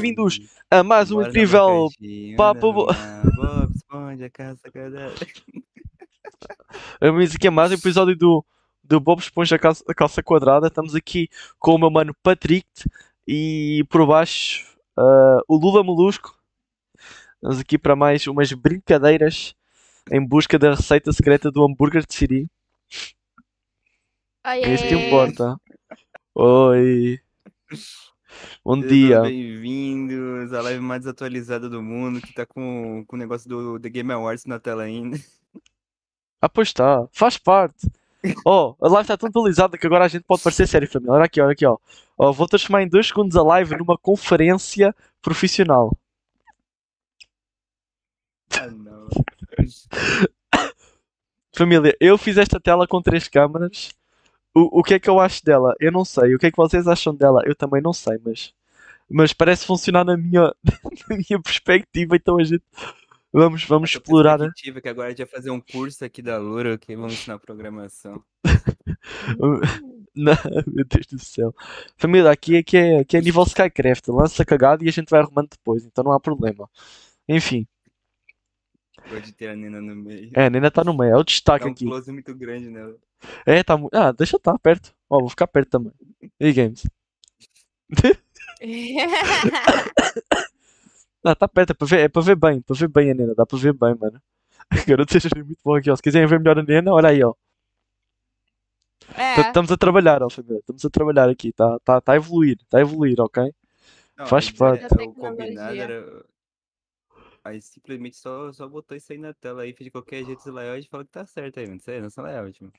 bem-vindos a mais um Bora incrível. papo bo- Bob Esponja, caça cadê? Vamos aqui a mais um episódio do, do Bob Esponja Calça, Calça Quadrada. Estamos aqui com o meu mano Patrick e por baixo ah, o Lula Molusco. Estamos aqui para mais umas brincadeiras em busca da receita secreta do hambúrguer de Siri. É isso que importa. Oi. Bom Sejam dia. Bem-vindos à live mais atualizada do mundo, que tá com, com o negócio do The Game Awards na tela ainda. Ah, pois está. Faz parte. Oh, a live está tão atualizada que agora a gente pode parecer sério, família. Olha aqui, olha aqui, ó. Oh, vou transformar em dois segundos a live numa conferência profissional. Ah, não. Família, eu fiz esta tela com três câmaras. O, o que é que eu acho dela? Eu não sei. O que é que vocês acham dela? Eu também não sei, mas, mas parece funcionar na minha, na minha perspectiva. Então a gente vamos, vamos Essa explorar. né? perspectiva que agora a gente vai fazer um curso aqui da Lura, que vamos ensinar programação. Não, meu Deus do céu. Família, aqui é que é, aqui é nível Skycraft. Lança cagada e a gente vai arrumando depois, então não há problema. Enfim, Gosto de ter a Nina no meio. é, a Nena está no meio, é o destaque Dá um aqui. close muito grande nela. É, tá muito. Ah, deixa eu estar perto. Ó, vou ficar perto também. E games? Ah, tá perto, é para ver, é para ver bem, para ver bem a Nena, dá para ver bem, mano. Garoto, seja muito bom aqui, ó. Se quiserem ver melhor a Nena, olha aí, ó. É, Estamos a trabalhar, ó, família. Estamos a trabalhar aqui, tá, tá, tá a evoluir, tá a evoluir, ok? Não, Faz parte. é, Da o combinado tecnologia. era. Aí simplesmente só, só botou isso aí na tela aí, fez de qualquer jeito esse layout e falou que tá certo aí, mano. Sério, nossa layout, mano.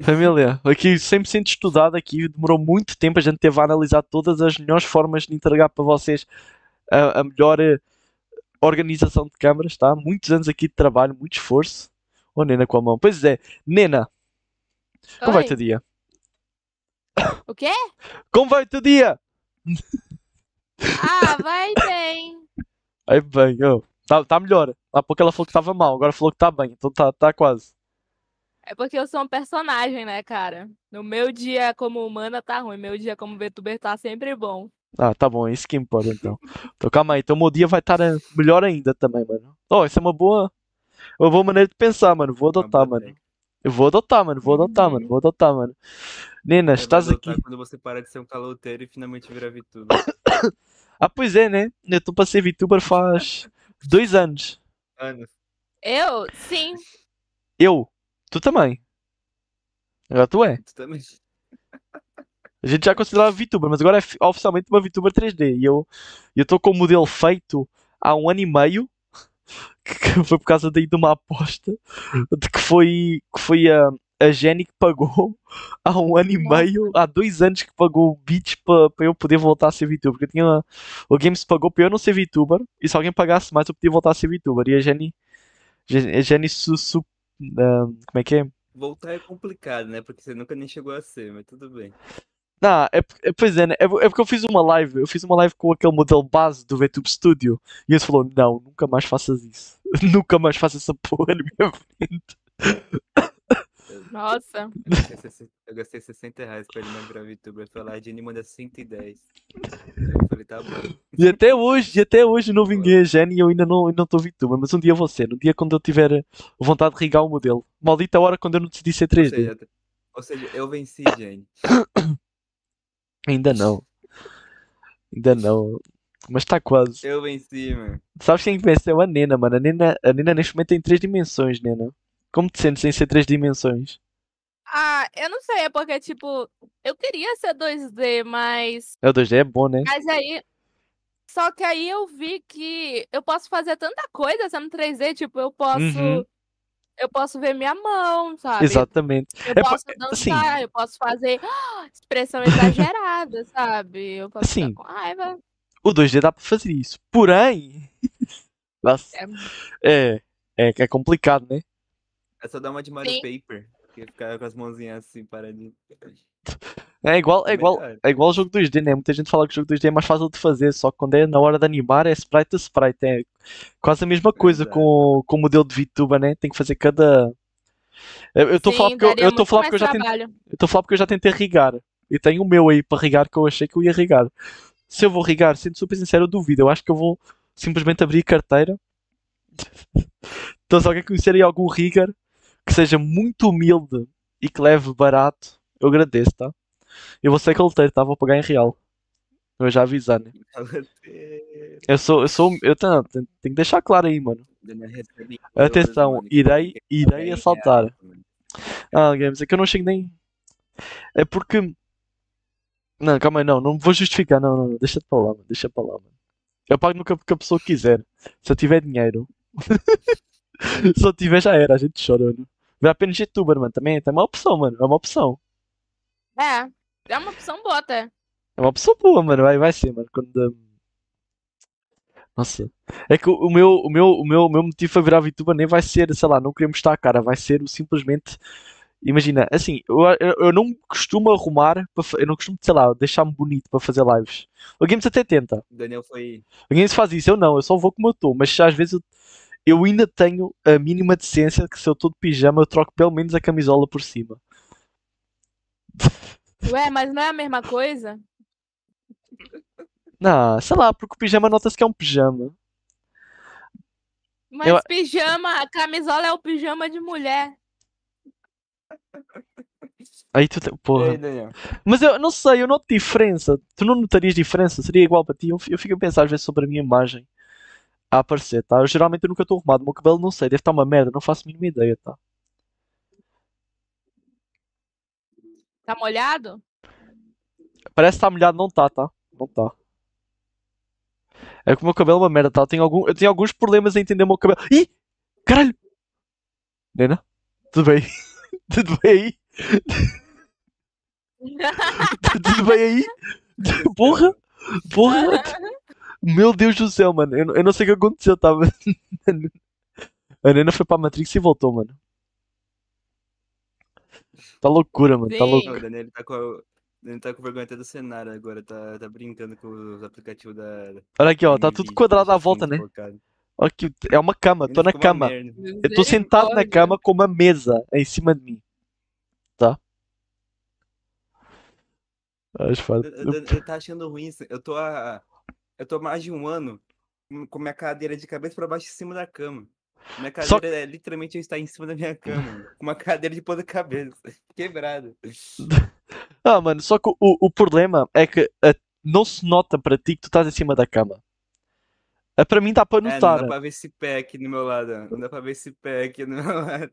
Família, aqui 100% estudado aqui, demorou muito tempo, a gente teve a analisar todas as melhores formas de entregar para vocês a, a melhor eh, organização de câmaras, tá? Muitos anos aqui de trabalho, muito esforço. Oh, Nena com a mão. Pois é, Nena, como vai o Oi. teu dia? O quê? Como vai o teu dia? Ah, vai bem. Aí bem, oh, tá, tá melhor. Há pouco ela falou que estava mal, agora falou que está bem, então tá, tá quase. É porque eu sou um personagem, né, cara? No meu dia como humana tá ruim, meu dia como VTuber tá sempre bom. Ah, tá bom, é isso que importa então. Então calma aí, então o meu dia vai estar eh, melhor ainda também, mano. Oh, isso é uma boa, uma boa maneira de pensar, mano. Vou adotar, mano. Eu vou adotar, mano. Vou adotar, mano. Vou adotar, mano. Vai estás aqui. quando você parar de ser um caloteiro e finalmente virar VTuber. Ah, pois é, né? Eu estou para ser VTuber faz dois anos. Anos. Eu? Sim. Eu. Tu também. Agora tu é. Tu também. A gente já considerava VTuber, mas agora é fi- oficialmente uma VTuber 3D. E eu eu estou com o modelo feito há um ano e meio. Que que foi por causa daí de uma aposta. De que foi, que foi a, a Jenny que pagou há um ano e meio, há dois anos que pagou o Beats para eu poder voltar a ser VTuber. Porque eu tinha, o Games pagou para eu não ser VTuber. E se alguém pagasse mais, eu podia voltar a ser VTuber. E a Jenny. A Jenny su, su- ah, como é que é? Voltar é complicado, né? Porque você nunca nem chegou a ser, mas tudo bem. Não, é, é, pois é, né? é, é porque eu fiz uma live, eu fiz uma live com aquele modelo base do VTube Studio e ele falou: Não, nunca mais faças isso. nunca mais faças essa porra na minha frente. Nossa. Eu gastei 60 Eu gastei 60 reais pra ele não virar VTuber. Ele falou, a Jenny manda 110. Aí eu falei, tá bom. E até hoje, e até hoje eu não vinguei a Jenny e eu ainda não, não estou VTuber, mas um dia vou ser, um dia quando eu tiver vontade de rigar o modelo. Maldita hora quando eu não decidi ser Ou 3D. seja, ou seja, eu venci, Jenny. Ainda não. Ainda não. Mas está quase. Eu venci, mano. Sabes quem que venceu? A Nena, mano. A Nena, a Nena neste momento tem 3 dimensões, Nena. Como te sentes em ser 3 dimensões? Ah, eu não sei, é porque, tipo, eu queria ser 2D, mas. É o 2D é bom, né? Mas aí. Só que aí eu vi que eu posso fazer tanta coisa sendo 3D, tipo, eu posso. Uhum. Eu posso ver minha mão, sabe? Exatamente. Eu É po- posso assim- dançar, eu posso fazer expressão exagerada, sabe? Eu posso Assim, ficar com raiva. O 2D dá para fazer isso. Porém. Nossa, É, é, é, é complicado, né? É só dar uma de Mario Sim. Paper. Que ficar com as mãozinhas assim paradinhas. É igual, é igual, é igual o jogo 2D, né? Muita gente fala que o jogo 2D é mais fácil de fazer, só que quando é na hora de animar é sprite a sprite. É quase a mesma coisa Exato. com, com o modelo de VTuber, né? Tem que fazer cada. Eu estou a falar Sim, porque eu- eu muito falar porque eu já tentei, eu estou a falar porque eu já tentei rigar. E tenho o meu aí para rigar que eu achei que eu ia rigar. se eu vou rigar, sendo super sincero, eu duvido. Eu acho que eu vou simplesmente abrir carteira. Então, se alguém conhecer aí algum rigger que seja muito humilde e que leve barato, eu agradeço, tá? Eu vou ser calteiro, tá? Vou pagar em real. Eu já avisar, né? Eu sou, eu sou, eu tenho, tenho que deixar claro aí, mano. Atenção, irei, irei assaltar. Ah, Games, é que eu não chego nem. É porque. Não, calma aí, não, não vou justificar, não, não, não, deixa para lá, mano, deixa para lá, mano. Eu pago no que, que a pessoa quiser. Se eu tiver dinheiro. Se eu tiver, já era, a gente chora, mano. Vê apenas youtuber, mano, também, é uma opção, mano, é uma opção. É, é uma opção boa até. É uma opção boa, mano, vai, vai ser, mano, quando. Nossa. É que o, meu, o meu, o meu, o meu motivo para virar VTuber nem vai ser, sei lá, não querer mostrar a cara, vai ser o simplesmente. Imagina, assim, eu, eu, eu não costumo arrumar, para eu não costumo, sei lá, deixar-me bonito para fazer lives. O Games até tenta. O Daniel foi. O Games faz isso, eu não, eu só vou como eu estou, mas às vezes eu, eu ainda tenho a mínima decência que se eu estou de pijama eu troco pelo menos a camisola por cima. Ué, mas não é a mesma coisa? Não, sei lá, porque o pijama nota-se que é um pijama. Mas Eu- pijama, a camisola é o pijama de mulher. Aí tu tem, porra. aí? Mas eu não sei, eu noto diferença. Tu não notarias diferença? Seria igual para ti? Eu, eu fico a pensar às vezes sobre a minha imagem a aparecer, tá? Eu geralmente eu nunca estou arrumado. O meu cabelo não sei, deve estar uma merda, não faço a mínima ideia, tá? Tá molhado? Parece que está molhado, não está, tá? Não está. É que o meu cabelo é uma merda, tá? Eu tenho, algum, eu tenho alguns problemas a entender o meu cabelo. Ih! Caralho! Nena? Tudo bem? Tudo bem aí? Tudo bem aí? Porra! Porra! Meu Deus do céu, mano. Eu, não- eu não sei o que aconteceu, tá? A Nena foi para a Matrix e voltou, mano. Tá loucura, mano. Tá Sim. louco. Não, o Daniel ele tá com, a... o Daniel tá com vergonha até do cenário agora, tá, tá brincando com os aplicativos da. Olha aqui, ó. Tá tudo quadrado à tá volta, né? Olha aqui, é uma cama. Tô na cama. Eu tô sentado na cama com uma mesa em cima de mim. Tá? Acho foda. Eu- eu- Ele tá achando ruim isso. Eu tô há. Eu tô mais de um ano com- minha cadeira de cabeça pra baixo em cima da cama. Minha Só- cadeira é literalmente eu estar em cima da minha cama. com uma cadeira de ponta cabeça. Quebrada. Ah, mano, só que o, o problema é que ah, não se nota para ti que tu estás em cima da cama. Ah, para mim dá para É, não notar. dá pra ver esse pé aqui no meu lado. Não dá pra ver esse pé aqui no meu lado.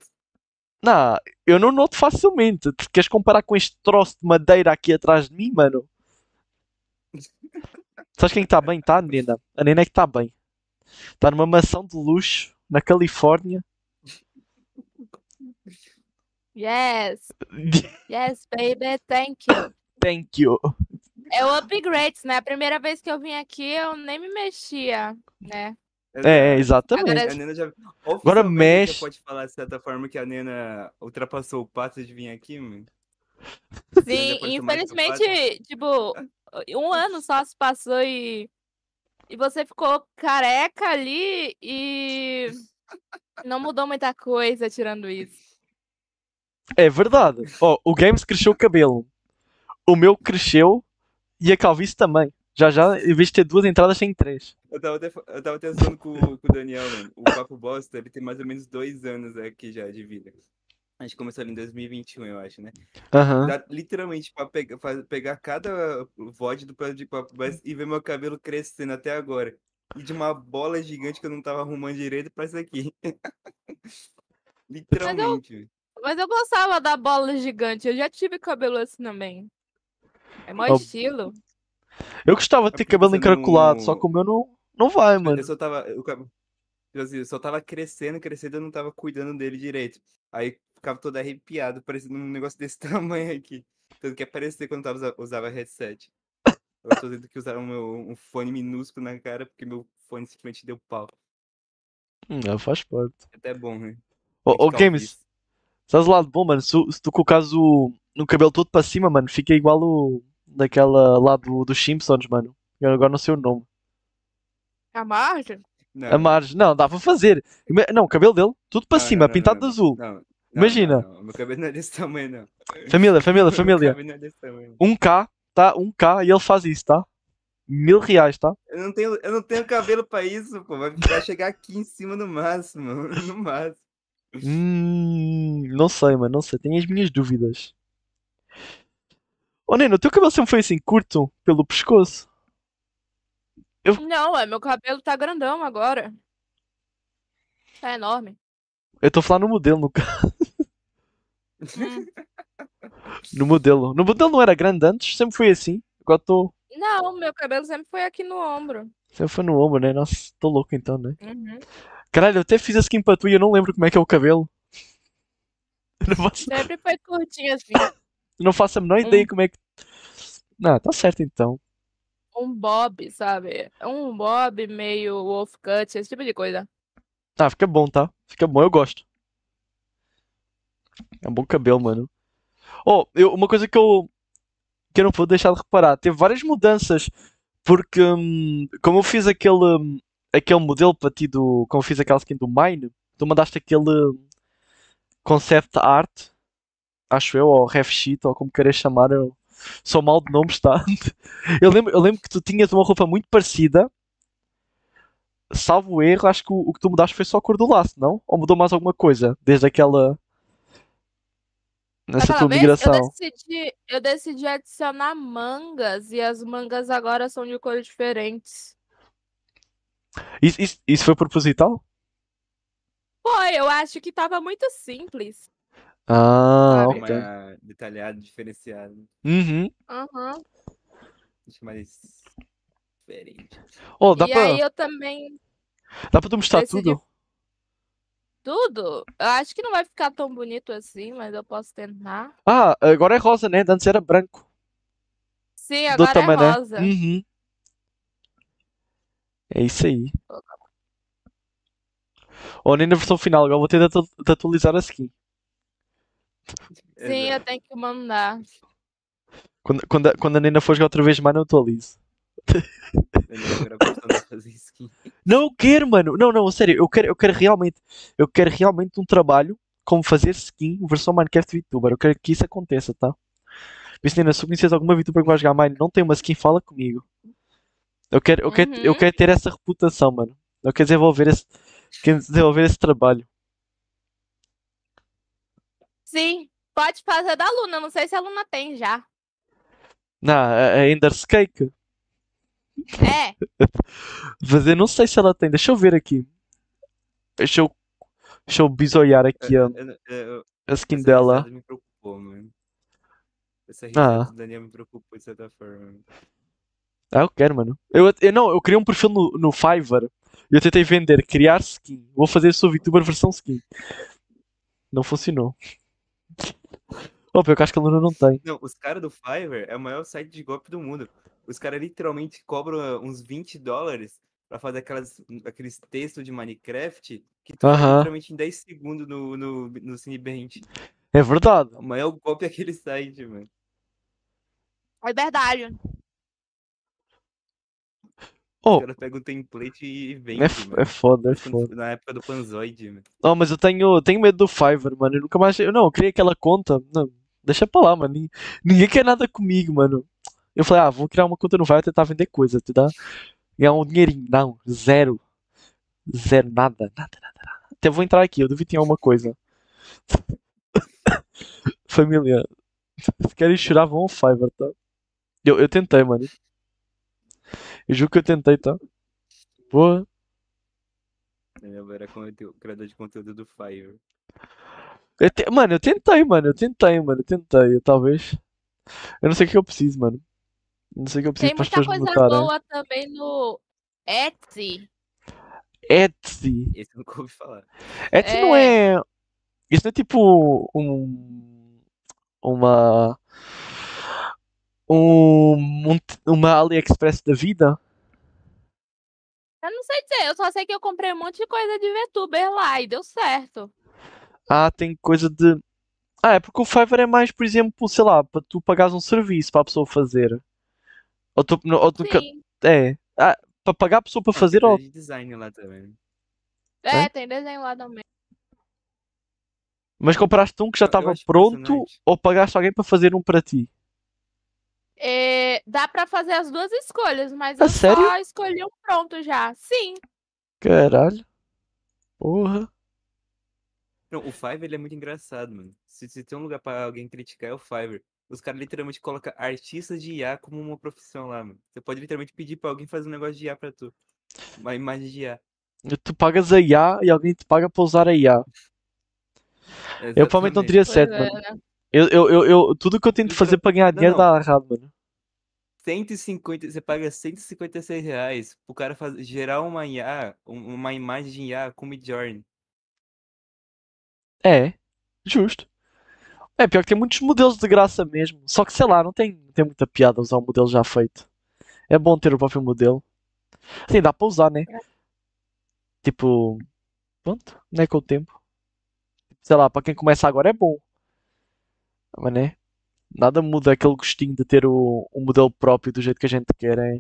Não, eu não noto facilmente. Tu queres comparar com este troço de madeira aqui atrás de mim, mano? Sabes quem está bem? Tá a Nena. A Nena é que está bem. Está numa mansão de luxo na Califórnia. Yes, yes, baby, thank you. Thank you. É o upgrade, né? A primeira vez que eu vim aqui, eu nem me mexia, né? É, é, exatamente. Agora- A Nena já. Agora mexe. pode falar de certa forma que a Nena ultrapassou o passo de vir aqui, mano. Sim, mais infelizmente, tipo, um ano só se passou e, e você ficou careca ali e não mudou muita coisa tirando isso. É verdade. Ó, o Games cresceu o cabelo. O meu cresceu e a calvície também. Já já, em vez de ter duas entradas, tem três. Eu tava até, eu tava até zoando com, com o Daniel, mano. O Papo Bosta, ele tem mais ou menos dois anos aqui já de vida. A gente começou ali em 2021, eu acho, né? Aham. Dá literalmente pra pegar, fa- pegar cada VOD do Pedro de Papo e ver meu cabelo crescendo até agora. E de uma bola gigante que eu não tava arrumando direito pra isso aqui. literalmente. velho. Mas eu gostava da bola gigante, eu já tive cabelo assim também. É mó Ó, estilo. Eu gostava de É ter cabelo encaracolado, não- só que o meu não, não vai, mano. Eu só tava. Eu, tipo assim, eu só tava crescendo, crescendo, eu não tava cuidando dele direito. Aí ficava todo arrepiado, parecendo um negócio desse tamanho aqui. Tanto que aparecia quando eu tava, usava headset. Eu tô tendo que usar um, meu- um fone minúsculo na cara, porque meu fone simplesmente deu pau. Hum, é, faz parte. É até bom, né? Ô, ô, Criticar o Games, do lado bom, mano. Se, se tu colocares o, no cabelo todo para cima, mano, fica igual o daquela lá do, dos Simpsons, mano. Eu agora não sei o nome. A margem? A Não, margem. Não, dá para fazer. Não, o cabelo dele, tudo para não, cima, não, pintado de não, azul. não, não, Imagina. Não, não, meu cabelo não é desse tamanho, não. Família, família, Meu família. cabelo não é desse tamanho. 1K, tá? 1K e ele faz isso, tá? Mil reais, tá? Eu não tenho, eu não tenho cabelo pra isso, pô. Vai, vai chegar aqui em cima no máximo. No máximo. Hum, não sei, mano, não sei. Tenho as minhas dúvidas. Oh, Neno, o teu cabelo sempre foi assim, curto, pelo pescoço. Não, é, meu cabelo tá grandão agora. Tá enorme. Eu estou a falar no modelo, no caso. Hum. No modelo. No modelo não era grande antes, sempre foi assim. Agora estou. Não, meu cabelo sempre foi aqui no ombro. Sempre foi no ombro, né? Nossa, estou louco então, né? Uhum. Caralho, eu até fiz a skin para tu e eu não lembro como é que é o cabelo. Faço, Sempre foi curtinho assim. não faço a menor ideia como é que. Não, tá certo então. Um bob, sabe? Um bob meio wolf cut, esse tipo de coisa. Ah, fica bom, tá? Fica bom, eu gosto. É um bom cabelo, mano. Oh, eu- uma coisa que eu, que eu não vou deixar de reparar, teve várias mudanças, porque hum, como eu fiz aquele, hum, aquele modelo para ti do, como eu fiz aquela skin do Mine, tu mandaste aquele hum, concept art, acho eu, ou ref sheet, ou como queiras chamar, eu sou mal de nomes, tá? Eu lembro, eu lembro que tu tinhas uma roupa muito parecida, salvo erro, acho que o, o que tu mudaste foi só a cor do laço, não? Ou mudou mais alguma coisa desde aquela. Nessa tua migração? eu decidi, eu decidi adicionar mangas e as mangas agora são de cores diferentes. Isso, isso, isso foi proposital? Foi, eu acho que tava muito simples. Ah, Sabe? ok. Uma detalhado, diferenciado. Uhum. Aham. Acho mais diferente. Oh, dá E para aí eu também. dá para tu mostrar decidi- tudo? Tudo? Eu acho que não vai ficar tão bonito assim, mas eu posso tentar. Ah, agora é rosa, né? Antes era branco. Sim, Do agora também, é né? rosa. Uhum. É isso aí. Ou nem na versão final, agora vou ter de atu- de atualizar a skin. Sim, eu tenho que mandar. Quando, quando, a- quando a Nena for jogar outra vez mais, não atualizo. Agora gostando de fazer skin. Não, quero, mano. Não, não, sério, eu quero, eu quero realmente, eu quero realmente um trabalho como fazer skin versão Minecraft VTuber. Eu quero que isso aconteça, tá? Nena, se conheces alguma VTuber que vai jogar Mine, não tem uma skin, fala comigo. Eu quero, eu quero, eu Uhum. quero ter essa reputação, mano. Eu quero desenvolver esse, quero desenvolver esse trabalho. Sim, pode fazer da Luna. Não sei se a Luna tem já. Não, a, a Ender's Cake. É, Fazer, não sei se ela tem. Deixa eu ver aqui. Deixa eu, deixa eu bisoiar aqui a, Eu- eu- eu- a skin essa dela. me preocupou, mano. Essa Ah. do Daniel me preocupou de certa forma. Ah, eu quero, mano. Eu, eu não, eu criei um perfil no, no Fiverr e eu tentei vender, criar skin. Vou fazer sou VTuber versão skin. Não funcionou. Pior que acho que a Luna não tem. Não, os caras do Fiverr é o maior site de golpe do mundo. Os caras literalmente cobram uh, uns 20 dólares pra fazer aquelas, aqueles textos de Minecraft que tu faz Aham. literalmente em 10 segundos no, no, no Cinebench. É verdade. O maior golpe é aquele site, mano. é verdade. Oh, Os caras pegam um template e vendem, é, mano. é foda, é foda. Na época do Panzoid, mano. Não, mas eu tenho, tenho medo do Fiverr, mano. Eu nunca mais. Eu não, eu criei aquela conta. Não, deixa pra lá, mano. Ninguém, ninguém quer nada comigo, mano. Eu falei, ah, vou criar uma conta no e tentar vender coisa, te dá? Ganhar um dinheirinho. Não, zero. Zero, nada, nada, nada, nada. Até vou entrar aqui, eu duvido tenha alguma coisa. Família, se querem chorar, vão ao Fiverr, tá? Eu, eu tentei, mano. Eu juro que eu tentei, tá? Boa. Eu era conteúdo- criador de conteúdo do Fiverr. Eu te- Mano, eu tentei, mano. Eu tentei, mano. Eu tentei, eu, talvez. Eu não sei o que eu preciso, mano. Não sei o que eu preciso Tem para as muita coisa notarem. boa também no Etsy. Etsy. Esse eu nunca ouvi falar. Etsy não é. Isso não é tipo um. Uma. Um, um- uma AliExpress da vida? Eu não sei dizer, eu só sei que eu comprei um monte de coisa de VTuber lá e deu certo. Ah, tem coisa de. Ah, é porque o Fiverr é mais, por exemplo, sei lá, para tu pagares um serviço para a pessoa fazer. Ou tu, ou tu, Sim. é. Ah, para pagar a pessoa para fazer Tem ou. lá também. É, É? tem desenho lá também. Mas compraste um que já estava pronto ou pagaste alguém para fazer um para ti? É, dá pra fazer as duas escolhas, mas Ah, eu sério? só escolhi um pronto já. Sim. Caralho. Porra. Não, o Fiverr ele é muito engraçado, mano. Se, se tem um lugar pra alguém criticar, é o Fiverr. Os caras literalmente colocam artistas de IA como uma profissão lá, mano. Você pode literalmente pedir pra alguém fazer um negócio de IA pra tu. Uma imagem de IA. Tu pagas a IA e alguém te paga pra usar a IA. Eu provavelmente não Exatamente. teria certo, é, mano. né? Eu, eu, eu, eu- tudo que eu tento fazer para ganhar Não, dinheiro não. dá errado, mano. 150, você paga 156 reais pro cara fazer, gerar uma IA, um- uma imagem de IA com Midjourney. É, justo. É, pior que tem muitos modelos de graça mesmo. Só que sei lá, não tem, tem muita piada usar um modelo já feito. É bom ter o próprio modelo. Sim, dá para usar, né? Tipo, pronto, não é com o tempo. Sei lá, para quem começa agora é bom. Mas né? Nada muda aquele gostinho de ter o, o modelo próprio do jeito que a gente quer. É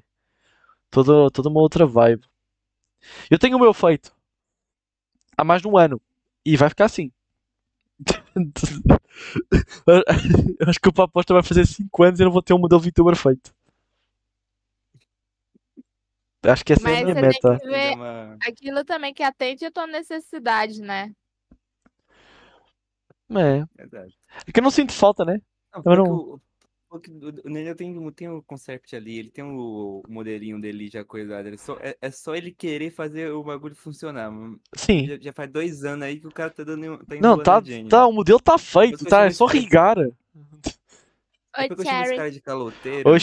toda, toda uma outra vibe. Eu tenho o meu feito há mais de um ano e vai ficar assim. Eu Acho que o Paposta vai fazer 5 anos e eu não vou ter um modelo VTuber feito. Acho que essa é a Mas minha meta. ver uma- aquilo também que atende a tua necessidade, né? É. Exato. É que eu não sinto falta, né? Não, porque não- o- porque o o Nenê tem, o- tem o concept ali, ele tem o, modelinho dele já coisado. Ele só, é, é só ele querer fazer o bagulho funcionar. mano. Sim. Já, já faz dois anos aí que o cara tá dando. Tá Não, tá, tá, o modelo tá feito, tá? É só esse cara- rigar. Oi, Depois que eu chamo esse Cherry. cara de caloteiro. Oi.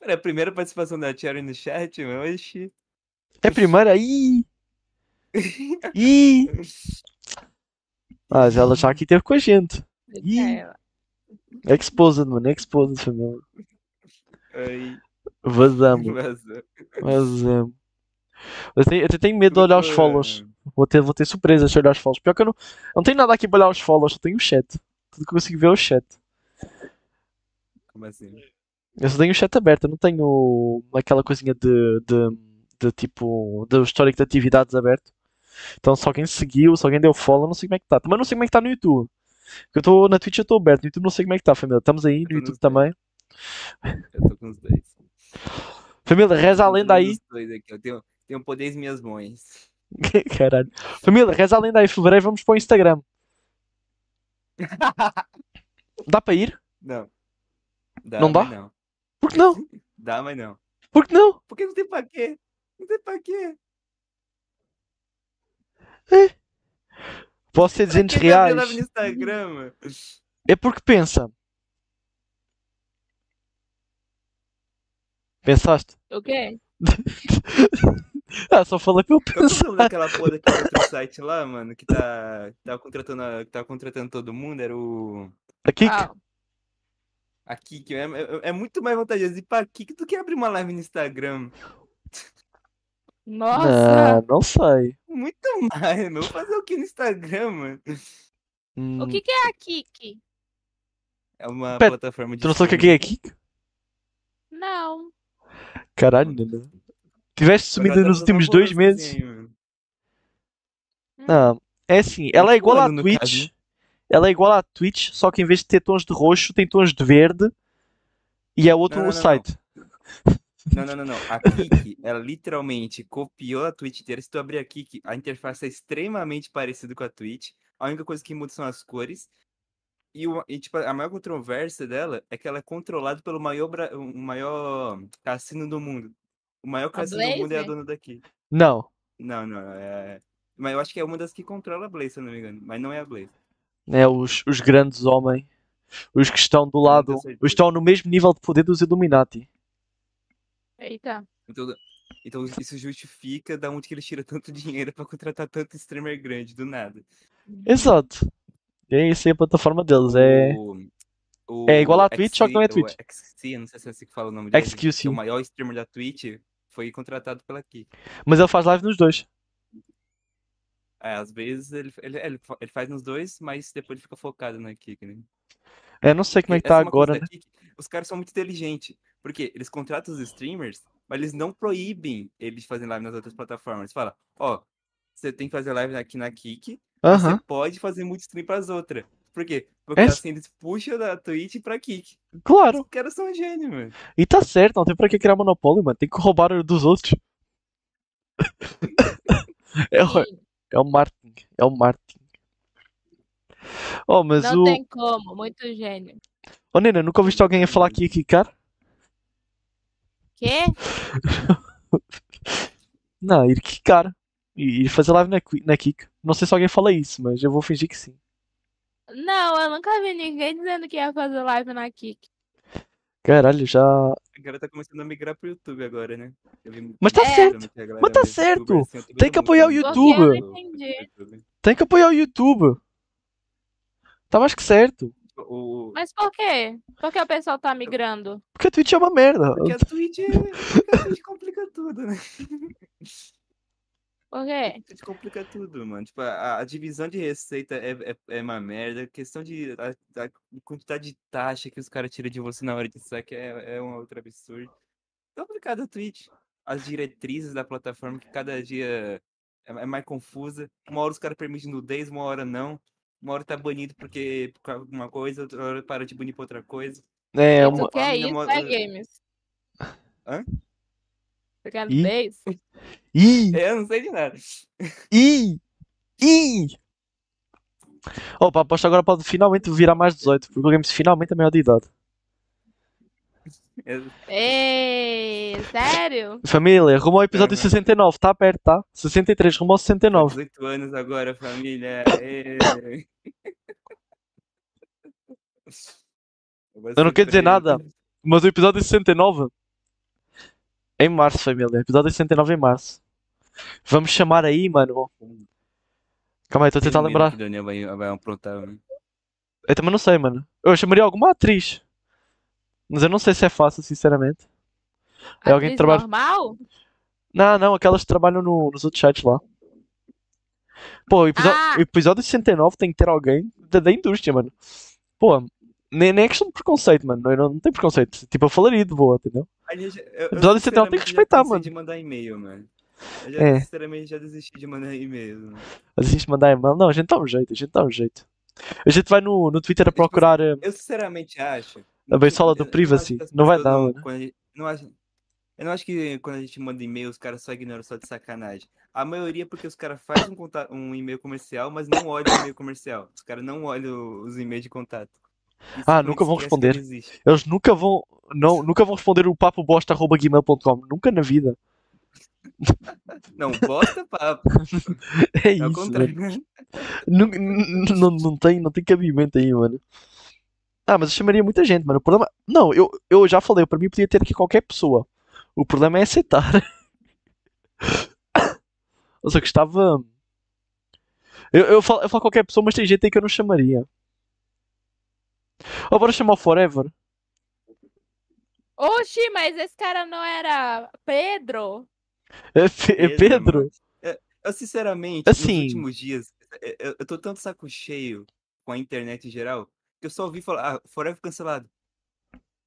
Pera, a primeira participação da Cherry no chat, mano. Oxi. É a primeira? Ih! Ih! Mas ela já aqui teve com a gente. Ih. É, Exposed, mano. Exposed, família. Aí, Vazamos. Vazamos. Eu tenho, eu tenho medo de olhar os follows. Vou ter, vou ter surpresa se olhar os follows. Pior que eu não, eu não tenho nada aqui pra olhar os follows, só tenho o chat. Tudo que eu consigo ver é o chat. Como assim? Eu só tenho o chat aberto, eu não tenho aquela coisinha de, de, de tipo, do histórico de atividades aberto. Então se alguém seguiu, se alguém deu follow, eu não sei como é que tá. Também não sei como é que tá no YouTube. Porque eu estou na Twitch eu estou aberto, no YouTube não sei como é que tá, família. Estamos aí no tô YouTube também. Eu tô com os dois. Família, reza a Tô lenda aí. Eu tenho, tenho poder em minhas mãos. Caralho. Família, reza a lenda aí. Fevereiro vamos para o Instagram. Dá para ir? Não. Dá, Não dá? Não. Por que não? Dá, mas não. Por que não? Porque não tem pra quê? Não tem pra quê? Posso ser Pra 200 que vai abrir reais. no Instagram? É porque pensa. Pensaste? O quê? ah, só falei para eu Qual que é daquela porra daquele outro site lá, mano? Que tá, tava, contratando, a- que tava contratando todo mundo? Era o. Aqui? Ah, A Kik. É, é, é muito mais vantajoso ir pra Kik do que abrir uma live no Instagram. nossa! Não, não sei. Muito mais, meu. Fazer o que no Instagram, mano? Hum, O que, que é a Kiki? É uma Pera, plataforma de. Tu não sabe o que é aqui? Não. Caralho, Nana. Tiveste Eu sumida já nos últimos dois meses? assim, mano. Não, é assim, ela é igual à Twitch. caso, né? Ela é igual à Twitch, só que em vez de ter tons de roxo, tem tons de verde. E é outro Não, não, não, site. Não, não, não, não. A Kik, ela literalmente copiou a Twitch inteira. Se tu abrir a Kik, a interface é extremamente parecida com a Twitch. A única coisa que muda são as cores. E, e, tipo, a maior controvérsia dela é que ela é controlada pelo maior, bra- o maior cassino do mundo. O maior cassino do mundo é a dona daqui. Não, Não, não, é... Mas eu acho que é uma das que controla a Blaze, se eu não me engano. Mas não é a Blaze. é os, os grandes homens. Os que estão do lado. Os que estão no mesmo nível de poder dos Illuminati. Eita. Então, então isso justifica da onde que eles tiram tanto dinheiro pra contratar tanto streamer grande, do nada. Exato. E é isso aí a plataforma deles. É. O, É igual à o Twitch, só que não é XC Twitch. O XC, não sei se é assim que fala o nome dele. XQC. é o maior streamer da Twitch foi contratado pela Kik. Mas ele faz live nos dois. É, às vezes ele, ele, ele, ele faz nos dois, mas depois ele fica focado na Kik, né? É, não sei como é que tá é agora, né? Kik, Os caras são muito inteligentes. Porque eles contratam os streamers, mas eles não proíbem eles de fazerem live nas outras plataformas. Fala, ó, você tem que fazer live aqui na Kik, você pode fazer muito stream pras outras. Por quê? Porque É- assim, eles puxam da Twitch pra Kik. Claro. Os caras são gênios, mano. E tá certo, não tem para que criar monopólio, mano. Tem que roubar o dos outros. É o, é o marketing. É o marketing. Oh, mas não o. tem como, muito gênio. Oh, Nena, nunca ouviste alguém a falar que ia quicar? Quê? Não, ir quicar. E ir fazer live na, na Kik. Não sei se alguém fala isso, mas eu vou fingir que sim. Não, eu nunca vi ninguém dizendo que ia fazer live na Kik. Caralho, já. A galera tá começando a migrar pro YouTube agora, né? Mas tá É. certo, mas tá certo. assim, Tem que apoiar o tem Porque YouTube. eu não o- entendi. YouTube. Tem que apoiar o YouTube. Tá mais que certo. O... Mas por quê? Por que o pessoal tá migrando? Porque a Twitch é uma merda. Porque a Twitch, é... porque a Twitch complica tudo, né? Por quê? A Twitch complica tudo, mano. Tipo, a, a divisão de receita é, é, é uma merda. A questão de. A, a quantidade de taxa que os caras tiram de você na hora de saque é, é um outro absurdo. É complicado a Twitch. As diretrizes da plataforma, que cada dia é, é mais confusa. Uma hora os caras permitem nudez, uma hora não. Uma hora tá banido porque por causa de uma coisa, outra hora para de banir pra outra coisa. É uma. tu quer família isso, é games? Hã? Tu quer Ih. Ih! É, eu não sei de nada. Ih! Ih! Opa, aposto agora pode finalmente virar mais 18, porque o Games finalmente é maior de idade. É- Ei, sério? Família, rumo ao episódio Aham. 69, tá perto, tá? 63, rumo ao 69. 18 anos agora, família. Ê. Eu não quero dizer nada. Mas o episódio 69 em março, família. Episódio 69 em março. Vamos chamar aí, mano. Calma aí, estou a tentar lembrar. vai, vai aprontar. mano. Eu também não sei, mano. Eu chamaria alguma atriz. Mas eu não sei se é fácil, sinceramente. É alguém que trabalha- normal? Não, não, aquelas que trabalham no- nos outros sites lá. Pô, o episódio, Ah! o episódio 69 tem que ter alguém da, da indústria, mano. Pô, nem, nem é questão de preconceito, mano. Não, não tem preconceito. Tipo, eu falaria de boa, entendeu? Eu- eu Episódio 69 tem que respeitar, mano. de mandar e-mail, mano. Eu já, É. sinceramente, já desisti de mandar e-mail. mano. A gente mandar e-mail. Não, a gente dá um jeito, a gente dá um jeito. A gente vai no, no Twitter a tipo procurar. eh, Eu sinceramente acho. A beisola do privacy. Não vai dar, mano. gente- não acho- Eu não acho que quando a gente manda e-mail, os caras só ignoram só de sacanagem. A maioria é porque os caras fazem um, um e-mail comercial, mas não olham o e-mail comercial. Os caras não olham os e-mails de contato. E Ah, nunca vão responder. Eles nunca vão. Não, nunca vão responder o papobosta.gmail.com. Nunca na vida. Não, bosta papo. É É isso, não, não, não tem, não tem cabimento aí, mano. Ah, mas eu chamaria muita gente, mano. O problema. Não, eu, eu já falei, para mim podia ter aqui qualquer pessoa. O problema é aceitar. Eu só gostava. Eu, eu, falo, eu falo qualquer pessoa, mas tem gente aí que eu não chamaria. Ou bora chamar o Forever. Oxi, mas esse cara não era Pedro? É, Pe- é Pedro? mano. Eu, eu, sinceramente, Assim. nos últimos dias, eu- eu, tô tanto saco cheio com a internet em geral, que eu só ouvi falar, ah, Forever cancelado.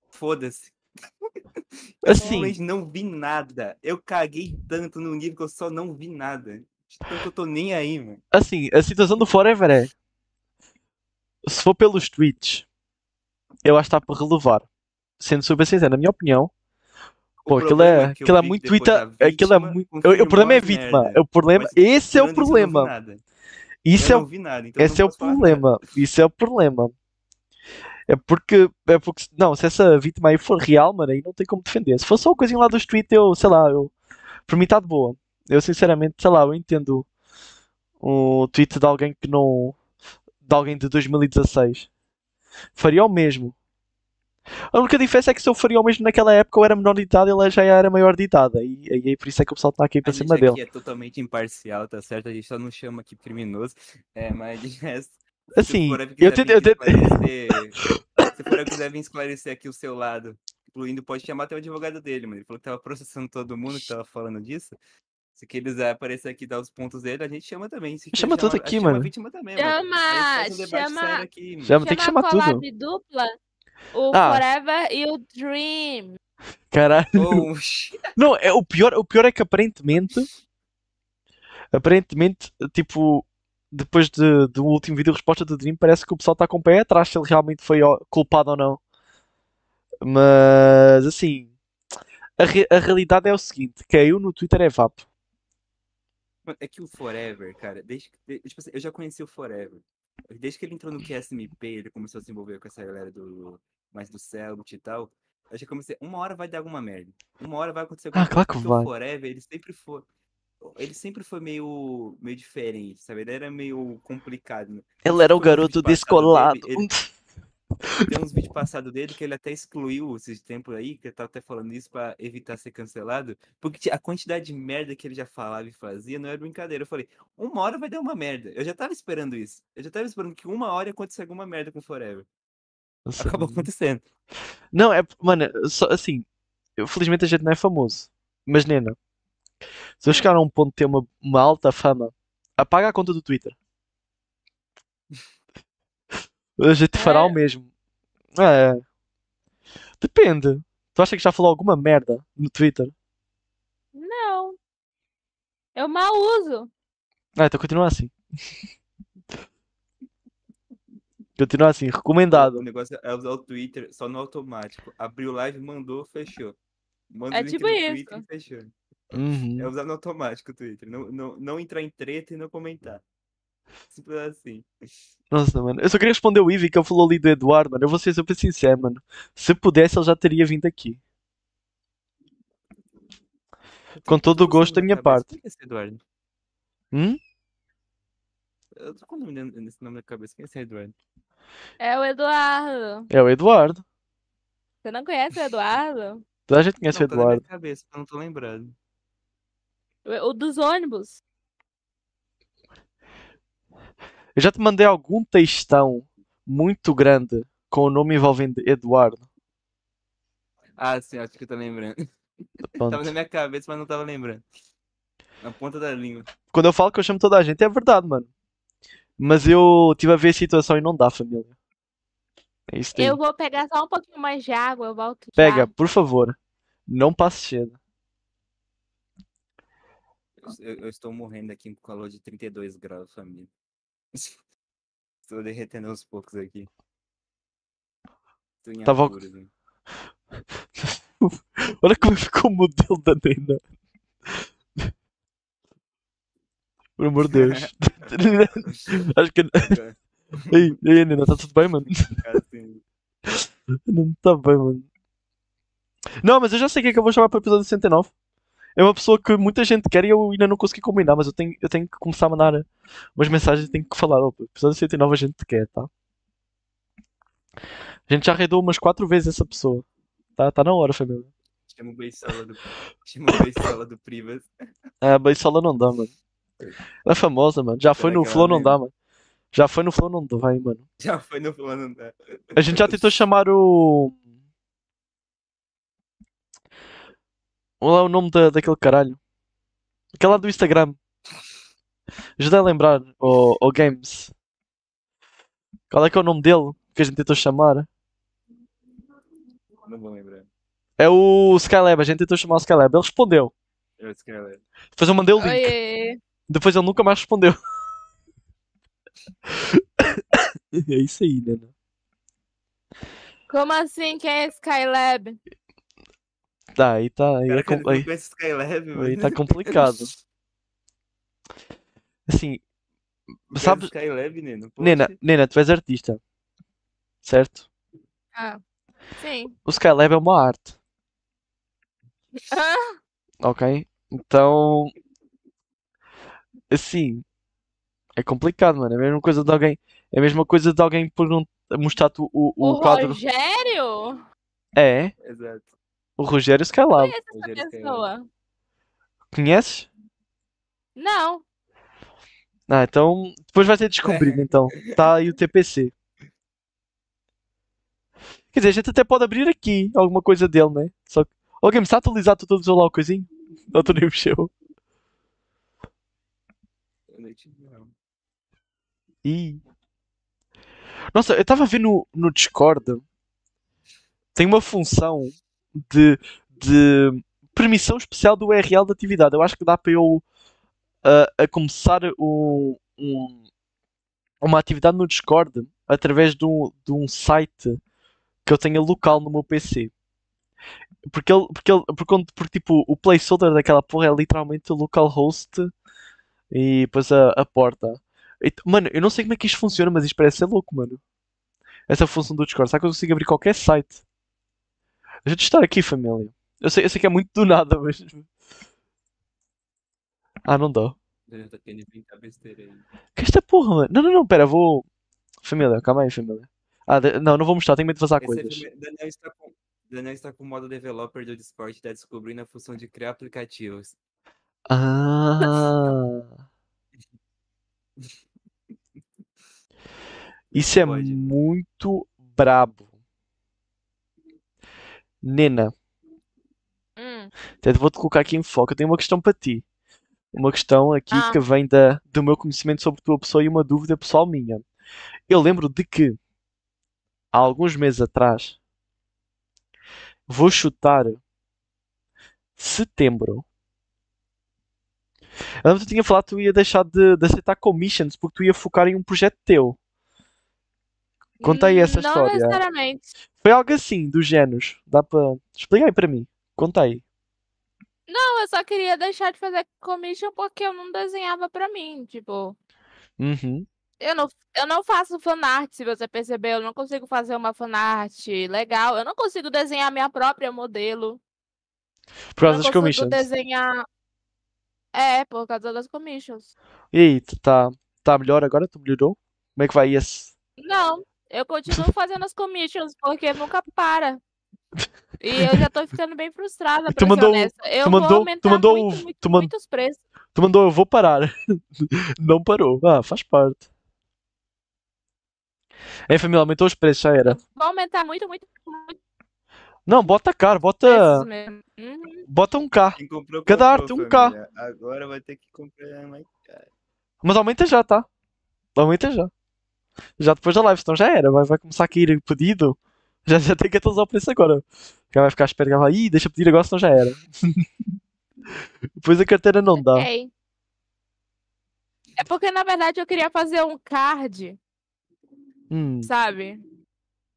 Foda-se. Eu Assim, simplesmente não vi nada. Eu caguei tanto no nível que eu só não vi nada. Que eu tô nem aí, mano. assim, a situação do Forever é. Se for pelos tweets, eu acho que está para relevar. Sendo super sincero, na minha opinião, Pô, aquilo é, eu aquilo é muito Twitter. Aquilo é muito. O, problema é vítima. merda. O problema, Mas, esse é o eu problema. Isso é eu o não vi nada, então eu Esse é o problema. Isso é o problema. É porque, é porque, não, se essa vítima aí for real, mano, aí não tem como defender. Se for só uma coisinha lá dos tweets, eu, sei lá, eu, por mim está de boa. Eu, sinceramente, sei lá, eu entendo o tweet de alguém que não, de alguém de 2016. Faria o mesmo. A única diferença é que se eu faria o mesmo naquela época, eu era menor de idade e ele já era maior de idade. E, e, e por isso é que o pessoal está aqui para cima dele. é totalmente imparcial, tá certo? A gente só não chama aqui criminoso. É, mas de resto. Assim, eu tento- eu esclarecer- Se o Forever quiser vir esclarecer aqui o seu lado, incluindo, pode chamar até o advogado dele, mano. Ele falou que tava processando todo mundo que tava falando disso. Se quiser aparecer aqui e dar os pontos dele, a gente chama também. Se Chama tudo aqui, chama mano. a vítima também, Chama, mano. Um chama- aqui, mano. Chama- tem que Chama chamar tudo. dupla. O Ah. Forever e o Dream. Caralho. Oh, Não, é, o, pior, o pior é que aparentemente. Aparentemente, tipo. Depois de, do último vídeo resposta do Dream, parece que o pessoal está com o pé atrás se ele realmente foi culpado ou não. Mas assim, a, re- a realidade é o seguinte: caiu no Twitter é vapo. É que o Forever, cara, desde tipo assim, eu já conheci o Forever. Desde que ele entrou no QSMP, ele começou a se envolver com essa galera do. Mais do Cellbit e tal. Eu já comecei. Uma hora vai dar alguma merda. Uma hora vai acontecer alguma Ah, claro que vai. o Forever, ele sempre foi. Ele sempre foi meio. meio diferente, sabe? Ele era meio complicado. né? Ele era o um garoto descolado. dele, ele- Tem uns vídeos passados dele que ele até excluiu esses tempos aí, que eu tava até falando isso pra evitar ser cancelado, porque a quantidade de merda que ele já falava e fazia não era brincadeira. Eu falei, uma hora vai dar uma merda. Eu já tava esperando isso. Eu já tava esperando que uma hora ia acontecer alguma merda com o Forever. Nossa, Acabou acontecendo. Não, é. Mano, só assim. eu- felizmente a gente não é famoso. Mas, Nena, se eu chegar a um ponto de ter uma, uma alta fama, apaga a conta do Twitter. A gente fará o É. mesmo. É. Depende. Tu acha que já falou alguma merda no Twitter? Não. Eu mal uso. Ah, então continua assim. Continua assim, recomendado. O negócio é usar o Twitter só no automático. Abriu live, mandou, fechou. Manda É o tipo isso. Twitter fechou. É Uhum. usar no automático o Twitter. Não, não, não entrar em treta e não comentar. Simples assim. Nossa, mano. Eu só queria responder o Ivy que ele falou ali do Eduardo, mano. Eu vou ser super sincero, mano. Se pudesse, ele já teria vindo aqui. Eu Com todo o gosto da minha parte. Quem é esse Eduardo? Hum? Eu tô com o nome nesse nome na cabeça. Quem é esse Eduardo? É o Eduardo. É o Eduardo. Você não conhece o Eduardo? Toda a gente conhece o não, tá na minha Eduardo. cabeça, eu não tô lembrado. O dos ônibus. Eu já te mandei algum textão muito grande com o nome envolvendo Eduardo. Ah, sim, acho que eu tô lembrando. Pronto. Tava na minha cabeça, mas não tava lembrando. Na ponta da língua. Quando eu falo que eu chamo toda a gente, é verdade, mano. Mas eu tive a ver a situação e não dá, família. É isso daí. Eu vou pegar só um pouquinho mais de água, eu volto já. Pega, por favor. Não passe cedo. Eu, eu- estou morrendo aqui com calor de 32 graus, família. Estou derretendo aos poucos aqui. Tava- né? Olha como ficou o modelo da Nena. Por amor de Deus. Acho que. Ei, ei, Nena, tá tudo bem, mano? Assim, Não tá bem, mano. Não, mas eu já sei quem é que eu vou chamar para o episódio 69. É uma pessoa que muita gente quer e eu ainda não consegui combinar, mas eu tenho, eu tenho que começar a mandar umas mensagens e tenho que falar. Opa, episódio 69 a gente quer, tá? A gente já arredou umas 4 vezes essa pessoa. Tá, tá na hora, família. chama o Beisola do, chama o Beisola do Privas. A Beisola não dá, mano. Ela é famosa, mano. Já foi Será no Flow, não lembra? dá, mano. Já foi no Flow, não dá, vai, mano. Já foi no plano da. A gente já tentou chamar o. Qual é o nome da, daquele caralho? Aquele lá do Instagram. Ajuda a lembrar. O, o Games. Qual é que é o nome dele? Que a gente tentou chamar? Não vou lembrar. É o Skylab. A gente tentou chamar o Skylab. Ele respondeu. Eu escrevi. Depois eu mandei o link. Oiê. Depois ele nunca mais respondeu. é isso aí, né? Como assim? Quem é Skylab? Tá, aí tá. Aí, é Cara, com- com aí- Skylab, mano. aí tá complicado. Assim, Sabe... sabes, Skylab, Neno? Poxa. Nena, Nena, tu és artista, certo? Ah, sim. O Skylab é uma arte, Ah, ok? Então, assim, é complicado, mano. É a mesma coisa de alguém, é a mesma coisa de alguém pergun- mostrar-te o, o, o o quadro. Rogério? É, Exato. O Rogério Skylab. Conheço essa Rogério pessoa. Conheces? Não. Ah, então depois vai ter de descobrir, então. Tá aí o TPC. Quer dizer, a gente até pode abrir aqui alguma coisa dele, né? Só que. Alguém me está atualizado, tu atualizou lá o coisinho? Ou tu nem mexeu? Não. Ih. Nossa, eu estava a ver no, no Discord. Tem uma função de, de permissão especial do URL da atividade. Eu acho que dá para eu a, a começar um, um, uma atividade no Discord através de um, de um site que eu tenha local no meu PC. Porque ele, porque ele, porque, porque, tipo, o placeholder daquela porra é literalmente o localhost e depois a, a porta. E mano, eu não sei como é que isto funciona, mas isto parece ser louco, mano. Essa função do Discord. Será que eu consigo abrir qualquer site? Deixa eu testar aqui, família. Eu sei, eu sei que é muito do nada, mas. Ah, não dá. Tá. Que é esta porra, mano? Não, não, não, pera, vou. Família, calma aí, família. Ah, de- não, não vou mostrar, tenho medo de vazar Esse é coisas. filme- Daniel está com Daniel está com o modo developer do Discord e está descobrindo a função de criar aplicativos. Ah. Isso é Pode. muito brabo. Nena, Hum, até vou-te colocar aqui em foco. Eu tenho uma questão para ti. Uma questão aqui Ah. que vem da, do meu conhecimento sobre tua pessoa e uma dúvida pessoal minha. Eu lembro de que, há alguns meses atrás, vou chutar setembro. Eu lembro que tu tinha falado que tu ia deixar de, de aceitar commissions porque tu ia focar em um projeto teu. Conta aí essa não história. necessariamente. Foi algo assim, dos géneros. Dá para. Explica aí para mim. Conta aí. Não, eu só queria deixar de fazer commission porque eu não desenhava pra mim. Tipo, Uhum. eu não, eu não faço fanart, se você percebeu. Eu não consigo fazer uma fanart legal. Eu não consigo desenhar minha própria modelo. Por Eu causa não das consigo commissions. desenhar. É, por causa das commissions. E aí, tu tá, tá melhor agora? Tu melhorou? Como é que vai esse? Não, eu continuo fazendo as commissions porque nunca para. E eu já tô ficando bem frustrada, tu mandou-. Eu tu vou mandou- tu aumentar mandou muito, o- muito, tu man- muito os preços. Tu mandou, eu vou parar. Não parou. Ah, faz parte. É, família, aumentou os preços, já era. Vou aumentar muito, muito, muito Não, bota caro, bota. Uhum. Bota um K. Comprou, Cada comprou, arte, um K. família. Agora vai ter que comprar mais caro. Mas aumenta já, tá? Aumenta já. Já depois da live, senão já era. Vai, vai começar a cair pedido. Já, já tem que atualizar o preço agora. Já vai ficar a esperar. vai, Ih, deixa pedir agora, senão já era. depois a carteira não dá. Ok. É porque, na verdade, eu queria fazer um card, Hum, sabe?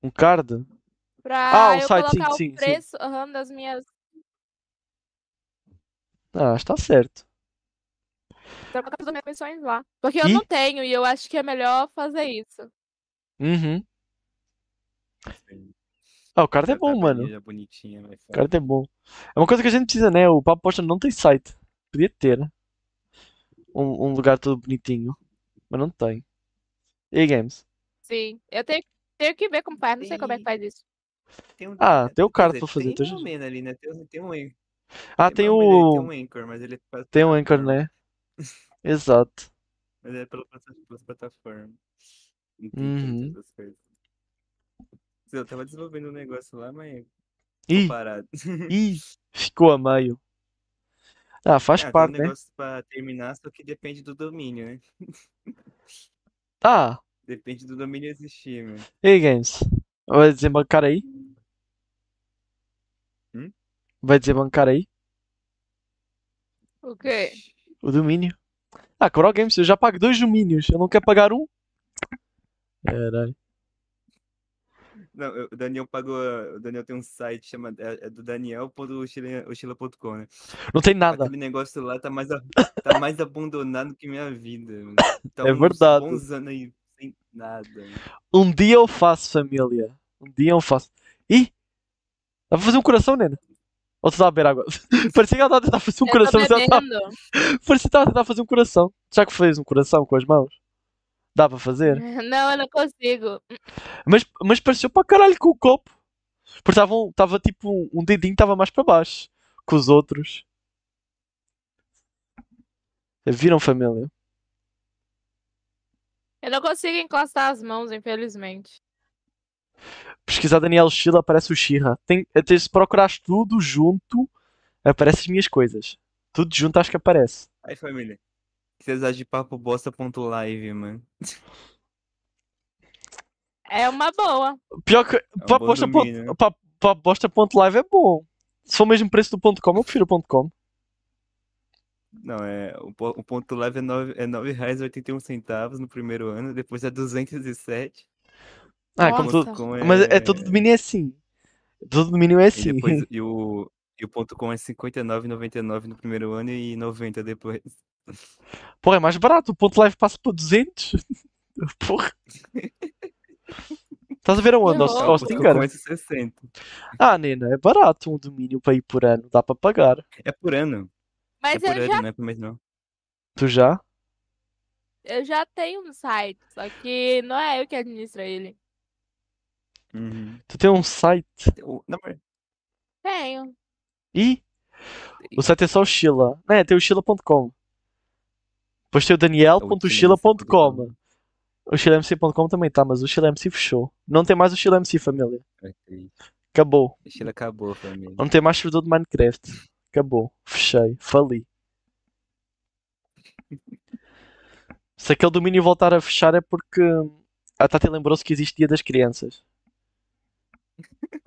um card? Pra Ah, o eu site, sim, colocar sim, sim. o preço aham, das minhas. Ah, está certo. Pra colocar as minhas comissões lá. Porque eu E? não tenho e eu acho que é melhor fazer isso. Uhum. Ah, o card é bom, mano. mas O card é bom. É uma coisa que a gente precisa, né? O Papo Posta não tem site. Podia ter. Um, um lugar todo bonitinho. Mas não tem. E aí, Games? Sim. Eu tenho, tenho que ver como faz. Não sei como é que faz isso. Tem um, Ah, tem o dizer, pra fazer, Tem então mena ali, né? Tem, tem um anchor. Ah, tem Tem o. um anchor, mas ele faz Tem o Anchor, né? Exato. Mas é pela pelas plataformas. Tem Uhum. tantas coisas. Eu tava desenvolvendo um negócio lá, mas Ih, parado. ih, ficou a meio. Ah, faz Ah, tem um parte, né? negócio pra terminar, só que depende do domínio, né? Ah, Depende do domínio existir, meu. e aí, Games? Vai desembancar aí? Hum? Vai desembancar aí? O quê? O domínio. Ah, Coral Games, eu já pago dois domínios. Eu não quero pagar um? Caralho. Não, o Daniel pagou. O Daniel tem um site chamado. É, é do Daniel.ochila.com, né? Não tem nada. Aquele negócio lá tá mais, a- tá mais abandonado que minha vida. mano. Tá É uns verdade. bons anos aí sem nada. mano. Um dia eu faço, família. Um dia eu faço. Ih! Dá pra fazer um coração, Nena? Ou tu tá a beber água? Parecia que ela estava a tentar fazer um Eu coração, mas ela bebendo. Parecia que estava a tentar fazer um coração. Já que fez um coração com as mãos? Dá para fazer? Não, eu não consigo. Mas, mas pareceu para caralho com o copo. Porque estavam- tava tipo um, um dedinho estava mais para baixo que os outros. Viram família? Eu não consigo encostar as mãos, infelizmente. Pesquisar Daniel Sheila aparece o Shira. Tem, tem, se procurares tudo junto, aparece as minhas coisas. Tudo junto acho que aparece. Aí, família. O que vocês acham de papo bosta.live, mano? É uma boa. Pior que É um bosta né? bosta.live é bom. Se for o mesmo preço do ponto .com, eu prefiro o ponto .com. Não, é. O, o ponto leve é R$ é R$ 9,81 no primeiro ano, depois é 207. Ah, como tudo. ponto com Mas é todo domínio é assim. Todo domínio é E assim. depois e o, e o ponto com é R$ 59,99 no primeiro ano e 90 depois. Porra, é mais barato. O ponto live passa para 200. Porra. Estás a ver aonde? Ponto Stinger? com é 60. Ah, Nena, é barato um domínio para ir por ano. Dá para pagar. É por ano. Mas é por eu ano, já, não é por mês não. Tu já? eu já tenho um site, só que não é eu que administro ele. Uhum. Tu tem um site. O- Tenho. E o site é só o Sheila. Não é, tem o Sheila.com. Depois tem o Daniel.sheila.com. O SheilaMC.com também tá, mas o SheilaMC fechou. Não tem mais o SheilaMC, família. Acabou. Estilo acabou, família. Não tem mais servidor de Minecraft. Acabou. Fechei. Fali. Se aquele domínio voltar a fechar é porque a Tati lembrou-se que existe Dia das Crianças.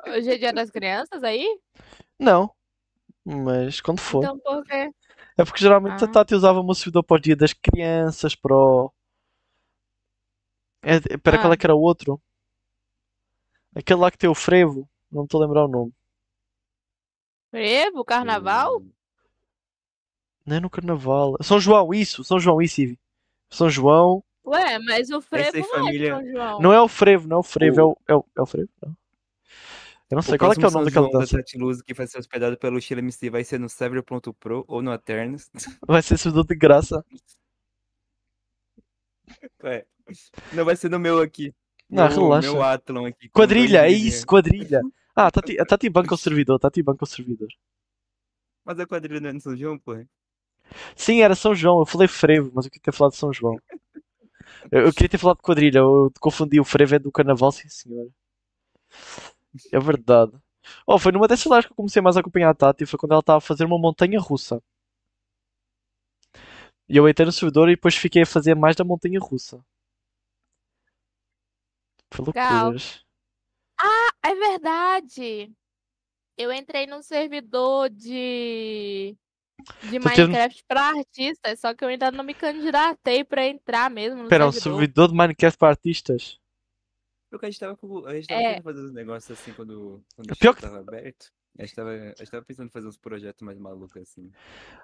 Hoje é dia das crianças aí? Não. Mas quando for. Então por quê? É porque geralmente a Ah. Tati usava o meu servidor para o Dia das Crianças, para o... É, espera, qual Ah. é que era o outro? Aquele lá que tem o frevo. Não me estou a lembrar o nome. Frevo? Carnaval? Hum, Não é no Carnaval. São João, isso. São João, isso, Ivi. São João. Ué, mas o frevo não é São João. Não é o frevo, não é o frevo. É O- o, é o, é o frevo? Não. Eu não sei. O Qual é que é o nome daquela da dança? Luz que vai ser hospedado pelo Estilo MC vai ser no Server.pro ou no Aternos. Vai ser servidor de graça. Ué, Não vai ser no meu aqui. Não, meu, relaxa. Meu Athlon aqui. Quadrilha, é isso, quadrilha. Ah, a Tati, a Tati banca o servidor. Tati banca o servidor. Mas a quadrilha não é no São João, porra. Sim, era São João. Eu falei frevo, mas eu queria ter falado de São João. Eu, eu queria ter falado de quadrilha. Eu confundi. O frevo é do carnaval, sim, senhor. É verdade. Oh, foi numa dessas lives que eu comecei mais a acompanhar a Tati. Foi quando ela estava a fazer uma montanha russa. E eu entrei no servidor e depois fiquei a fazer mais da montanha russa. Foi Legal. loucuras. É verdade. Eu entrei num servidor de de Tu Minecraft pra artistas, só que eu ainda não me candidatei pra entrar mesmo no Espera, um servidor. servidor de Minecraft para artistas? Porque a gente tava, com, a gente tava É. querendo fazer uns negócios assim quando, quando o Pior tava aberto. A gente, tava, a gente tava pensando em fazer uns projetos mais malucos assim.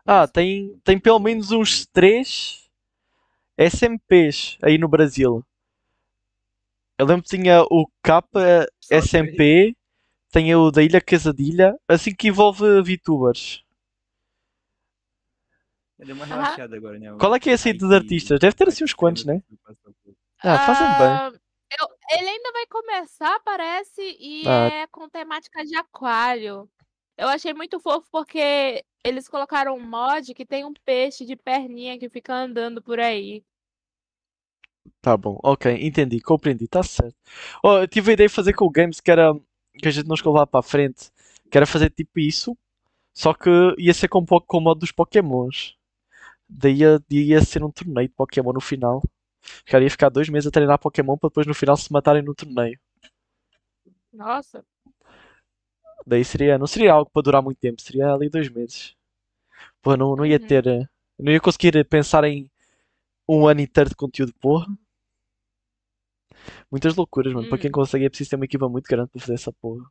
Ah, Mas- tem, tem pelo menos uns 3 SMPs aí no Brasil. Eu lembro que tinha o Kappa Só SMP, tem o da Ilha Casadilha, assim que envolve VTubers. Deu uma relaxada agora, né? Qual é que é esse aí dos artistas? Deve ter assim uns quantos, né? Ah, fazem bem. Ele ainda vai começar, parece, e Ah. é com temática de aquário. Eu achei muito fofo porque eles colocaram um mod que tem um peixe de perninha que fica andando por aí. Tá bom, ok, entendi, compreendi, tá certo. Oh, eu tive a ideia de fazer com o Games que era que a gente não lá para a frente, que era fazer tipo isso, só que ia ser com, com o modo dos Pokémons. Daí ia, ia ser um torneio de Pokémon no final. Os caras iam ficar dois meses a treinar Pokémon para depois no final se matarem no torneio. Nossa. Daí seria, não seria algo para durar muito tempo, seria ali dois meses. Pô, não, não ia Uhum. ter, eh, não ia conseguir pensar em um ano inteiro de conteúdo, porra. Muitas loucuras, mano. Para quem Hum. consegue é preciso ter uma equipa muito grande para fazer essa porra.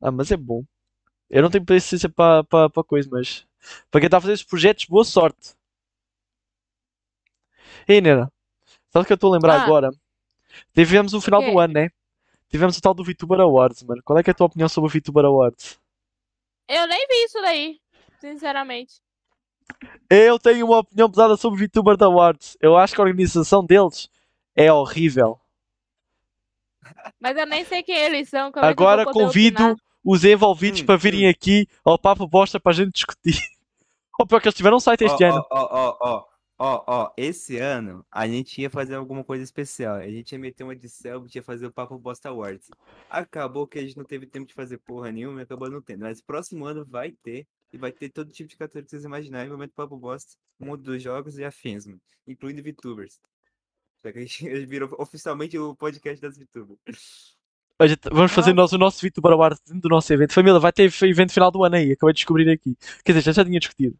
Ah, mas é bom. Eu não tenho paciência para coisa, mas para quem está a fazer esses projetos, boa sorte. Ei, Nera, sabe o que eu estou a lembrar Ah. agora? Tivemos o final quê? do ano, né? Tivemos o tal do VTuber Awards, mano. Qual é que é a tua opinião sobre o VTuber Awards? Eu nem vi isso daí, sinceramente. Eu tenho uma opinião pesada sobre o VTuber Awards. Eu acho que a organização deles é horrível. Mas eu nem sei quem eles são. como é Agora convido opinar? os envolvidos Hum, para virem aqui ao Papo Bosta para a gente discutir. Ou pior que eles tiveram um site este ó, ano. Ó, ó, ó, ó, esse ano a gente ia fazer alguma coisa especial. A gente ia meter uma de ia fazer o Papo Bosta Awards. Acabou que a gente não teve tempo de fazer porra nenhuma e acabou não tendo. Mas próximo ano vai ter. E vai ter todo tipo de categoria que vocês imaginarem. Momento Papo Bosta, mundo dos jogos e afins, mano. Incluindo VTubers. Só que a gente virou oficialmente o podcast das VTubers. Vamos fazer nós o nosso VTuber Awards dentro do nosso evento. Família, vai ter evento final do ano aí. Acabei de descobrir aqui. Quer dizer, já, já tinha discutido.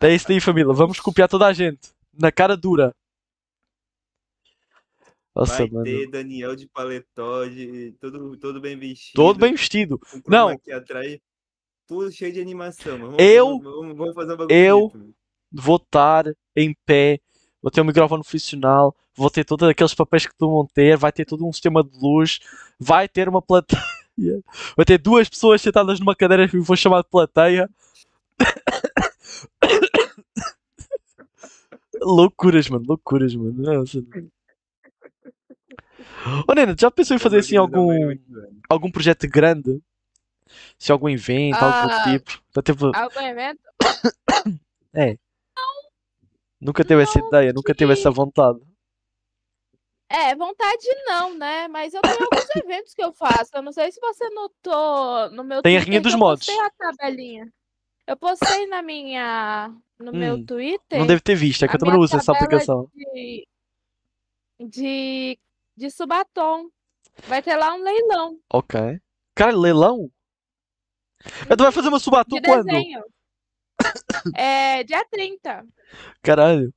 É isso daí, família. Vamos copiar toda a gente. Na cara dura. Nossa, Vai mano. ter Daniel de paletó, de todo, todo bem vestido. Todo bem vestido. Não. aqui atrás. Tudo cheio de animação. Vamos, Eu- vamos, vamos- fazer um eu- bonito, mano. Vou estar em pé. Vou ter um microfone funcional. Vou ter todos aqueles papéis que tu vão ter. Vai ter todo um sistema de luz. Vai ter uma plateia. Vai ter duas pessoas sentadas numa cadeira que vou chamar de plateia. Loucuras, mano. Loucuras, mano. Nossa. Ô, Nena, já pensou em fazer assim um algum, algum projeto grande? Se algum evento, algo do Ah. tipo? Já teve... Algum evento? Nunca teve essa ideia, nunca teve essa vontade. É, vontade não, né? Mas eu tenho alguns eventos que eu faço. Eu não sei se você notou no meu Tem a rinha dos eu mods. postei a tabelinha. Eu postei na minha, no meu Hum, Twitter Não deve ter visto, é que a eu também uso essa aplicação. de, de, de Subatom. Vai ter lá um leilão Ok. Cara, leilão? Mas tu vai fazer uma de subatom quando? desenho. É dia 30. Caralho.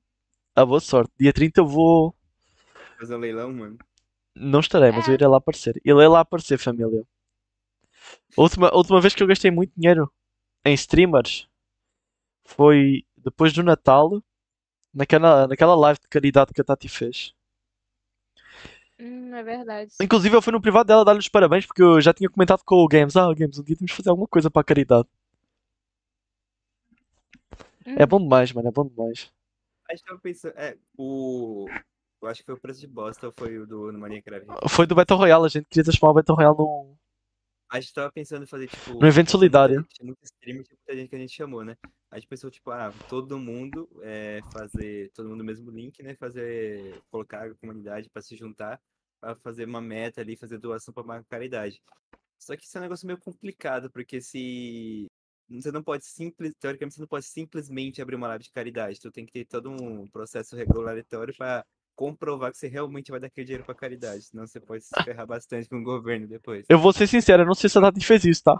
Ah, boa sorte. Dia 30 eu vou. Fazer um leilão, mano. Não estarei, mas eu É. irei lá aparecer. Irei lá aparecer, família. A última, a última vez que eu gastei muito dinheiro em streamers foi depois do Natal, naquela, naquela live de caridade que a Tati fez. Hum, é verdade. Inclusive, eu fui no privado dela dar-lhe os parabéns porque eu já tinha comentado com o Games. Ah, Games, um dia temos de fazer alguma coisa para a caridade. É Hum. bom demais, mano, é bom demais. Acho que eu pensando. É, o. Eu acho que foi o preço de bosta ou foi o do no Minecraft? Foi do Battle Royale, a gente queria transformar o Battle Royale num. A gente tava pensando em fazer, tipo. No evento solidário. Tinha muito streamer, tinha muita gente que a gente chamou, né? A gente pensou, tipo, ah, todo mundo é, fazer. Todo mundo no mesmo link, né? Fazer. Colocar a comunidade pra se juntar, pra fazer uma meta ali, fazer doação pra uma caridade. Só que isso é um negócio meio complicado, porque se. Você não pode simples, teoricamente você não pode simplesmente abrir uma live de caridade. Tu tem que ter todo um processo regulatório para comprovar que você realmente vai dar aquele dinheiro pra caridade. Senão você pode se ferrar bastante com o governo depois. Eu vou ser sincero, eu não sei se a Tati fez isso, tá?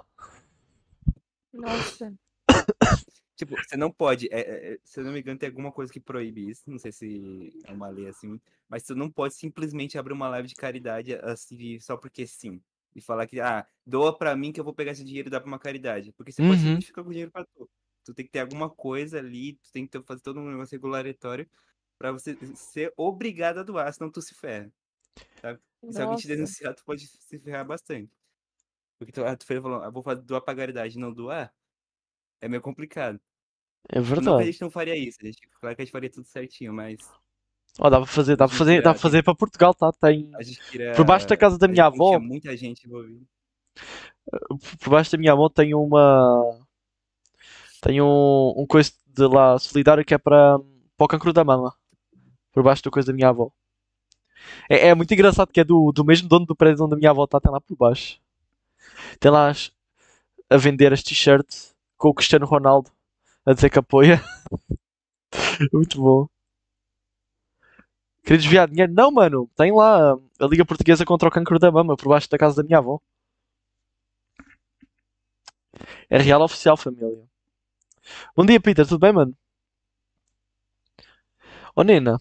Nossa. Tipo, você não pode. é, é, é, se eu não me engano, tem alguma coisa que proíbe isso. Não sei se é uma lei assim. Mas você não pode simplesmente abrir uma live de caridade assim, só porque sim. E falar que, ah, doa pra mim que eu vou pegar esse dinheiro e dar pra uma caridade. Porque você pode Uhum. simplesmente ficar com o dinheiro pra tu. Tu tem que ter alguma coisa ali, tu tem que ter- fazer todo um negócio regulatório pra você ser obrigado a doar, senão tu se ferra. E se alguém te denunciar, tu pode se ferrar bastante. Porque tu, ah, tu falou, ah, vou doar pra caridade e não doar, é meio complicado. É Não que a verdade. gente não faria isso, a gente, claro que a gente faria tudo certinho, mas Ó, dá pra fazer, dá pra fazer, dá pra fazer para Portugal, tá? Tem. a gente queria. Por baixo da casa da minha avó, muita gente envolvida. por baixo da minha avó tem uma. Tem um, um coisa de lá solidário que é para, para o cancro da mama. Por baixo da coisa da minha avó. É, é muito engraçado que é do, do mesmo dono do prédio onde a minha avó está, tem lá por baixo. Tem lá as- a vender as t-shirts com o Cristiano Ronaldo a dizer que apoia. Muito bom. Queria desviar dinheiro? Não, mano. Tem lá a Liga Portuguesa contra o cancro da mama por baixo da casa da minha avó. É real oficial, família. Bom dia, Peter. Tudo bem, mano? Ô, Nena,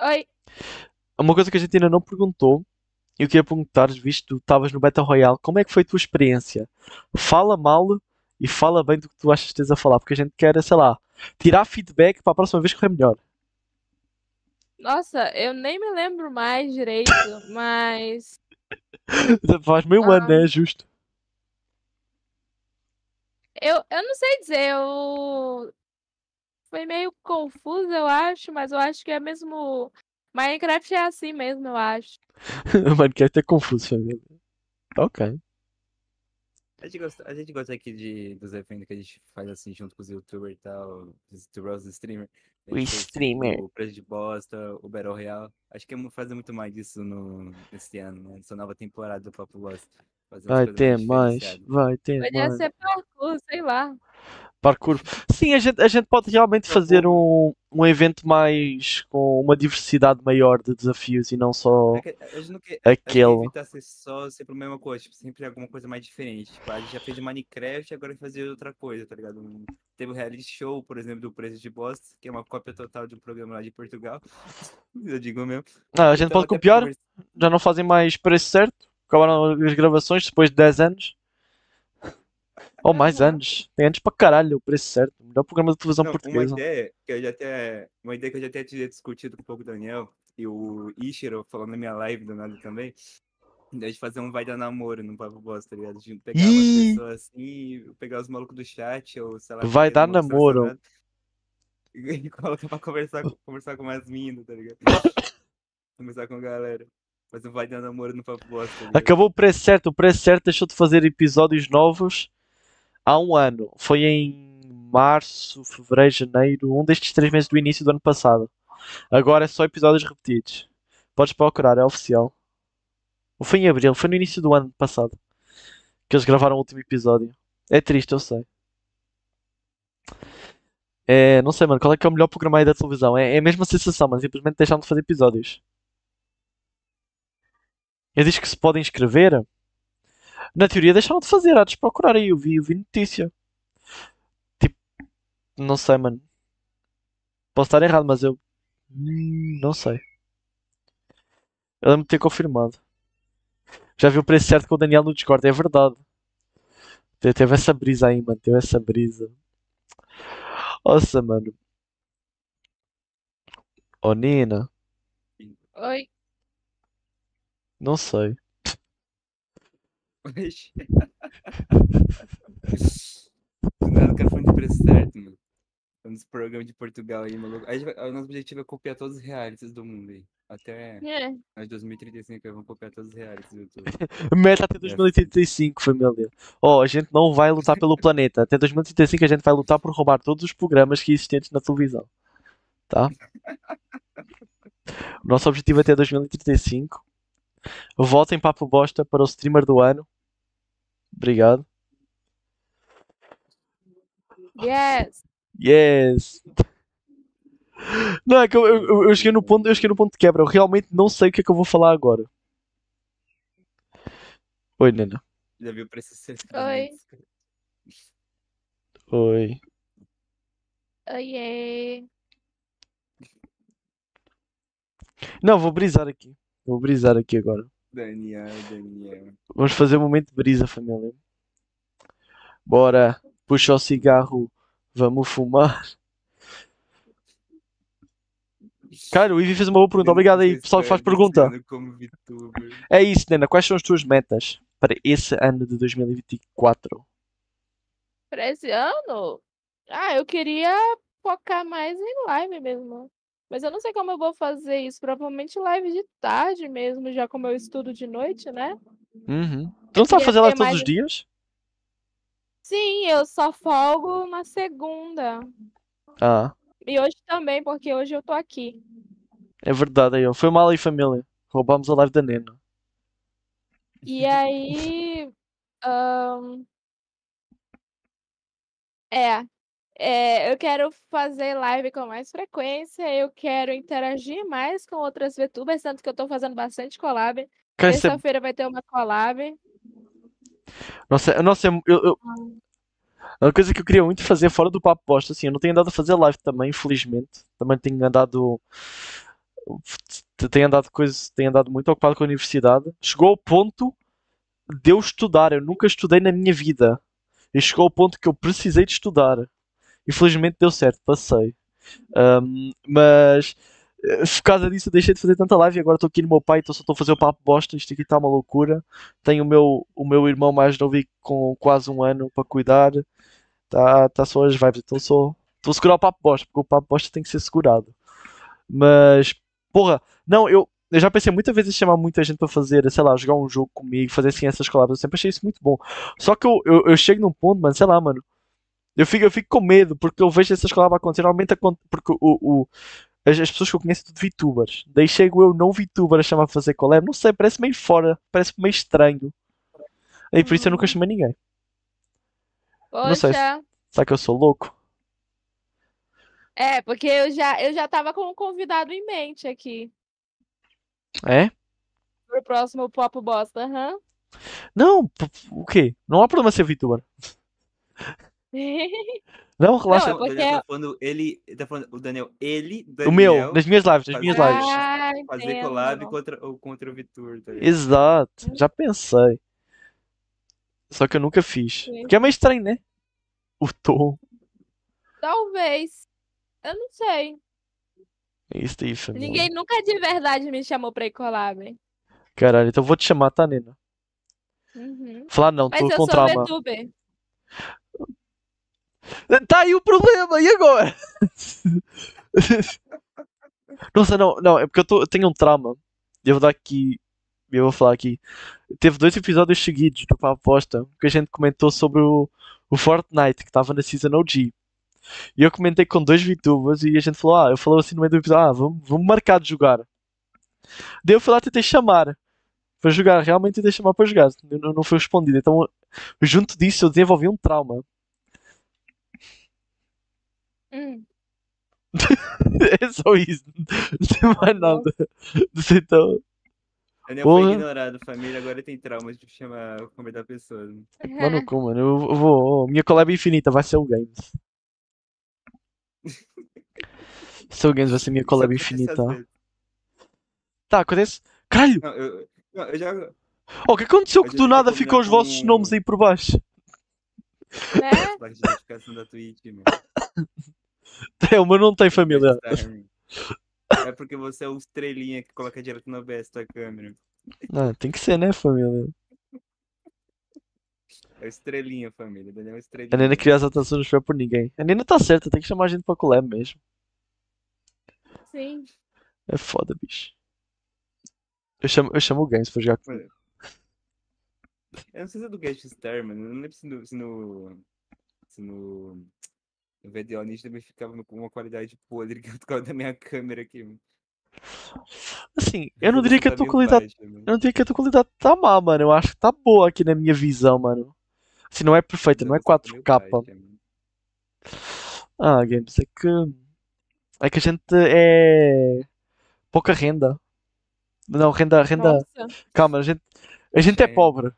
Oi. uma coisa que a gente ainda não perguntou, e eu queria perguntar, visto que tu estavas no Battle Royale, como é que foi a tua experiência? Fala mal e fala bem do que tu achas que tens a falar, porque a gente quer, sei lá, tirar feedback para a próxima vez correr melhor. Nossa, eu nem me lembro mais direito, mas Faz meio ano, né? É justo. eu, eu não sei dizer, eu foi meio confuso, eu acho, mas eu acho que é mesmo Minecraft é assim mesmo, eu acho. Quer ter confuso, família. Ok. A gente gosta, a gente gosta aqui de, dos eventos que a gente faz assim junto com os youtubers e tal, os youtubers, os streamers. O tipo, streamer. O Preço de Bosta, o Battle Royale. Acho que é fazer muito mais disso no, nesse ano, né? Nessa nova temporada do Papo Bosta. Vai ter mais, vai ter Podia mais. ser parkour, sei lá. Parkour. Sim, a gente, a gente pode realmente fazer um, um evento mais com uma diversidade maior de desafios e não só que a gente não quer, a gente quer aquele. ser só sempre a mesma coisa, tipo, sempre alguma coisa mais diferente. Tipo, a gente já fez Minecraft e agora vai fazer outra coisa, tá ligado? Um- teve o reality show, por exemplo, do Preço de Bosta, que é uma cópia total de um programa lá de Portugal. Eu digo mesmo. Não, a gente Então, pode copiar, já não fazem mais preço certo. Acabaram as gravações depois de 10 anos. Ou mais Aham. anos. Tem anos para caralho o preço certo. O melhor programa de televisão Não, uma portuguesa. ideia que eu já até, uma ideia que eu já até tinha discutido com um pouco o Daniel e o Ishiro falando na minha live do nada também. Da gente fazer um vai dar namoro no Papo Bosta, tá ligado? De pegar umas Ih! pessoas assim, pegar os malucos do chat, ou sei lá. Vai dar namoro. selecionado, E colocar pra conversar, conversar com umas minas, tá ligado? Conversar com a galera. Fazer um vai dar namoro no Papo Bosta, tá? Acabou o preço certo. O preço certo deixou de fazer episódios novos há um ano. Foi em março, fevereiro, janeiro. Um destes três meses do início do ano passado. Agora é só episódios repetidos. Podes procurar, é oficial. Ou foi em abril, foi no início do ano passado que eles gravaram o último episódio. É triste, eu sei. É, não sei, mano, qual é que é o melhor programa aí da televisão? É, é a mesma sensação, mas simplesmente deixaram de fazer episódios. Eu disse que se podem inscrever. Na teoria deixaram de fazer, há de procurar aí, eu vi, eu vi notícia. Tipo, não sei, mano. Posso estar errado, mas eu. Hum, Não sei. Eu lembro de ter confirmado. Já vi o preço certo com o Daniel no Discord, é verdade. Te- Teve essa brisa aí, mano. Teve essa brisa. Nossa, mano. Oh, Nina. Oi. Não sei. Oxi. Do nada o cara falando de preço certo, mano. Um dos programas de Portugal aí, maluco. Aí o nosso objetivo é copiar todos os realities do mundo aí. Até É. nós 2035 aí vamos copiar todos os realities do YouTube. Meta até 2035, família. Oh, a gente não vai lutar pelo planeta. Até 2035 a gente vai lutar por roubar todos os programas que existentes na televisão. Tá? O nosso objetivo é até 2035. Votem Papo Bosta para o streamer do ano. Obrigado. Yes. Yes! Não, é que eu, eu, eu cheguei no ponto, eu cheguei no ponto de quebra. Eu realmente não sei o que é que eu vou falar agora. Oi, Nena. Já viu preço certo? Oi. Oi. Oiê. Não, vou brisar aqui. Vou brisar aqui agora. Daniel, Daniel. Vamos fazer um momento de brisa, família. Bora, puxa o cigarro, vamos fumar. Cara, o Ivi fez uma boa pergunta. Obrigado aí, pessoal que faz pergunta. É isso, Nena. Quais são as tuas metas para esse ano de 2024? Pra esse ano? Ah, eu queria focar mais em live mesmo. Mas eu não sei como eu vou fazer isso. Provavelmente live de tarde mesmo, já como eu estudo de noite, né? Uhum. Tu não sabe queria fazer ter live todos mais- os dias? Sim, eu só folgo na segunda. Ah, E hoje também, porque hoje eu tô aqui. é verdade aí, ó. Foi mal aí, família. Roubámos a live da Nena. E aí. ahn, É, é, eu quero fazer live com mais frequência, eu quero interagir mais com outras VTubers, tanto que eu tô fazendo bastante collab. É- Terça-feira vai ter uma collab. Nossa, nossa, eu, eu- uma coisa que eu queria muito fazer fora do papo bosta, assim, eu não tenho andado a fazer live também, infelizmente. Também tenho andado. Tenho andado coisa, tenho andado muito ocupado com a universidade. Chegou ao ponto de eu estudar. Eu nunca estudei na minha vida. E chegou ao ponto que eu precisei de estudar. Infelizmente deu certo, passei. Ahm, mas eh, por causa disso eu deixei de fazer tanta live e agora estou aqui no meu pai, então só estou a fazer o papo bosta. Isto aqui está uma loucura. Tenho o meu, o meu irmão mais novo com quase um ano para cuidar. Tá, tá só as vibes. Então só estou a segurar o papo bosta, porque o papo bosta tem que ser segurado. Mas, porra, não, eu, eu já pensei muitas vezes em chamar muita gente para fazer, sei lá, jogar um jogo comigo, fazer assim essas collabs. Eu sempre achei isso muito bom. Só que eu, eu, eu chego num ponto, mano, sei lá, mano. Eu fico, eu fico com medo porque eu vejo essas collabs acontecer. Normalmente porque o, o, as, as pessoas que eu conheço são tudo VTubers. Daí chego eu, não VTuber, a chamar para fazer collab. Não sei, parece meio fora, parece meio estranho. E por isso eu nunca chamei ninguém. Não sei se- Poxa, Será que eu sou louco? É, porque eu já, eu já tava com um convidado em mente aqui. É? Pro próximo Pop Bosta, aham. Não, p- p- o quê? Não há problema ser VTuber. Não, relaxa. Não, é porque- Daniel tá falando ele. Tá falando o Daniel, ele, o meu, Daniel, nas minhas lives, nas minhas fazer- lives. Ah, fazer collab entendo. contra, contra o Vitor. Tá? Exato, já pensei. Só que eu nunca fiz. Sim. Porque é meio estranho, né? O tom. Talvez. Eu não sei. Isso aí, família. Ninguém nunca de verdade me chamou pra ir collab. Caralho, então eu vou te chamar, tá, Nena? Uhum. Falar não, Mas tô eu com sou. VTuber. Tá aí o problema, e agora? Nossa, não, não, é porque eu, tô, eu tenho um trauma. Eu vou dar aqui. Eu vou falar aqui. Teve dois episódios seguidos do Papo que a gente comentou sobre o, o Fortnite que estava na Season OG. E eu comentei com dois VTubers e a gente falou, ah, eu falou assim no meio do episódio, ah, vamos, vamos marcar de jogar. Daí eu fui lá tentei chamar para jogar, realmente tentei chamar para jogar, não, não foi respondido. Então, junto disso, eu desenvolvi um trauma. Hum. É só isso. Não tem mais nada. Não sei então. Daniel foi Porra. ignorado, família. Agora tem traumas de chamar, convidar pessoas. Mano, como, mano? Eu vou. Minha collab infinita vai ser o Games. Seu Games vai ser minha collab infinita. Tá, acontece. Caralho! Não, eu, não, eu já. Oh, o que aconteceu que do vai nada ficou os vossos com- nomes aí por baixo? Né? Da. É, o meu não tem família. Time. É porque você é o estrelinha que coloca direto no OBS tua câmera. Não, tem que ser, né, família? É o estrelinha, família. Daniel é estrelinha. A Nena criar as não espera por ninguém. A Nena tá certa, tem que chamar a gente pra collab mesmo. Sim. É foda, bicho. Eu chamo, eu chamo o Games pra jogar comigo. Eu não sei se é do Guest Star, mano. Eu não lembro se no. Se no, se no, no VDO Ninja também ficava com uma qualidade podre que por causa da minha câmera aqui. Assim, eu não diria que a tua tá qualidade. Eu não diria que a tua qualidade tá má, mano. Eu acho que tá boa aqui na minha visão, mano. Assim, não é perfeita, não é resolução tá meio 4K. baixa, mano. Ah, Games, é que. É que a gente é. Pouca renda. Não, renda, renda. Nossa. Calma, a gente, a gente é pobre.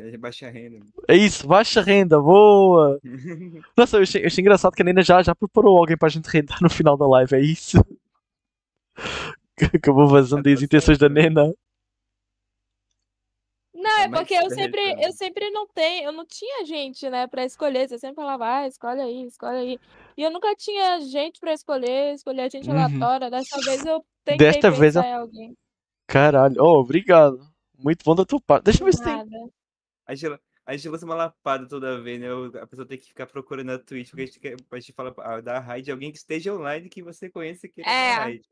É baixa renda. É isso, baixa renda, boa. Nossa, eu achei, eu achei engraçado que a Nena já, já preparou alguém para a gente rendar no final da live, é isso? Acabou vazando Tá as intenções da né? Nena. Não, Tá é porque eu sempre, mano. eu sempre não tenho, eu não tinha gente, né, pra escolher. Você sempre falava, ah, escolhe aí, escolhe aí. E eu nunca tinha gente pra escolher, escolher gente Uhum. aleatória. Dessa vez eu tentei Desta vez eu- alguém. Caralho, oh, obrigado. Muito bom da tua parte. Deixa eu ver se tem. A gente, a gente lança uma lapada toda vez, né? A pessoa tem que ficar procurando na Twitch, porque a gente, quer, a gente fala ah, da raid de alguém que esteja online que você conheça que É. raid.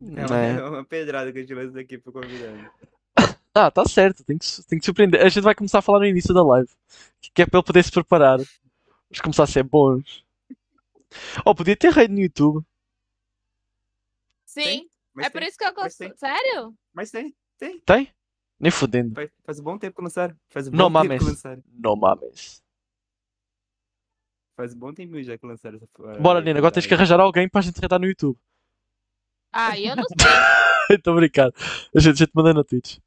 É uma, É. é uma pedrada que a gente lança daqui pro convidado. Ah, tá certo, tem que, tem que surpreender. A gente vai começar a falar no início da live. Que é para ele poder se preparar. Vamos começar a ser bons. Oh, podia ter raid no YouTube. Sim, Mas é por tem, isso que eu gosto. tem. Sério? mas tem, tem. Tem? Nem fodendo. Faz, faz um bom tempo que lançaram. Faz um Não bom tempo mames. que lançaram. Não mames. Faz um bom tempo já que lançaram essa. a Bora, Nina, agora tens que arranjar alguém para a gente raidar no YouTube. Ah, eu não sei. Tô brincando. A gente, a gente manda na Twitch.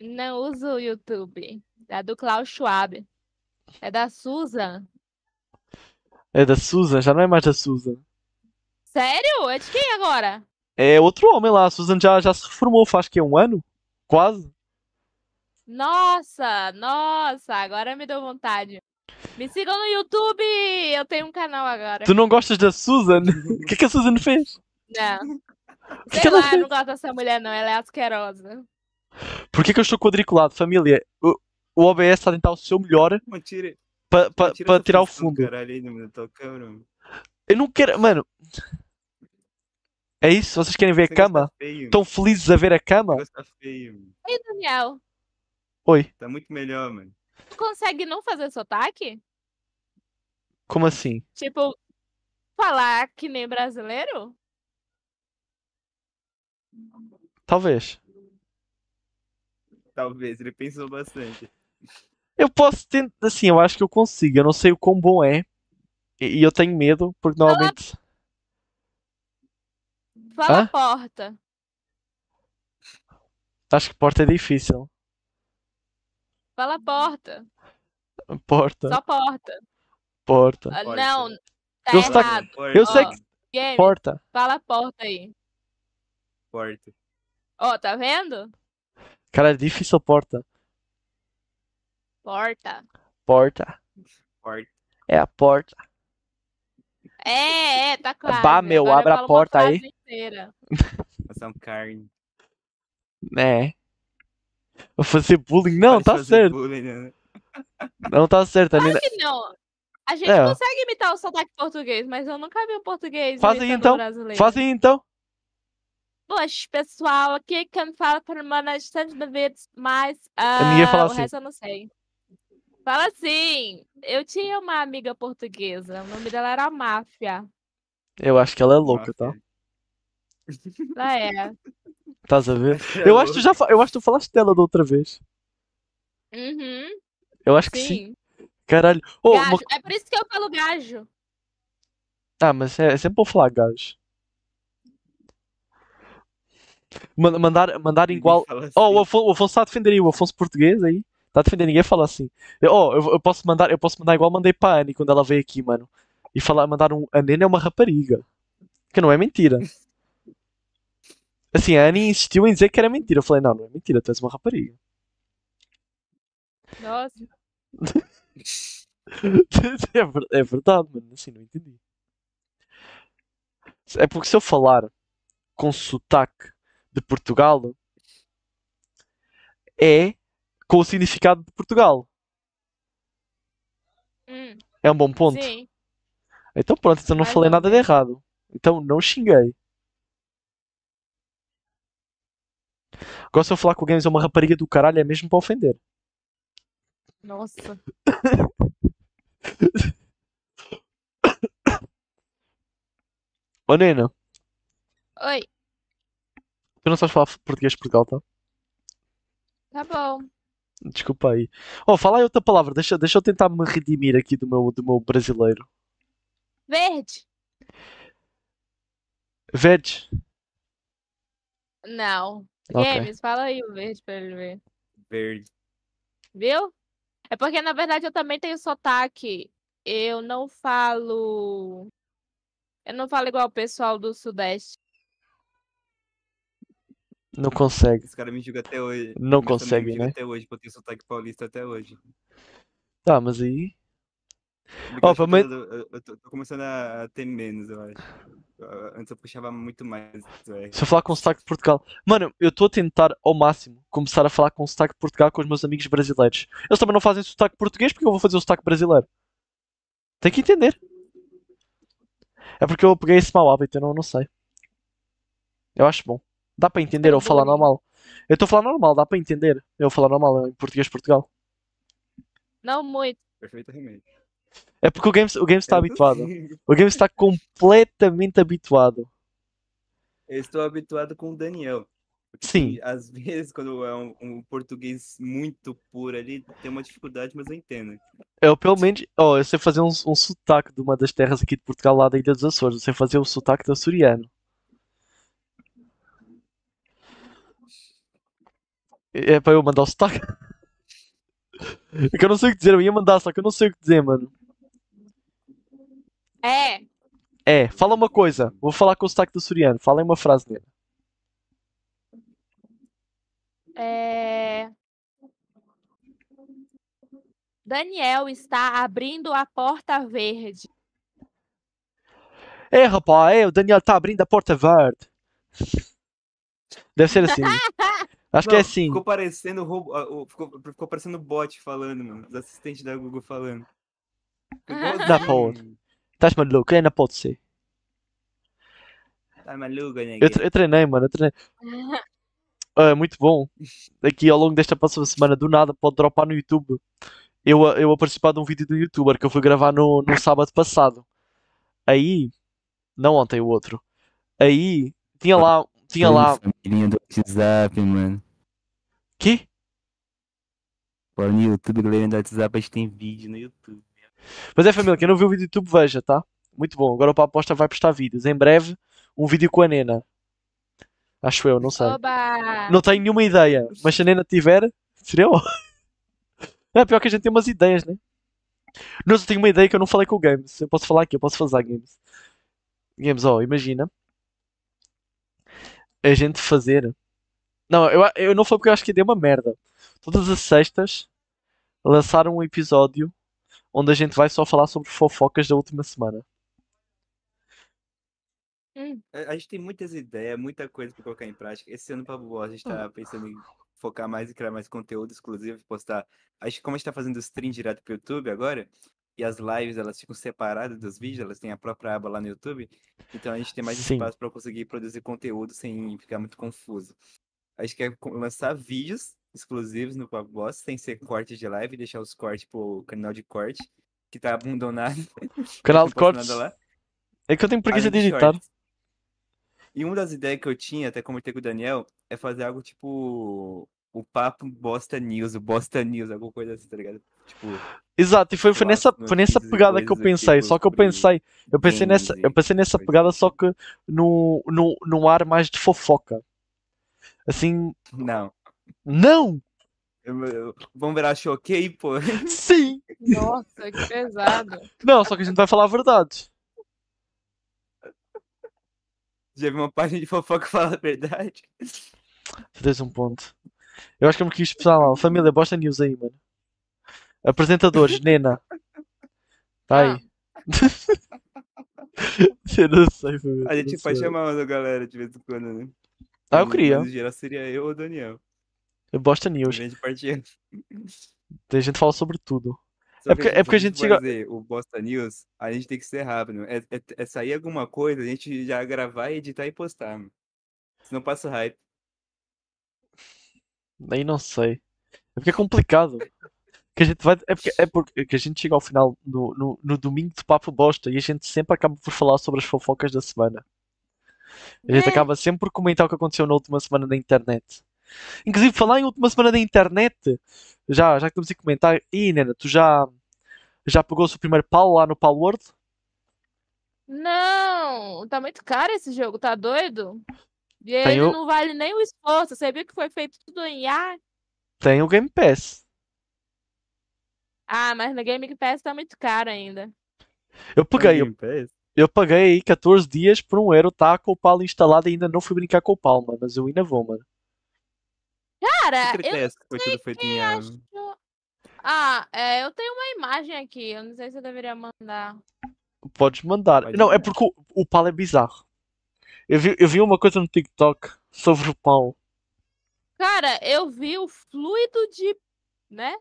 Não uso o YouTube. É do Klaus Schwab. É da Susan. É da Susan, já não é mais da Susan. Sério? É de quem agora? É outro homem lá. A Susan já, já se reformou faz que um ano? Quase. Nossa, nossa, agora me deu vontade. Me sigam no YouTube! Eu tenho um canal agora. Tu não gostas da Susan? O que é que a Susan fez? Não. que Sei ela lá, eu não gosto dessa mulher, não. Ela é asquerosa. Por que que eu estou quadriculado, família? O, o OBS está a tentar o seu melhor para pa, pa tirar o fundo. Caralho aí. Eu não quero. Mano. É isso? Vocês querem ver a Esse negócio cama? Estão felizes a ver a cama? Ei, Daniel, Oi, Tá muito melhor, mano. tu consegue não fazer sotaque? como assim? Tipo, falar que nem brasileiro? Talvez. Talvez, ele pensou bastante. Eu posso tentar. Assim, eu acho que eu consigo. Eu não sei o quão bom é. E e eu tenho medo, porque normalmente. Fala Hã? porta. Acho que porta é difícil. Fala porta. Porta, Só porta. porta. Ah, não, tá Eu sei- errado. Porta, Eu sei Ó, que. Game, Porta. fala porta aí. porta. Ó, tá vendo? Cara, é difícil porta. Porta. Porta. Porta. É a porta. É, é, tá quase. Bah, meu, Agora eu abre a porta aí. inteira. Ação carne. É. Vou fazer bullying. Não, tá certo. bullying, né? Não tá certo. A Nina... Que não. A gente É. consegue imitar o sotaque português, mas eu nunca vi o português Faz aí, imitando então. brasileiro. Faz aí então. Poxa, pessoal, aqui quem fala para Manas Santos Davids, mas ninguém ah, fala o assim. resto eu não sei. Fala assim, eu tinha uma amiga portuguesa, o nome dela era Máfia. Eu acho que ela é louca, tá? Ela é. Estás a ver? É Eu acho que tu já fa- eu acho que tu falaste dela da outra vez. Uhum, Eu acho que sim. sim. Caralho. Oh, uma-. É por isso que eu falo gajo. Ah, mas é, é sempre bom falar gajo. Man- Mandar, mandar igual. fala Oh, o assim. Afonso, o Afonso está a defender aí, o Afonso português aí. Está a defender, ninguém fala assim. Eu- Oh, eu, eu posso mandar, eu posso mandar igual mandei para a Annie quando ela veio aqui, mano. E falar, mandar um. A Nena é uma rapariga. Que não é mentira. Assim, a Annie insistiu em dizer que era mentira. Eu falei, não, não é mentira, tu és uma rapariga. Nossa. É é verdade, mano. Assim, não entendi. É porque se eu falar com sotaque de Portugal, é com o significado de Portugal. Hum, É um bom ponto. sim. Então pronto, então não falei ou nada de errado. Então não xinguei. Se eu falar que o Games é uma rapariga do caralho, é mesmo para ofender. Nossa. Ô Nena, Oi, tu não sabes falar português de Portugal, tá? tá bom. Desculpa aí. Oh, fala aí outra palavra, deixa, deixa eu tentar me redimir aqui do meu, do meu brasileiro. Verde? Veg. Não. Ok. Games, fala aí o verde pra ele ver. Verde. Viu? É porque, na verdade, eu também tenho sotaque. Eu não falo. Eu não falo igual o pessoal do Sudeste. Não consegue. Esse cara me julga até hoje. Não família consegue, me né? Até hoje, porque eu tenho sotaque paulista até hoje. Tá, mas aí. Porque Ó, eu eu, tô, começando a ter menos, eu acho. Antes eu puxava muito mais. Se eu falar com sotaque de Portugal. Mano, eu estou a tentar ao máximo começar a falar com sotaque de Portugal com os meus amigos brasileiros. Eles também não fazem sotaque português porque eu vou fazer o sotaque brasileiro. Tem que entender. É porque eu peguei esse mau hábito, eu não, não sei. Eu acho bom. Dá para entender eu falar normal. Eu estou a falar normal, dá para entender. Eu falar normal em português de Portugal. Não muito. Perfeito remédio. É porque o Games, o Games está habituado. O Games está completamente habituado. Eu estou habituado com o Daniel. Porque, Sim. Às vezes, quando é um, um português muito puro ali, tem uma dificuldade, mas eu entendo. Eu pelo menos, oh, eu sei fazer um, um sotaque de uma das terras aqui de Portugal, lá da Ilha dos Açores. Eu sei fazer o sotaque do açoriano. É para eu mandar o sotaque? É que eu não sei o que dizer, eu ia mandar, só que eu não sei o que dizer, mano. É. É, fala uma coisa. Vou falar com o sotaque do açoriano. Fala aí uma frase nele. É. Daniel está abrindo a porta verde. É, rapaz, é, o Daniel está abrindo a porta verde. Deve ser assim. Acho que é Não, assim. Ficou parecendo robô, o- ficou, ficou parecendo bot falando, mano. Os assistentes da Google falando. Pra igualzinho. Estás maluco? Ainda pode ser. Tá maluco, né? Eu, tre- eu treinei, mano. Eu treinei. É muito bom. Aqui ao longo desta próxima semana, do nada, pode dropar no YouTube. Eu, a- eu a participar de um vídeo do youtuber que eu fui gravar no, no sábado passado. Aí, não ontem, o outro. Aí, tinha lá, tinha lá, Família do WhatsApp, mano. que? Pô, no YouTube, galera do WhatsApp, a gente tem vídeo no YouTube. Mas é família, quem não viu o vídeo do YouTube, veja, tá? Muito bom. Agora o Papo Bosta vai postar vídeos. Em breve, um vídeo com a Nena. Acho eu, não sei. Oba! Não tenho nenhuma ideia, mas se a Nena tiver, seria ó. É pior que a gente tem umas ideias, né? Não, eu tenho uma ideia que eu não falei com o Games. Eu posso falar aqui, eu posso fazer Games. Games, ó, imagina. A gente fazer. Não, eu, eu não foi porque eu acho que deu uma merda. Todas as sextas lançaram um episódio onde a gente vai só falar sobre fofocas da última semana. Hum, A a gente tem muitas ideias, muita coisa pra colocar em prática. Esse ano, Pablo a gente tá pensando em focar mais e criar mais conteúdo exclusivo, postar. Acho que como a gente tá fazendo stream direto pro YouTube agora, e as lives elas ficam separadas dos vídeos, elas têm a própria aba lá no YouTube, então a gente tem mais Sim. espaço pra conseguir produzir conteúdo sem ficar muito confuso. A gente quer lançar vídeos exclusivos no Pablo Boss, sem ser cortes de live, deixar os cortes pro canal de corte, que tá abandonado. Canal de cortes. É que eu tenho preguiça de editar. E uma das ideias que eu tinha, até comentei com o Daniel, é fazer algo tipo o papo Bosta News, o Bosta News, alguma coisa assim, tá ligado? Tipo, Exato, e foi, foi nessa, foi nessa pegada que eu pensei. Só que eu pensei, eu pensei nessa, eu pensei nessa pegada assim. só que no, no, num ar mais de fofoca. Assim, não. Não! Vamos virar choquei, pô. Sim! nossa, que pesado. Não, só que a gente vai falar a verdade. Já vi uma página de fofoca falar a verdade. Tens um ponto. Eu acho que eu me quis expressar mal. Família, bosta news aí, mano. Apresentadores, Nena. Tá aí. eu não sei, família. A gente sei. chamar uma galera de vez em quando, né? Ah, eu queria. Geral seria eu ou o Daniel. Bosta Em news. A gente fala sobre tudo. Só É que, porque- é porque a se gente for chega- fazer o Bosta News, a gente tem que ser rápido. É, é, é sair alguma coisa, a gente já gravar, editar e postar. Mano. Senão passa hype. Aí não sei. É porque é complicado. Que a gente vai, é, porque, é porque que a gente chega ao final no, no, no domingo de papo bosta e a gente sempre acaba por falar sobre as fofocas da semana. A gente É. acaba sempre por comentar o que aconteceu na última semana na internet. Inclusive, falar em última semana da internet, já, já que estamos a comentar, e Nena, tu já, já pegou o seu primeiro pau lá no Pal World? Não, tá muito caro esse jogo, tá doido? E ele o- não vale nem o esforço. Você viu que foi feito tudo em ar? Tem o Game Pass. Ah, mas no Game Pass tá muito caro ainda. Eu peguei, eu, Game Pass? eu paguei aí 14 dias por um euro, tá com o Pal instalado e ainda não fui brincar com o Pal, mano, mas eu ainda vou, mano. Cara, Que eu é que foi tudo feito em ar? acho. Ah, é, eu tenho uma imagem aqui. Eu não sei se eu deveria mandar. Podes mandar. Pode não, é mandar. porque o, o pau é bizarro. Eu vi, eu vi uma coisa no TikTok sobre o pau. Cara, eu vi o fluido de. né?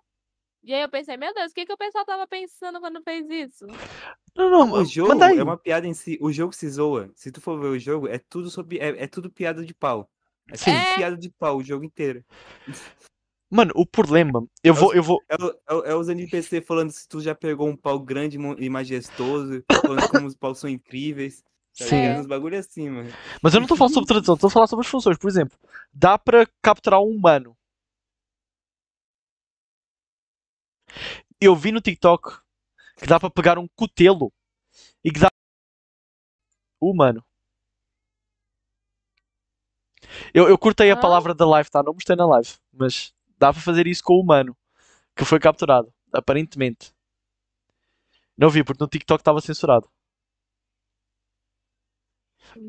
E aí eu pensei, meu Deus, o que, que o pessoal tava pensando quando fez isso? Não, não, O jogo é uma piada em si. O jogo se zoa. Se tu for ver o jogo, é tudo sobre. É, é tudo piada de pau. É Sim. É. piada de pau o jogo inteiro. Mano, o problema. Eu vou, eu vou. É, é, é os NPC falando se tu já pegou um pau grande e majestoso, falando como os paus são incríveis. Tá Sim. Uns bagulho assim, mano. Mas eu não a falar sobre tradução, a falar sobre as funções. Por exemplo, dá para capturar um humano. Eu vi no TikTok que dá para pegar um cutelo e que dá. Humano. Eu, eu cortei a Hã? palavra da live, tá? Não mostrei na live. Mas dá para fazer isso com o humano que foi capturado, aparentemente. Não vi, porque no TikTok estava censurado.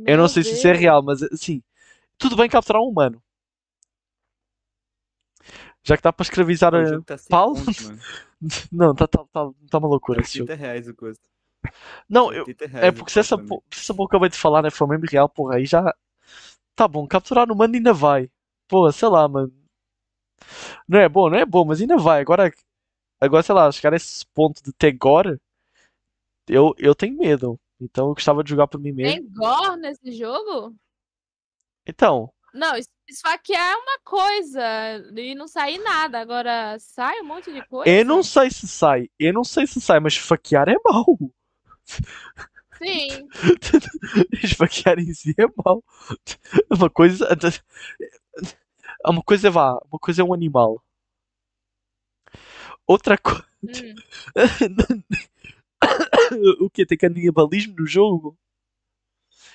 Eu não Meu sei se isso é Deus. real, mas assim, tudo bem capturar um humano. Já que dá para escravizar O a. tá sem Paulo? ponto, mano. Não, tá, tá, tá, tá uma loucura É esse jogo. 80 reais o custo. Não, eu, 80 é porque se essa, se essa boca acabei de falar né, for mesmo real, porra, aí já. Tá bom, capturar no humano ainda vai. Pô, sei lá, mano. Não é bom, não é bom, mas ainda vai. Agora, agora sei lá, chegar a esse ponto de ter gore, eu, eu tenho medo. Então eu gostava de jogar por mim mesmo. Tem gore nesse jogo? Então, Não, es- esfaquear é uma coisa e não sair nada. Agora sai um monte de coisa. eu não sei se sai, eu não sei se sai, mas esfaquear é mau. Sim. Esfaquear em si é mau. Uma coisa. Uma coisa vá, uma coisa é um animal. Outra coisa. Hum. o que Tem canibalismo no jogo?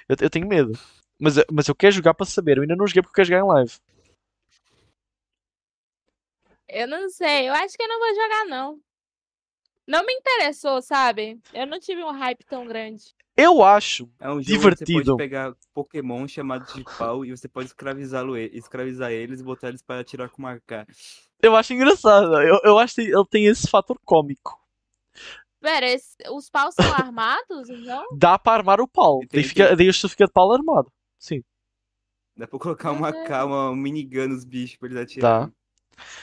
Eu, eu tenho medo. Mas, eu- mas eu quero jogar para saber. Eu ainda não joguei porque eu quero jogar em live. Eu não sei, eu acho que eu não vou jogar, não. Não me interessou, sabe? Eu não tive um hype tão grande. Eu acho. É um jogo que você Divertido. pode pegar Pokémon chamados de pau e você pode escravizá-lo, escravizar eles e botar eles para atirar com uma K. Eu acho engraçado. Eu, eu acho que ele tem esse fator cómico. Pera, esse- os paus são armados, então? Dá para armar o pau. Daí, fica, daí você fica de pau armado. Sim. Dá pra colocar uma K, uma um minigun nos bichos pra eles atirarem.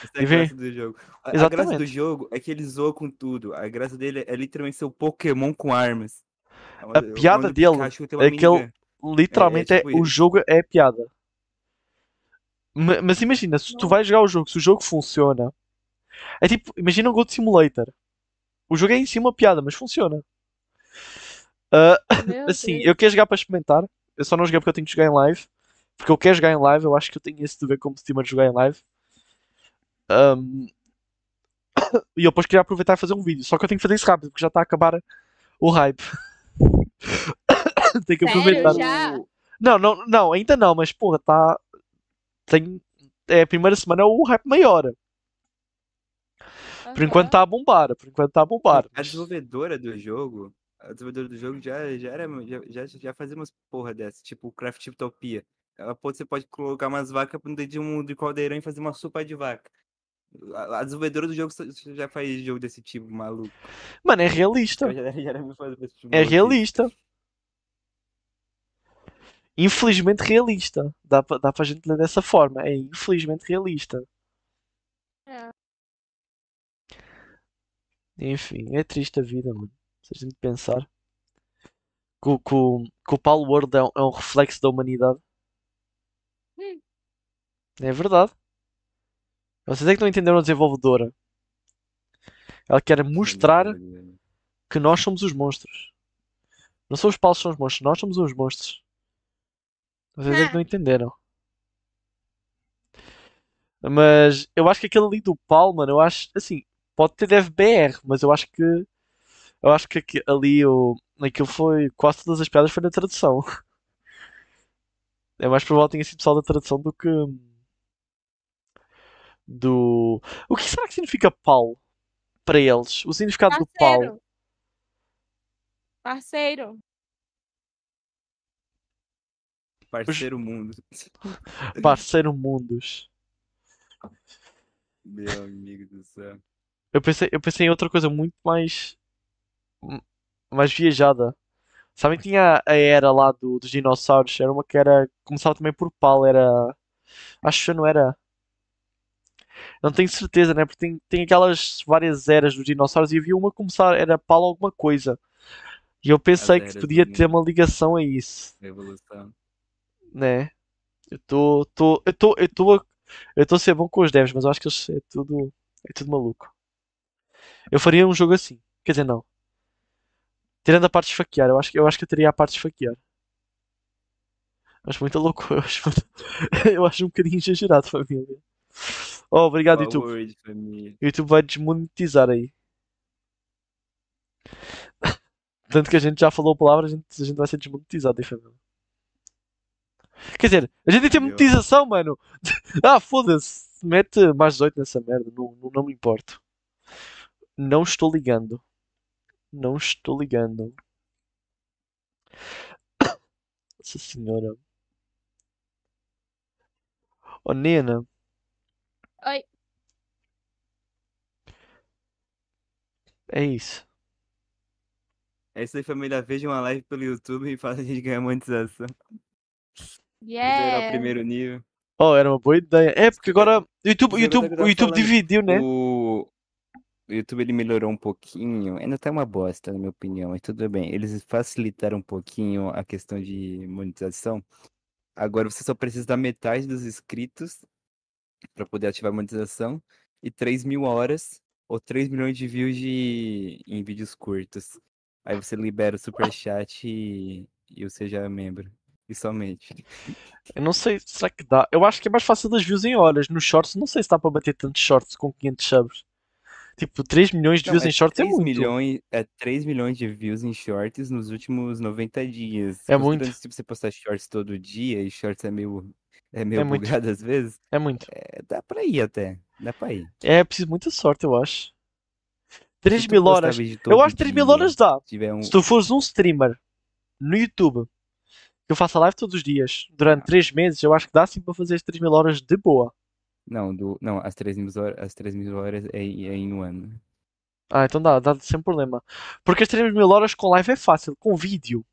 Essa é a vem- graça do jogo. A, a graça Exatamente. do jogo é que ele zoa com tudo. A graça dele é literalmente ser o Pokémon com armas. A piada dele é que ele- Literalmente, É, é, tipo o isso. jogo é piada. Ma- Mas imagina, se tu vais jogar o jogo, se o jogo funciona. É tipo, imagina um Goat Simulator. O jogo é em si uma piada, mas funciona. Meu assim, Deus. eu quero jogar para experimentar. Eu só não joguei porque eu tenho que jogar em live. Porque eu quero jogar em live. Eu acho que eu tenho esse dever como streamer de jogar em live. Ahm, E eu depois queria aproveitar e fazer um vídeo. Só que eu tenho que fazer isso rápido porque já está a acabar o hype. tenho que Sério? aproveitar. Já? Não, não, não, ainda não, mas porra, tá. Tem. É a primeira semana é o hype maior. Por enquanto Aham. tá a bombar. Por enquanto tá a bombar. A desenvolvedora do jogo, a desenvolvedora do jogo já, já, era, já, já, já fazia umas porra dessa, tipo o Craft Utopia. Ela pode, você pode colocar umas vacas dentro de um de caldeirão e fazer uma sopa de vaca. A, a desenvolvedora do jogo já faz jogo desse tipo, maluco. Mano, é realista. Já, já tipo É realista. Infelizmente realista. Dá pra, dá pra gente ler dessa forma. É infelizmente realista. É. Enfim, é triste a vida, mano. Se a gente pensar. Que, o- que, que o Paulo World é um, é um reflexo da humanidade. Hum. É verdade. Vocês é que não entenderam a desenvolvedora. Ela quer mostrar que nós somos os monstros. Não são os que são os monstros, nós somos os monstros. Vocês é que não entenderam. Mas eu acho que aquele ali do pau, mano, eu acho assim, pode ter DevBR, mas eu acho que eu acho que aqui- ali o aquilo foi quase todas as piadas foi na tradução. É mais provável que tenha sido só da tradução do que do O que será que significa pau para eles? O significado do pau. Parceiro. Parceiro. Parceiro mundo. Parceiro mundos. Meu amigo do céu. Eu pensei, eu pensei em outra coisa muito mais mais viajada. Sabem que tinha a era lá do, dos dinossauros, era uma que era começava também por pau, era acho que não era. Não tenho certeza, né? Porque tem, tem aquelas várias eras dos dinossauros e havia uma começar era pau alguma coisa. E eu pensei que podia ter uma ligação a isso, Revolução. né? Eu estou tô, eu tô, eu tô, a- eu tô a ser bom com os devs, mas eu acho que eles é tudo, é tudo maluco. Eu faria um jogo assim. Quer dizer, não. Tirando a parte de esfaquear, eu acho, que- eu acho que eu teria a parte de esfaquear. Acho muito louco, eu acho, eu acho um bocadinho exagerado, família. Oh, obrigado, YouTube. Família. YouTube vai desmonetizar aí. Tanto que a gente já falou a palavra, a gente, a gente vai ser desmonetizado família. Quer dizer, a gente tem monetização, mano. Ah, foda-se. Mete mais 18 nessa merda, não, não, não me importo. Não estou ligando. Não estou ligando. Nossa senhora. Oh, Nena. Oi. É isso. É isso aí, família. Veja uma live pelo YouTube e faça a gente ganhar monetização. Zerar o Yeah. primeiro nível. Oh, era uma boa ideia. É, porque agora o YouTube, o YouTube, o YouTube dividiu, né? O... o YouTube ele melhorou um pouquinho. Ainda tá uma bosta, na minha opinião, mas tudo bem. Eles facilitaram um pouquinho a questão de monetização. Agora você só precisa da metade dos inscritos para poder ativar a monetização e 3 mil horas ou 3 milhões de views de... em vídeos curtos. Aí você libera o superchat e... e você já é membro. E somente. Eu não sei, será que dá? Eu acho que é mais fácil das views em horas. Nos shorts, não sei se dá para bater tantos shorts com 500 subs. Tipo, 3 milhões de Não, views é em shorts é 3 muito. milhões, é 3 milhões de views em shorts nos últimos 90 dias. É muito. Que, tipo, você postar shorts todo dia e shorts é meio, é meio É muito. bugado às vezes, É muito. é, dá pra ir até. Dá pra ir. É preciso muita sorte, eu acho. Se 3 tu mil horas. Eu acho que 3 mil horas dá. um... Se tu fores um streamer no YouTube, que eu faço live todos os dias, durante 3 meses, eu acho que dá sim para fazer as 3 mil horas de boa. Não, do... não, as 3 mil horas, as 3 mil horas é, é em um ano. Ah, então dá, dá sem problema. Porque as 3 mil horas com live é fácil, com vídeo.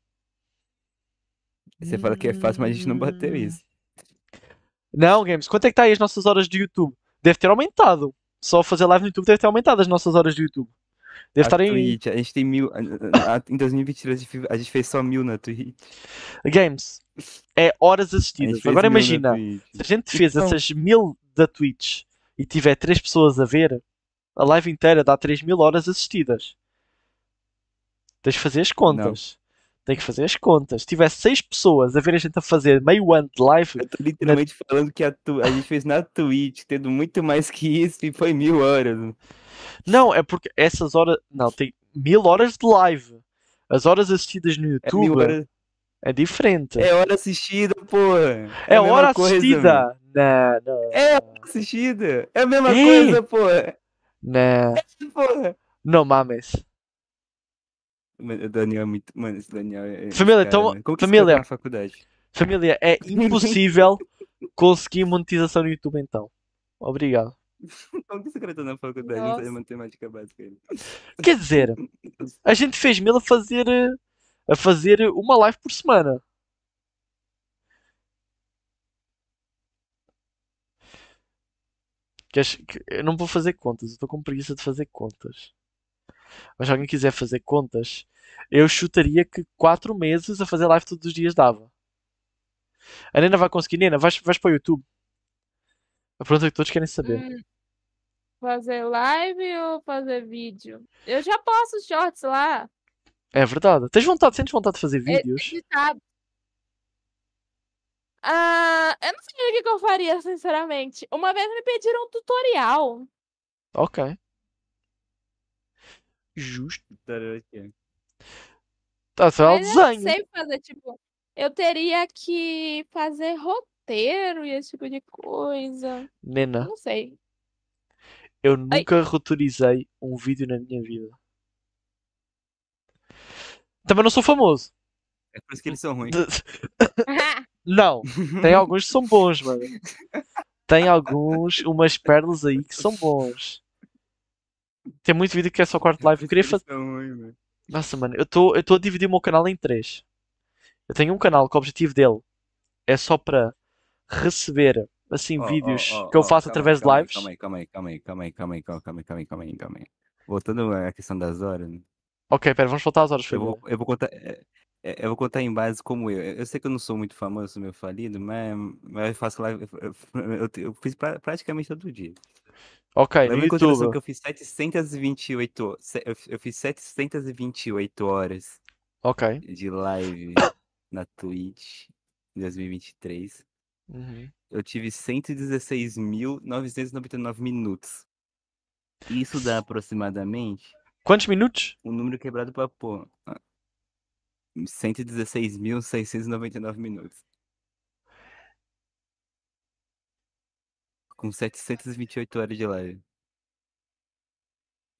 Você fala que é fácil, mas a gente não bateu Hum. isso. Não, Games, quanto é que está aí as nossas horas de YouTube? Deve ter aumentado. Só fazer live no YouTube deve ter aumentado as nossas horas de YouTube. Deve A estar em. Twitch, a gente tem mil. Em 2023 a gente fez só mil na Twitch. Games. É horas assistidas. Agora imagina, se a gente fez Então- essas mil da Twitch e tiver 3 pessoas a ver, a live inteira dá 3 mil horas assistidas. Tens que fazer as contas. Tem que fazer as contas. Se tiver 6 pessoas a ver a gente a fazer meio ano de live, Eu tô literalmente falando que a, tu- a gente fez na Twitch, tendo muito mais que isso, e foi mil horas. Não, é porque essas horas. Não, tem mil horas de live. As horas assistidas no É YouTube horas. é diferente. É hora assistida, porra. É, mesma hora coisa, assistida. Não, não. É hora assistida. É a mesma É. coisa, porra. Não. porra. Não mames. Mano, o Daniel é muito. Mano, esse Daniel é. Família, cara, então. Como família. tá faculdade? Família, é impossível conseguir monetização no YouTube então. Obrigado. Como que cara tá na faculdade? Não sei Nossa. matemática básica. Quer dizer, a gente fez mil a fazer a fazer uma live por semana. Eu não vou fazer contas, eu estou com preguiça de fazer contas. Mas se alguém quiser fazer contas, eu chutaria que 4 meses a fazer live todos os dias dava. A Nena vai conseguir. Nena, vais, vais para o YouTube. A pergunta que todos querem saber. Hum, fazer live ou fazer vídeo? Eu já posto shorts lá. É verdade. Tens vontade, sentes vontade de fazer É vídeos? editado. Ah, eu não sei o que eu faria, sinceramente. Uma vez me pediram um tutorial. Ok. Justo. Tá, só é o Mas eu não desenho. sei fazer, tipo, eu teria que fazer roteiro e esse tipo de coisa. Nena, não sei. eu nunca roteirizei um vídeo na minha vida. Também não sou famoso. É por isso que eles são ruins. Não, tem alguns que são bons, mano. Tem alguns, umas pérolas aí que são bons. Tem muito vídeo que é só quarto live. Eu queria fazer. Nossa, mano, eu estou eu tô a dividir o meu canal em três. Eu tenho um canal que o objetivo dele é só para receber assim ó, vídeos ó, que eu faço através de lives. Calma aí, calma aí, calma aí, calma aí, calma aí, calma aí, calma aí, calma aí, calma aí. Voltando à questão das horas, né? Ok, pera, vamos voltar às horas, eu vou, eu vou contar, é, é, eu vou contar em base como eu. Eu sei que eu não sou muito famoso, meio falido, mas, mas eu faço live, eu, eu, eu fiz pra- praticamente todo dia. Ok, no em consideração YouTube. que eu fiz 728, se- eu, fiz 728 horas Ok. de live na Twitch em 2023. Uhum. eu tive 116.999 minutos. Isso dá aproximadamente Quantos minutos? um número quebrado para pôr. ah, 116.699 minutos. Com 728 horas de live.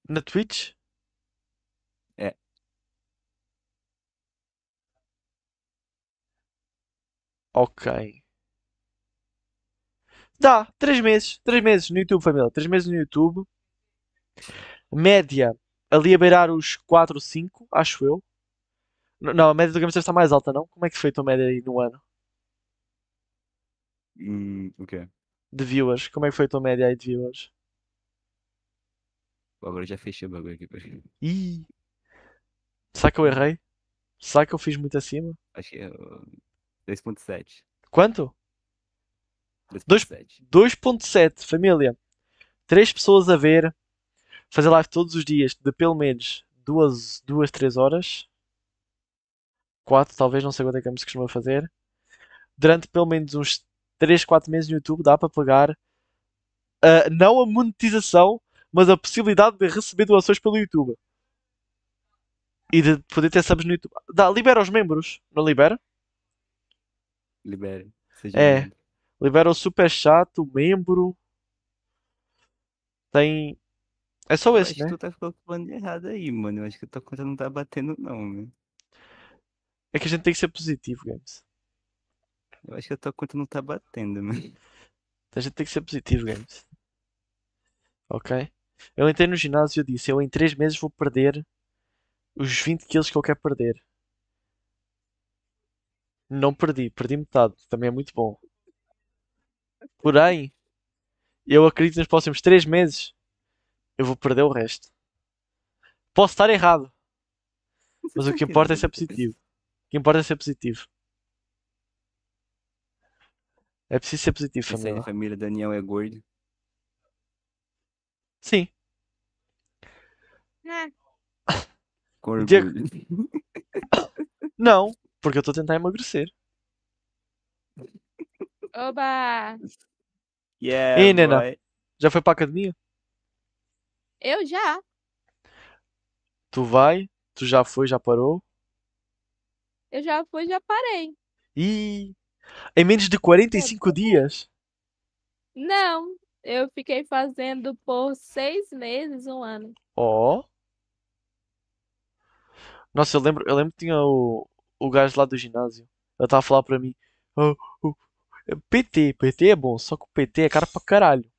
Na Twitch? É. Ok. Dá, 3 meses. 3 meses no YouTube, família. 3 meses no YouTube. Média ali a beirar os 4, 5, acho eu. N- Não, a média do Games deve estar mais alta, não? Como é que foi a tua média aí no ano? Hum, o quê? De viewers? Como é que foi a tua média aí de viewers? Pô, Agora já fechei o bagulho aqui. peraí. Ih! Será que eu errei? Será que eu fiz muito acima? Acho que é uh, 2.7. Quanto? 2.7. 2.7, família. 3 pessoas a ver. Fazer live todos os dias de pelo menos 2, 2 3 horas. 4 talvez, não sei quanto é que a se costuma fazer. Durante pelo menos uns 3, 4 meses no YouTube dá para pagar. ah, não a monetização, mas a possibilidade de receber doações pelo YouTube. E de poder ter subs no YouTube. Dá, libera os membros, não libera? Libere. Seja É. membro. Libera o super chat, o membro. Tem. É só Eu esse, acho que né? tu tá calculando errado aí, mano. Eu acho que a tua conta não tá batendo, não, né? É que a gente tem que ser positivo, Games. Eu acho que a tua conta não tá batendo, mano. A gente tem que ser positivo, Games. Ok? Eu entrei no ginásio e eu disse: eu em 3 meses vou perder os 20 quilos que eu quero perder. Não perdi, perdi metade. Também é muito bom. Porém, eu acredito que nos próximos 3 meses eu vou perder o resto. Posso estar errado, mas o que importa é ser positivo. O que importa é ser positivo. É preciso ser positivo, Essa aí família. da família Daniel é gordo. Sim. É. Diego- orgulho. Não, porque eu estou a tentar emagrecer. Oba! Yeah, Ei, Nena. boy. Já foi para a academia? Eu já. Tu vai? Tu já foi, já parou? Eu já fui, já parei. E em menos de 45 dias? Não, eu fiquei fazendo por seis meses, um ano. Ó. Nossa, eu lembro, eu lembro que tinha o, o gajo lá do ginásio. Ele estava a falar para mim. "Oh, oh, PT, PT é bom, só que o PT é caro para caralho.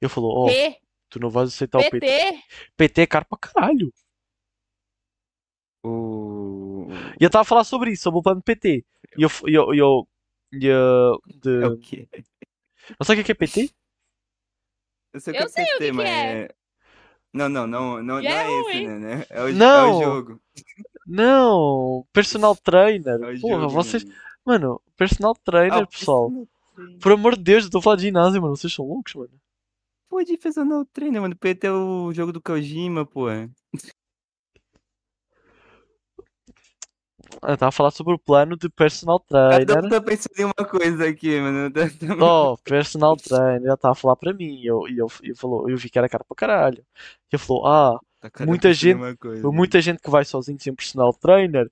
Eu falou, ó, P, tu não vais aceitar o PT. PT, PT é caro para caralho. O... E eu estava a falar sobre isso, sobre o plano PT. E eu, e eu, e eu, eu de... É o quê? Não sei o que é que é PT? Eu sei o Eu que é sei o PT, que que mas é. é... Não, não, não, não, não é é esse, né? né? É o, é Não. o jogo. Não, personal trainer. É o Porra, vocês. mano. Mano, personal trainer, Ah, o pessoal. personal. Por amor de Deus, eu a falar de ginásio, mano. Vocês são loucos, mano. Pô, de personal trainer, mano. PT é o jogo do Kojima, pô. Eu estava a falar sobre o plano de personal Cada um trainer. tá pensando em uma coisa aqui, mano. Tá- Oh, personal trainer. Ele estava a falar para mim. E eu, e eu, eu, falou, eu vi que era caro para caralho. E ele falou: Ah, tá muita gente- coisa. muita gente que vai sozinho sem personal trainer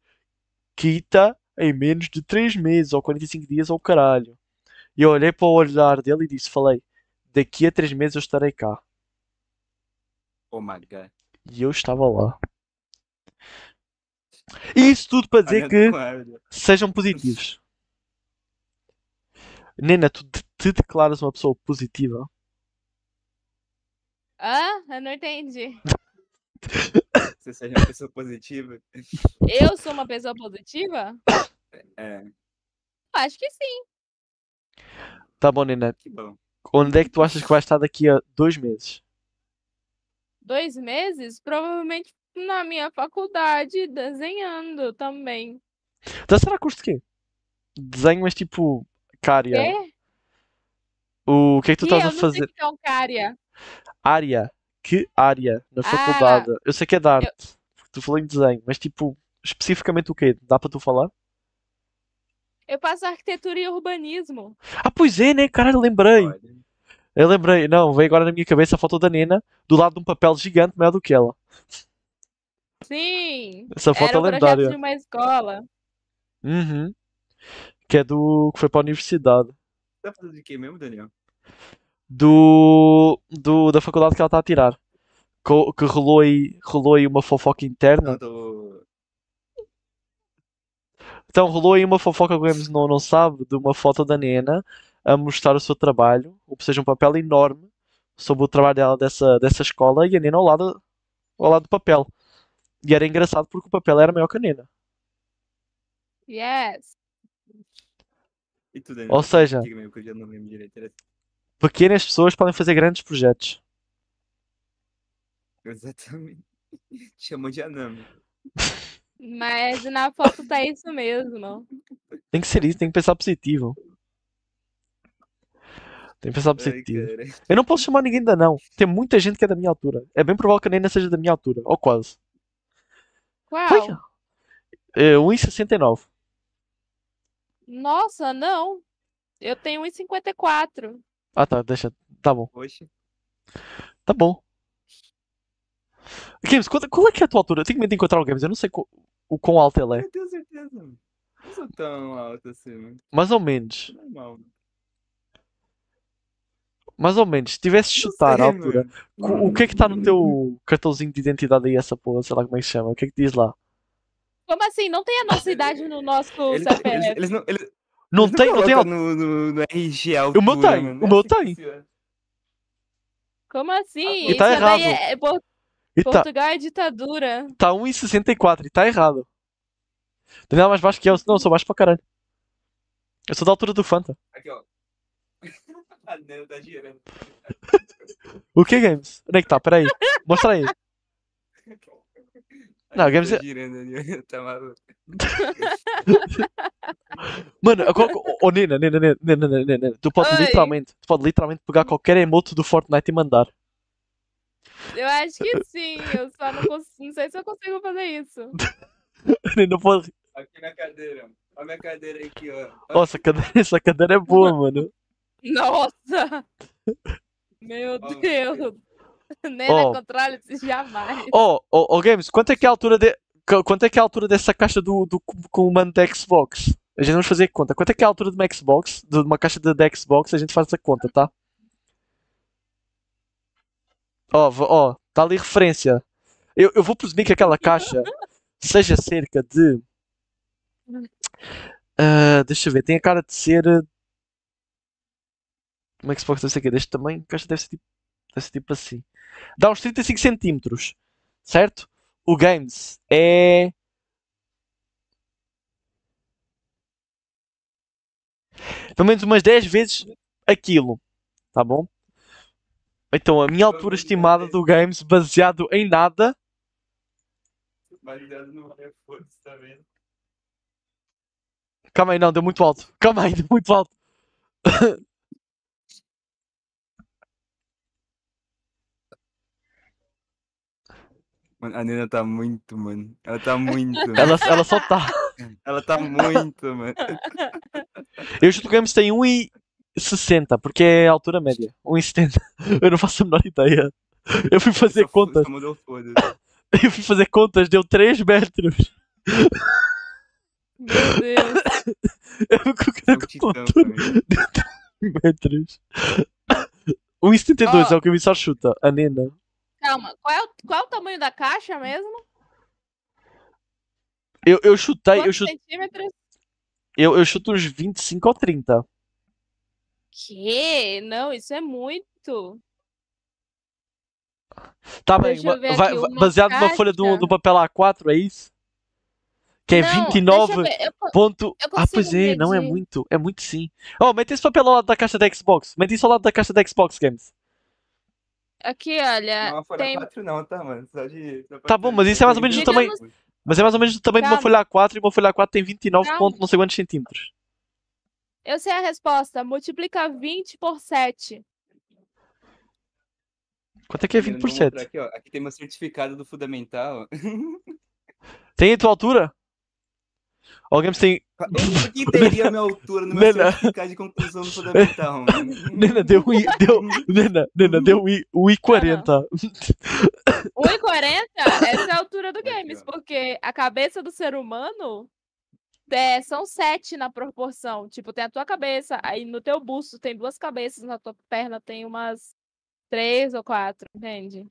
quita em menos de 3 meses ou 45 dias ou caralho. E eu olhei para o olhar dele e disse: Falei, daqui a 3 meses eu estarei cá. Oh my god. E eu estava lá. E isso tudo para dizer que sejam positivos. Nena, tu te, te declaras uma pessoa positiva? Ah, eu não entendi. Você seja uma pessoa positiva. Eu sou uma pessoa positiva? É, Acho que sim. Tá bom, Nena. que bom. Onde é que tu achas que vai estar daqui a dois meses? Dois meses? Provavelmente na minha faculdade, desenhando também. Então será curso de quê? Desenho, mas tipo, cária. Quê? O que é que tu estás eu a não sei fazer? o que é um cária. Área. Que área? Na Ah. faculdade. Eu sei que é de arte. porque Tu falou em desenho, mas tipo, especificamente o quê? Dá para tu falar? Eu faço arquitetura e urbanismo. Ah, pois é, né? Caralho, lembrei. Eu lembrei, não, veio agora na minha cabeça a foto da Nena do lado de um papel gigante maior do que ela. Sim. Essa foto Era é um projeto de uma escola. Uhum. Que é do. que foi para a universidade. Tá falando de quê mesmo, Daniel? Do. do da faculdade que ela está a tirar. Co- Que rolou aí, rolou aí uma fofoca interna. Não, tô... Então rolou aí uma fofoca que o Games não, não sabe de uma foto da Nena a mostrar o seu trabalho, ou seja, um papel enorme sobre o trabalho dela dessa, dessa escola e a Nena ao lado, ao lado do papel. E era engraçado porque o papel era maior que a Nena. Yes. E tu, Daniel? Ou seja, não direito. Pequenas pessoas podem fazer grandes projetos. Exatamente. Chamou de aname. Mas na foto tá isso mesmo. Tem que ser isso, tem que pensar positivo. Tem que pensar positivo. Eu não posso chamar ninguém de anão. Tem muita gente que é da minha altura. É bem provável que a Nena seja da minha altura, ou quase. Qual? Olha, é 1,69. Nossa, não. Eu tenho 1,54. Ah tá, deixa. Tá bom. Poxa. Tá bom. Games, qual, qual é que é a tua altura? Eu tenho medo de encontrar o Games, eu não sei qual- o quão alto ele é. Eu tenho certeza. Não sou tão alto assim, mano. Mais ou menos. Normal. Mais ou menos. Se tivesse de Não chutar a sei, altura, mano. co- o que é que está no teu cartãozinho de identidade aí, essa porra? Sei lá como é que se chama. O que é que diz lá? Como assim? Não tem a nossa idade no nosso Eles, CPF. eles, eles não, eles, Não eles tem, não tem colocam altura. no, no, no RG a O meu altura, tem, mano. o meu É tem. Como assim? E Isso tá daí errado. é, é Por- E tá, Portugal é ditadura. tá 1,64 e está errado. Tem nada mais baixo que eu. Não, eu sou baixo para caralho. Eu sou da altura do Fanta. Aqui, ó. A tá girando. O que Games? Onde é que está? Peraí. Mostra aí. A Não, Games tá é- girando ali, tá maluco. Mano, agora, oh, Nena, Nena, Nena, Nena, Nena, Nena, tu podes Oi. literalmente, tu podes literalmente pegar qualquer emote do Fortnite e mandar. Eu acho que sim. Eu só não, cons- não sei se eu consigo fazer isso. Nena pode. Aqui na cadeira. Olha a minha cadeira aqui, ó. Nossa, cadeira- essa cadeira é boa, mano. Nossa! Meu Deus! Nem Ó. na controle-se jamais. Oh, oh, oh, Games, quanto é que é a altura de. qu- Quanto é que é a altura dessa caixa do, do comando da Xbox? A gente vamos fazer conta. Quanto é que é a altura de uma Xbox? De uma caixa da Xbox, a gente faz a conta, tá? Ó, v- ó, tá ali referência. Eu, eu vou presumir que aquela caixa seja cerca de. ah, deixa eu ver, tem a cara de ser. Uma Xbox deve ser aqui, deste tamanho. Caixa deve ser tipo, deve ser tipo assim. Dá uns 35 centímetros, certo? O Games é. Pelo menos umas 10 vezes aquilo, tá bom? Então a minha altura estimada do Games, baseado em nada, Baseado no reforço, tá vendo? Calma aí, não, deu muito alto. Calma aí, deu muito alto. Mano, a Nena tá muito, mano. Ela tá muito. Ela, ela só tá. Ela tá muito, mano. Eu chuto que o Games tem 1,60, porque é a altura média. 1,70. Eu não faço a menor ideia. Eu fui fazer Só fo- contas. Só mudou foda. Eu fui fazer contas, deu 3 metros. Meu Deus. Eu fui Sou com titã calculadora. também. metros. 1,72 Ó. é o que o só chuta. A Nena. Calma, qual é, o, qual é o tamanho da caixa mesmo? Eu, eu chutei, eu, chut, centímetros? eu, eu chuto uns 25 ou 30. Que? Não, isso é muito. Tá bem, vai- aqui, baseado numa folha do, caixa. do papel A4, é isso? Que é Não, 29 deixa eu eu ponto. eu Ah, pois é, não é muito, é muito sim. Oh, mete esse papel ao lado da caixa da Xbox. Mete isso ao lado da caixa da Xbox Games. Aqui, olha, Não é uma folha tem. 4 não, tá, mano? Só de... só Tá bom, mas isso é mais ou menos do tamanho- Mas é mais ou menos do tamanho de uma Calma. folha A4 e uma folha A4 tem 29 Calma. ponto não sei quantos centímetros. Eu sei a resposta. Multiplica 20 por 7. Quanto é que é Nena, 20 vou por mostrar 7? Aqui, ó. Aqui tem meu certificado do fundamental. Tem a tua altura? Ó, Games tem. Que teria a minha altura no meu Nena. certificado de conclusão do fundamental? Nena, deu um i. Deu, nena, nena, deu um i, um i 40. 1,40? Essa é a altura do games, porque a cabeça do ser humano é, são sete na proporção. Tipo, tem a tua cabeça, aí no teu busto tem duas cabeças, na tua perna tem umas três ou quatro, entende?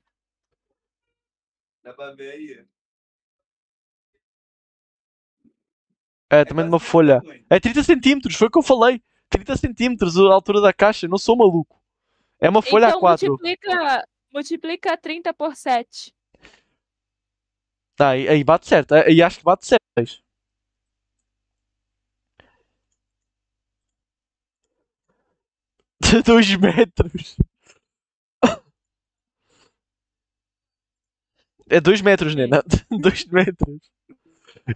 Dá pra ver aí. É, também de uma folha. É 30 centímetros, foi o que eu falei. 30 centímetros a altura da caixa, não sou maluco. É uma folha então A4. multiplica, multiplica 30 por 7. Tá, aí, aí bate certo. Aí acho que bate certo. 2 metros. É 2 metros, Nena. 2 metros.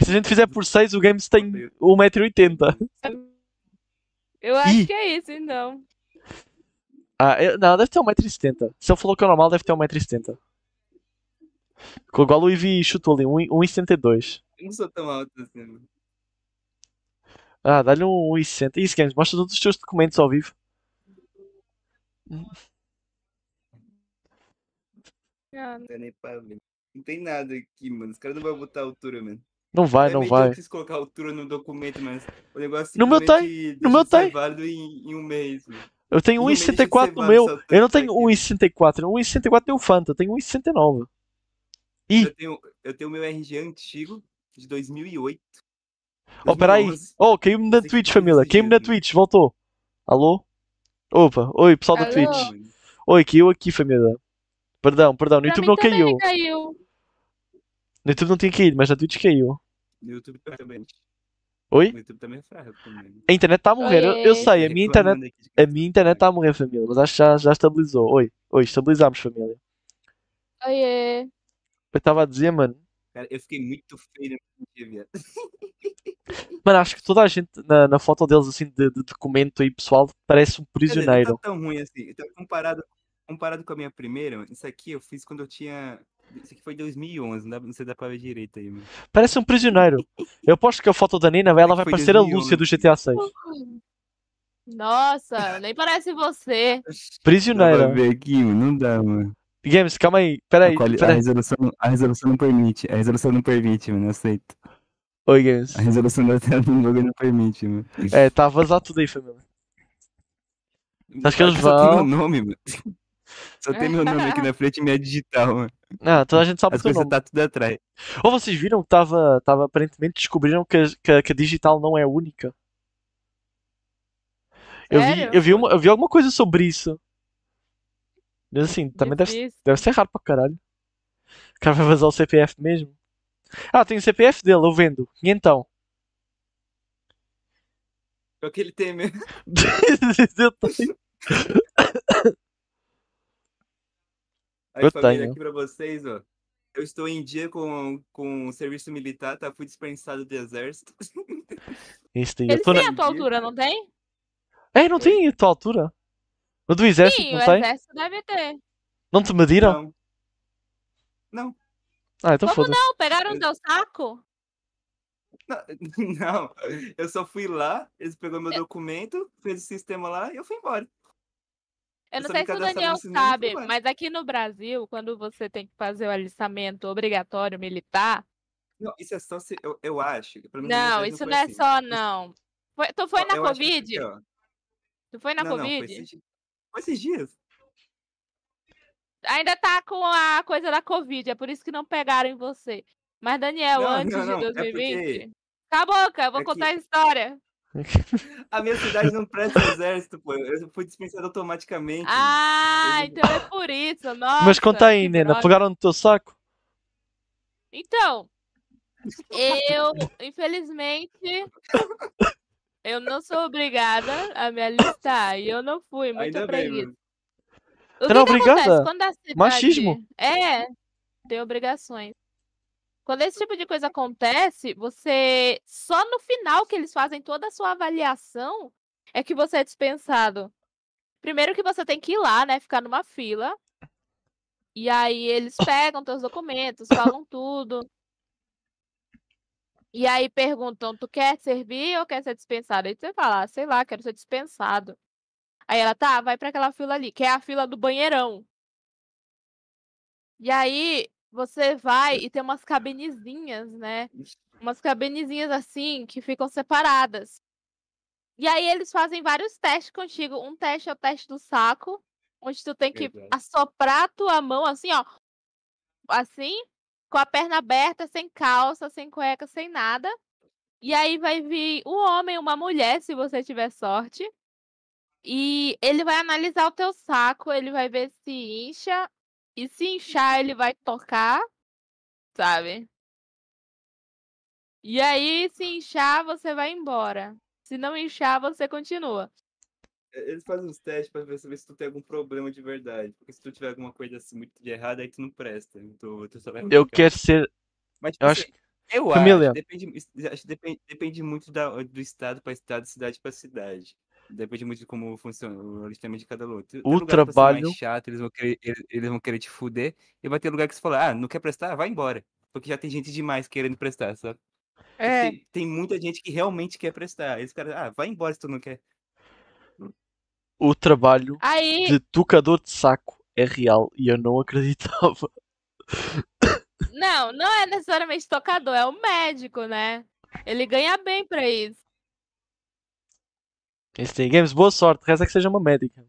Se a gente fizer por 6, o Games tem 1,80m. Eu acho Ih. que é isso, então. Ah, eu- não, deve ter 1,70m. Se ele falou que é normal, deve ter 1,70m. Igual o Ivi chutou ali, 1,72m. Eu não sou tão alto assim, mano. Ah, dá-lhe um 1,60m. Isso, Games, mostra todos os teus documentos ao vivo. Não dá nem pra ver. Não tem nada aqui, mano. Os caras não vão botar altura, mano. Não vai, não vai. idiotice colocar altura no documento, mas o negócio No meu simplesmente no meu tem. válido em, em um mês, mano. Eu tenho Não deixa de ser 1,64 no meu. Eu não tenho aqui. 1,64. No 1,64 tem o Fanta. Eu tenho 1,69. Ih, Eu tenho, eu tenho meu RG antigo, de 2008. oh, peraí. 2011. Oh, caiu-me Twitch, família. Caiu-me. Twitch. Voltou. Alô? Opa. Oi, pessoal da? Twitch. Oi, caiu aqui, família. Perdão, perdão. No Pra YouTube não caiu. caiu. No YouTube não tinha caído, mas na Twitch caiu. No YouTube também. Oi? No YouTube também é fraco também. A internet está a morrer. Eu, eu sei, a minha internet, a minha internet está a morrer, família. Mas acho que já, já estabilizou. Oi, oi, estabilizámos, família. Oiê. Eu estava a dizer, mano. Cara, eu fiquei muito feio no dia, viado. Mano, acho que toda a gente na, na foto deles, assim, de, de documento aí pessoal, parece um Quer dizer, não prisioneiro. tá tão ruim assim. Então, comparado, comparado com a minha primeira, mano, isso aqui eu fiz quando eu tinha. Isso aqui foi 2011, não, dá, não sei se dá pra ver direito aí, mano. Parece um prisioneiro. Eu aposto que a foto da Nina, ela vai parecer a 2011. Lúcia do GTA 6. Nossa, nem parece você. Prisioneira. ver aqui, mano, não dá, mano. Games, calma aí. Pera aí, a, quali- a pera aí. resolução, a resolução não permite. A resolução não permite, mano. Eu aceito. Oi, Games. A resolução da tela do bagulho não permite, mano. É, tá a vazar tudo aí, família. Acho que eles tem vão- meu nome, mano. Só tem meu nome aqui na frente e minha digital, mano. Ah, toda a gente sabe o As coisas nome. tá tudo atrás. Ou vocês viram que estava, estava aparentemente descobriram que, a- que, que a digital não é única? Eu vi, eu vi, uma, eu vi alguma coisa sobre isso. Mas assim, também deve, deve ser raro para caralho. O cara vai vazar o CPF mesmo. Ah, tem o CPF dele, eu vendo. E então? É o que ele tem mesmo. Eu tenho. Aí, Eu família, tenho. aqui pra vocês, ó. Eu estou em dia com, com o serviço militar, tá? Fui dispensado do exército. Isso. Eu Eles tô na... têm a tua altura, não tem? É, não tem a tua altura. O do exército Sim, não o tem? exército deve ter. Não te mediram? Não. Não. Ah, então Como não? Pegaram o teu saco? Não, não, eu só fui lá, eles pegou meu documento, fez o sistema lá e eu fui embora. Eu não sei se o Daniel sabe, mas aqui no Brasil, quando você tem que fazer o alistamento obrigatório militar. Não, isso é só se. Eu, eu acho. Não, isso foi não é assim. só, não. Foi- tu foi na eu Covid? ó. Tu foi na não, não, foi Covid? esses, foi esses dias. Ainda tá com a coisa da Covid, é por isso que não pegaram em você. Mas, Daniel, Não, antes não, não, de é porque- 2020. Cala a boca, eu vou é contar que- a história. A minha cidade não presta exército, pô. Eu fui dispensado automaticamente. Ah, Eu- então é por isso. Nossa, Mas conta aí, Nena, droga. pegaram no teu saco? Então, eu, infelizmente, eu não sou obrigada a me alistar. E eu não fui, muito Ainda preguiça. O Você que não é que obrigada? Machismo. É, tem obrigações. Quando esse tipo de coisa acontece, você só no final que eles fazem toda a sua avaliação é que você é dispensado. Primeiro que você tem que ir lá, né, ficar numa fila. E aí eles pegam teus documentos, falam tudo. E aí perguntam, tu quer servir ou quer ser dispensado? Aí você fala, ah, sei lá, quero ser dispensado. Aí ela, tá, vai pra aquela fila ali, que é a fila do banheirão. E aí você vai e tem umas cabinezinhas, né? Umas cabinezinhas assim que ficam separadas. E aí eles fazem vários testes contigo. Um teste é o teste do saco, onde tu tem que Verdade. assoprar a tua mão assim, ó. Assim, com a perna aberta, sem calça, sem cueca, sem nada. E aí vai vir um homem, uma mulher, se você tiver sorte. E ele vai analisar o teu saco, ele vai ver se incha. E se inchar, ele vai tocar, sabe? E aí, se inchar, você vai embora. Se não inchar, você continua. Eles fazem uns testes pra ver, saber se tu tem algum problema de verdade. Porque se tu tiver alguma coisa assim muito de errado, aí tu não presta. Tu, tu só vai Eu quero ser. Mas, tipo Eu assim, acho. eu Família. acho, depende, acho que depende, depende muito da, do estado para estado, cidade para cidade. Depende muito de como funciona o alistamento de cada. Tem O ser trabalho- mais chato, eles vão, querer, eles, eles vão querer te fuder. E vai ter lugar que você fala, ah, não quer prestar? Vai embora. Porque já tem gente demais querendo prestar, sabe? É. Tem, tem muita gente que realmente quer prestar. Esse cara, ah, vai embora se tu não quer. O trabalho Aí, de tocador de saco é real e eu não acreditava. Não, não é necessariamente tocador, é o médico, né? Ele ganha bem pra isso. Instinct Games, boa sorte. Reza que seja uma médica.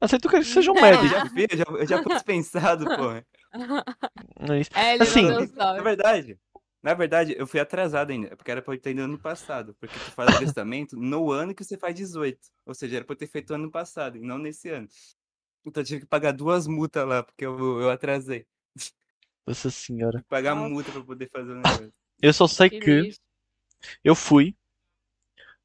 Aceito que seja um médico. já vi, eu já, eu já pus pensado, pô. É isso. É, Assim, Na verdade, na verdade, eu fui atrasado ainda, porque era pra eu ter ido ano passado, porque tu faz alistamento no ano que você faz 18. Ou seja, era pra eu ter feito ano passado, e não nesse ano. Então eu tive que pagar duas multas lá, porque eu, eu atrasei. Nossa senhora. Pagar Nossa. multa pra poder fazer o negócio. Eu só sei Que que eu fui.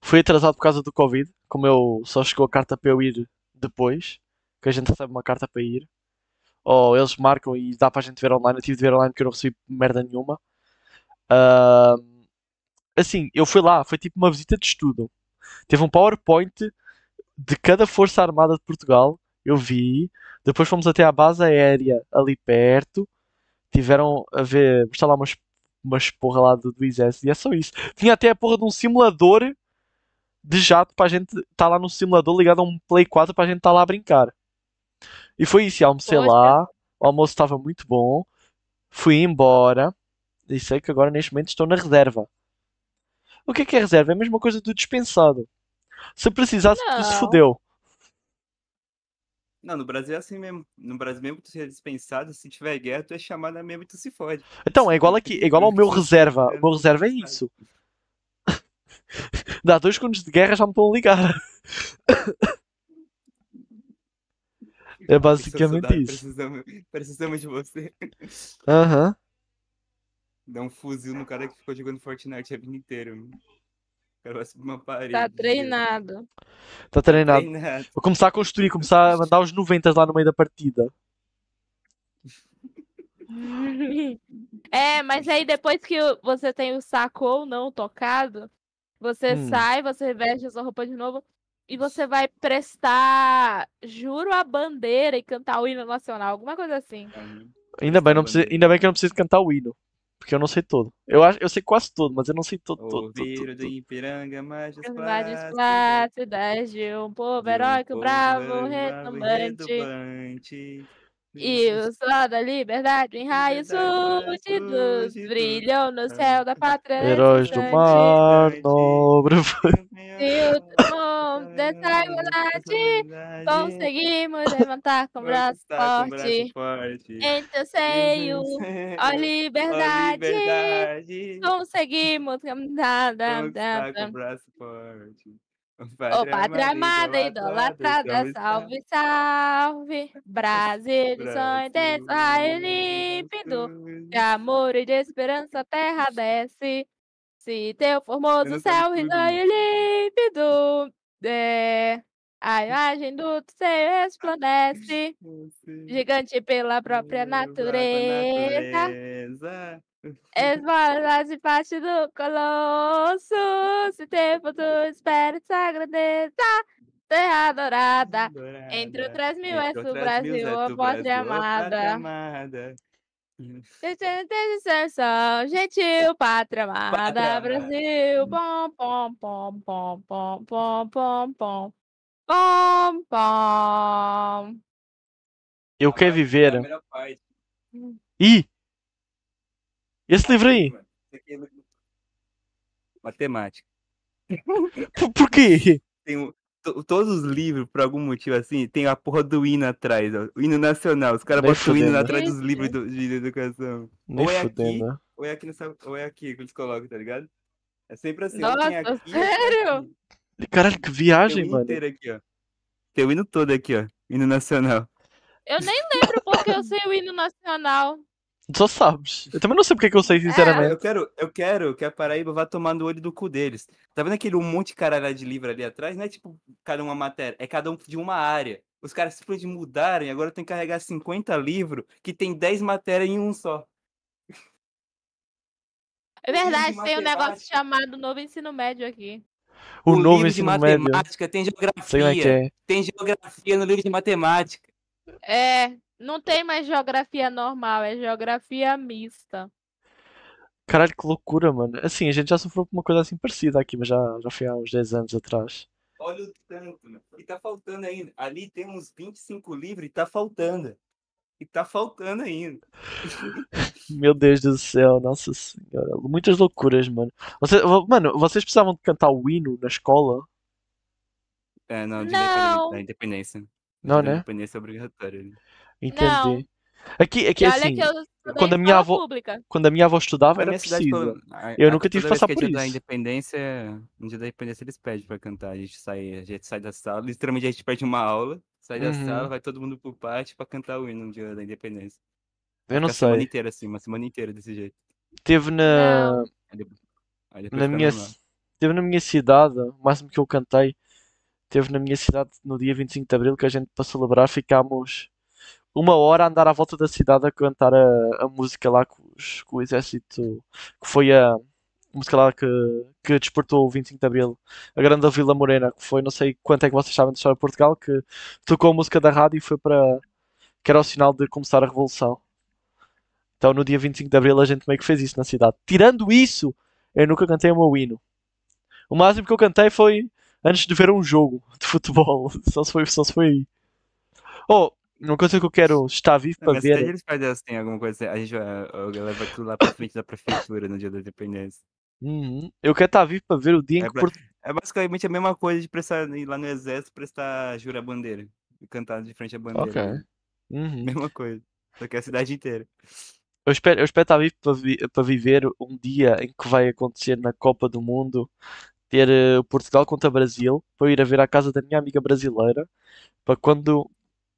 Fui atrasado por causa do Covid. Como eu só chegou a carta para eu ir depois. Que a gente recebe uma carta para ir. Ou eles marcam e dá para a gente ver online. Eu tive de ver online porque eu não recebi merda nenhuma. Ahm, assim, eu fui lá. Foi tipo uma visita de estudo. Teve um PowerPoint de cada Força Armada de Portugal. Eu vi. Depois fomos até à base aérea ali perto. Tiveram a ver, mostrar lá umas, umas porra lá do, do exército. E é só isso. Tinha até a porra de um simulador de jato para a gente estar lá no simulador ligado a um Play 4 para a gente estar lá a brincar. E foi isso. Almocei Poxa. lá. O almoço estava muito bom. Fui embora. E sei que agora neste momento estou na reserva. O que é que é reserva? É a mesma coisa do dispensado. Se precisasse, tu se Não. fodeu. Não, no Brasil é assim mesmo. No Brasil mesmo, tu seja dispensado, se tiver guerra, tu é chamado mesmo e tu se fode. Então, é igual aqui, é igual ao meu reserva. O meu reserva é isso. Dá dois segundos de guerra já me estão a ligar. É basicamente Soldado, isso. Precisamos, precisamos de você. Aham. Dá um fuzil no cara que ficou jogando Fortnite a vida inteira. mano. O cara vai subir uma parede. Tá treinado. Está treinado. Treinado. Vou começar a construir, começar a mandar os 90 lá no meio da partida. É, mas aí depois que você tem o saco ou não tocado, você Hum. sai, você veste a sua roupa de novo e você vai prestar juro à bandeira e cantar o hino nacional, alguma coisa assim. Ainda bem, não bandeira. ainda bem que eu não preciso cantar o hino. Porque eu não sei todo. Eu, acho, eu sei quase todo, mas eu não sei todo, todo, todo, Ouviram todo, do todo. Ipiranga, mais As imagens plácidas de um povo heróico, um bravo, retumbante. E o sol da liberdade em raios súditos. brilhou no céu da pátria. Heróis do mar, nobre. E o tom dessa igualdade conseguimos levantar com o braço forte. Entre o seio, a liberdade, conseguimos caminhar. Com o braço forte. Ô pátria amada, idolatrada, salve, salve. Brasil sonho, de raio límpido. De amor e de esperança a terra desce. Se teu Eu formoso céu risonho límpido. É, a imagem do seio resplandece. Gigante pela própria natureza. Esmolas e parte do colosso. Se teu futuro espera essa grandeza. Terra dourada. Entre outras mil és o Brasil, a pátria amada. São gentil, pátria amada, Brasil. Pom, pom, pom, pom, pom, pom, pom, pom. Pom, pom. Eu quero É viver. parte. Ih! Esse livro aí! Esse aqui é Matemática. Por, quê? Tem um- to- todos os livros, por algum motivo assim, tem a porra do hino atrás, ó. O hino nacional. Os caras botam o hino atrás dos livros do- de educação. Nem Ou é aqui, fudendo. ou é aqui, nessa, ou é aqui que eles colocam, tá ligado? É sempre assim. Nossa, aqui, sério? aqui. Caralho, que Tem o viagem, hino mano. inteiro aqui, ó. Tem o hino todo aqui, ó. Hino nacional. Eu nem lembro porque eu sei o hino nacional. Só sabes. Eu também não sei porque é que eu sei, Ah, sinceramente. eu quero, eu quero que a Paraíba vá tomar no olho do cu deles. Tá vendo aquele um monte de caralho de livro ali atrás? Não é tipo cada uma matéria, é cada um de uma área. Os caras simplesmente mudaram e agora tem que carregar 50 livros que tem 10 matérias em um só. É O verdade, tem um negócio chamado Novo Ensino Médio aqui. O, novo livro de médio. matemática tem é que geografia. é. Tem geografia no livro de matemática. É, não tem mais geografia normal, é geografia mista. Caralho, que loucura, mano. Assim, a gente já sofreu com uma coisa assim parecida aqui, mas já, já foi há uns 10 anos atrás. Olha o tanto, mano. E tá faltando ainda. Ali tem uns 25 livros e tá faltando. E tá faltando ainda. Meu Deus do céu, nossa senhora. Muitas loucuras, mano. Você, mano, vocês precisavam de cantar o hino na escola? É, não, de Não. da independência. Não, Da né? independência é obrigatória. né? Entendi. Aqui, aqui E é olha assim, que eu quando a minha avó- pública. quando a minha avó estudava era preciso. pelo- a- Eu aqui nunca tive que passar que é por dia da isso. independência, no dia da independência eles pedem pra cantar. A gente sai, a gente sai da sala, literalmente a gente perde uma aula, sai da Uhum. sala, vai todo mundo pro pátio pra cantar o hino no dia da independência. Eu não Fica a semana sei. inteira assim, uma semana inteira desse jeito. Teve na. Aí depois, aí depois na minha, teve na minha cidade, o máximo que eu cantei, teve na minha cidade no dia 25 de Abril, que a gente, para celebrar, ficámos uma hora a andar à volta da cidade a cantar a, a música lá com, os- com o exército, que foi a música lá que, que despertou o 25 de Abril, a Grande Vila Morena, que foi, não sei quanto é que vocês sabem da história de Portugal, que tocou a música da rádio e foi para, que era o sinal de começar a Revolução. Então no dia 25 de Abril a gente meio que fez isso na cidade. Tirando isso, eu nunca cantei o meu hino. O máximo que eu cantei foi antes de ver um jogo de futebol. Só se foi, só se foi. Oh, uma coisa que eu quero estar vivo para minha cidade ver. eles fazem assim, alguma coisa assim. A gente vai, a galera vai tudo lá pra frente da prefeitura no dia da independência. Uhum. Eu quero estar vivo para ver o dia em É que pra- Porto- É basicamente a mesma coisa de prestar, ir lá no exército prestar jura bandeira. E cantar de frente à bandeira. Ok. né? Uhum. Mesma coisa. Só que é a cidade inteira. Eu espero, eu espero estar vivo para, vi- para viver um dia em que vai acontecer na Copa do Mundo ter eh, Portugal contra Brasil para eu ir a ver à casa da minha amiga brasileira para quando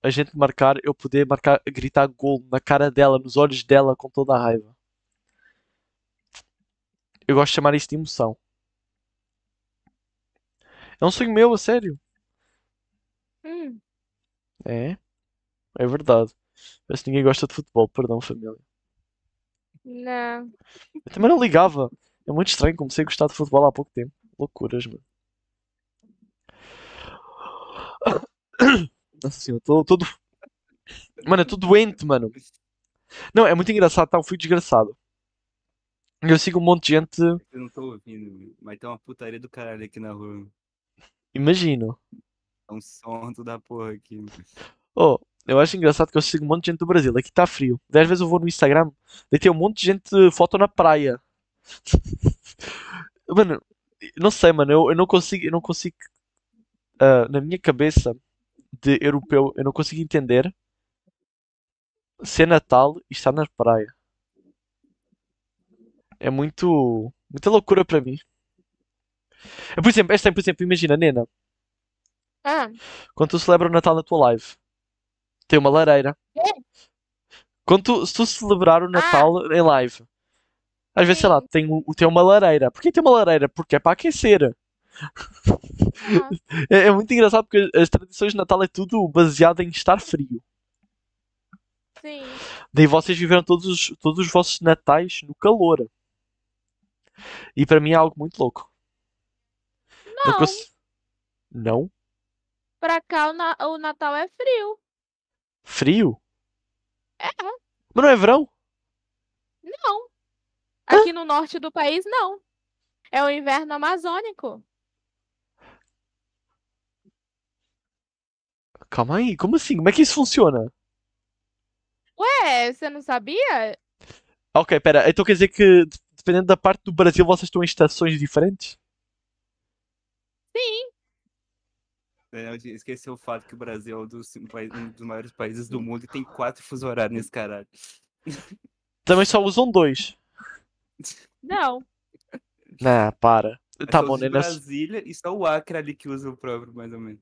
a gente marcar eu poder marcar, gritar gol na cara dela, nos olhos dela com toda a raiva. Eu gosto de chamar isso de emoção. É um sonho meu, a sério. Hum, É, é verdade. Parece que ninguém gosta de futebol, perdão, família. não. Eu também não ligava. É muito estranho, comecei a gostar de futebol há pouco tempo. Loucuras, mano. Nossa senhora, tô todo. Mano, eu tô doente, mano. Não, é muito engraçado, tá? Eu fui desgraçado. Eu sigo um monte de gente, Eu não tô ouvindo, mas tem uma putaria do caralho aqui na rua. imagino. É um som da porra aqui. Oh, eu acho engraçado que eu sigo um monte de gente do Brasil. Aqui tá frio. Dez vezes eu vou no Instagram, daí tem um monte de gente foto na praia. Mano, não sei, mano, eu, eu não consigo, eu não consigo, ah, na minha cabeça de europeu, eu não consigo entender ser Natal e estar na praia. É muito, muita loucura para mim. É, Por exemplo, esta, por exemplo, imagina, Nena, Ah, quando tu celebra o Natal na tua live, tem uma lareira. Quando tu, se tu celebrar o Natal em live, às vezes, sei lá, tem, tem uma lareira. Porquê tem uma lareira? Porque é para aquecer. Ah, É, é muito engraçado porque as tradições de Natal é tudo baseado em estar frio. sim. Daí vocês viveram todos os, todos os vossos natais no calor. E para mim é algo muito louco. Não Não, cons- Não? pra cá o, na- o Natal é frio. Frio? É, Mas não é verão? não. Aqui no norte do país, não. É o inverno amazônico. Calma aí, como assim? Como é que isso funciona? Ué, você não sabia? Ok, pera, então quer dizer que de- dependendo da parte do Brasil vocês estão em estações diferentes? Sim. Daniel esqueceu o fato que o Brasil é um dos, um dos maiores países do mundo e tem quatro fuso horários nesse caralho. Também só usam dois. Não. Nah, para. É Tá bom, Nena. Brasília e só o Acre ali que usa o próprio, mais ou menos.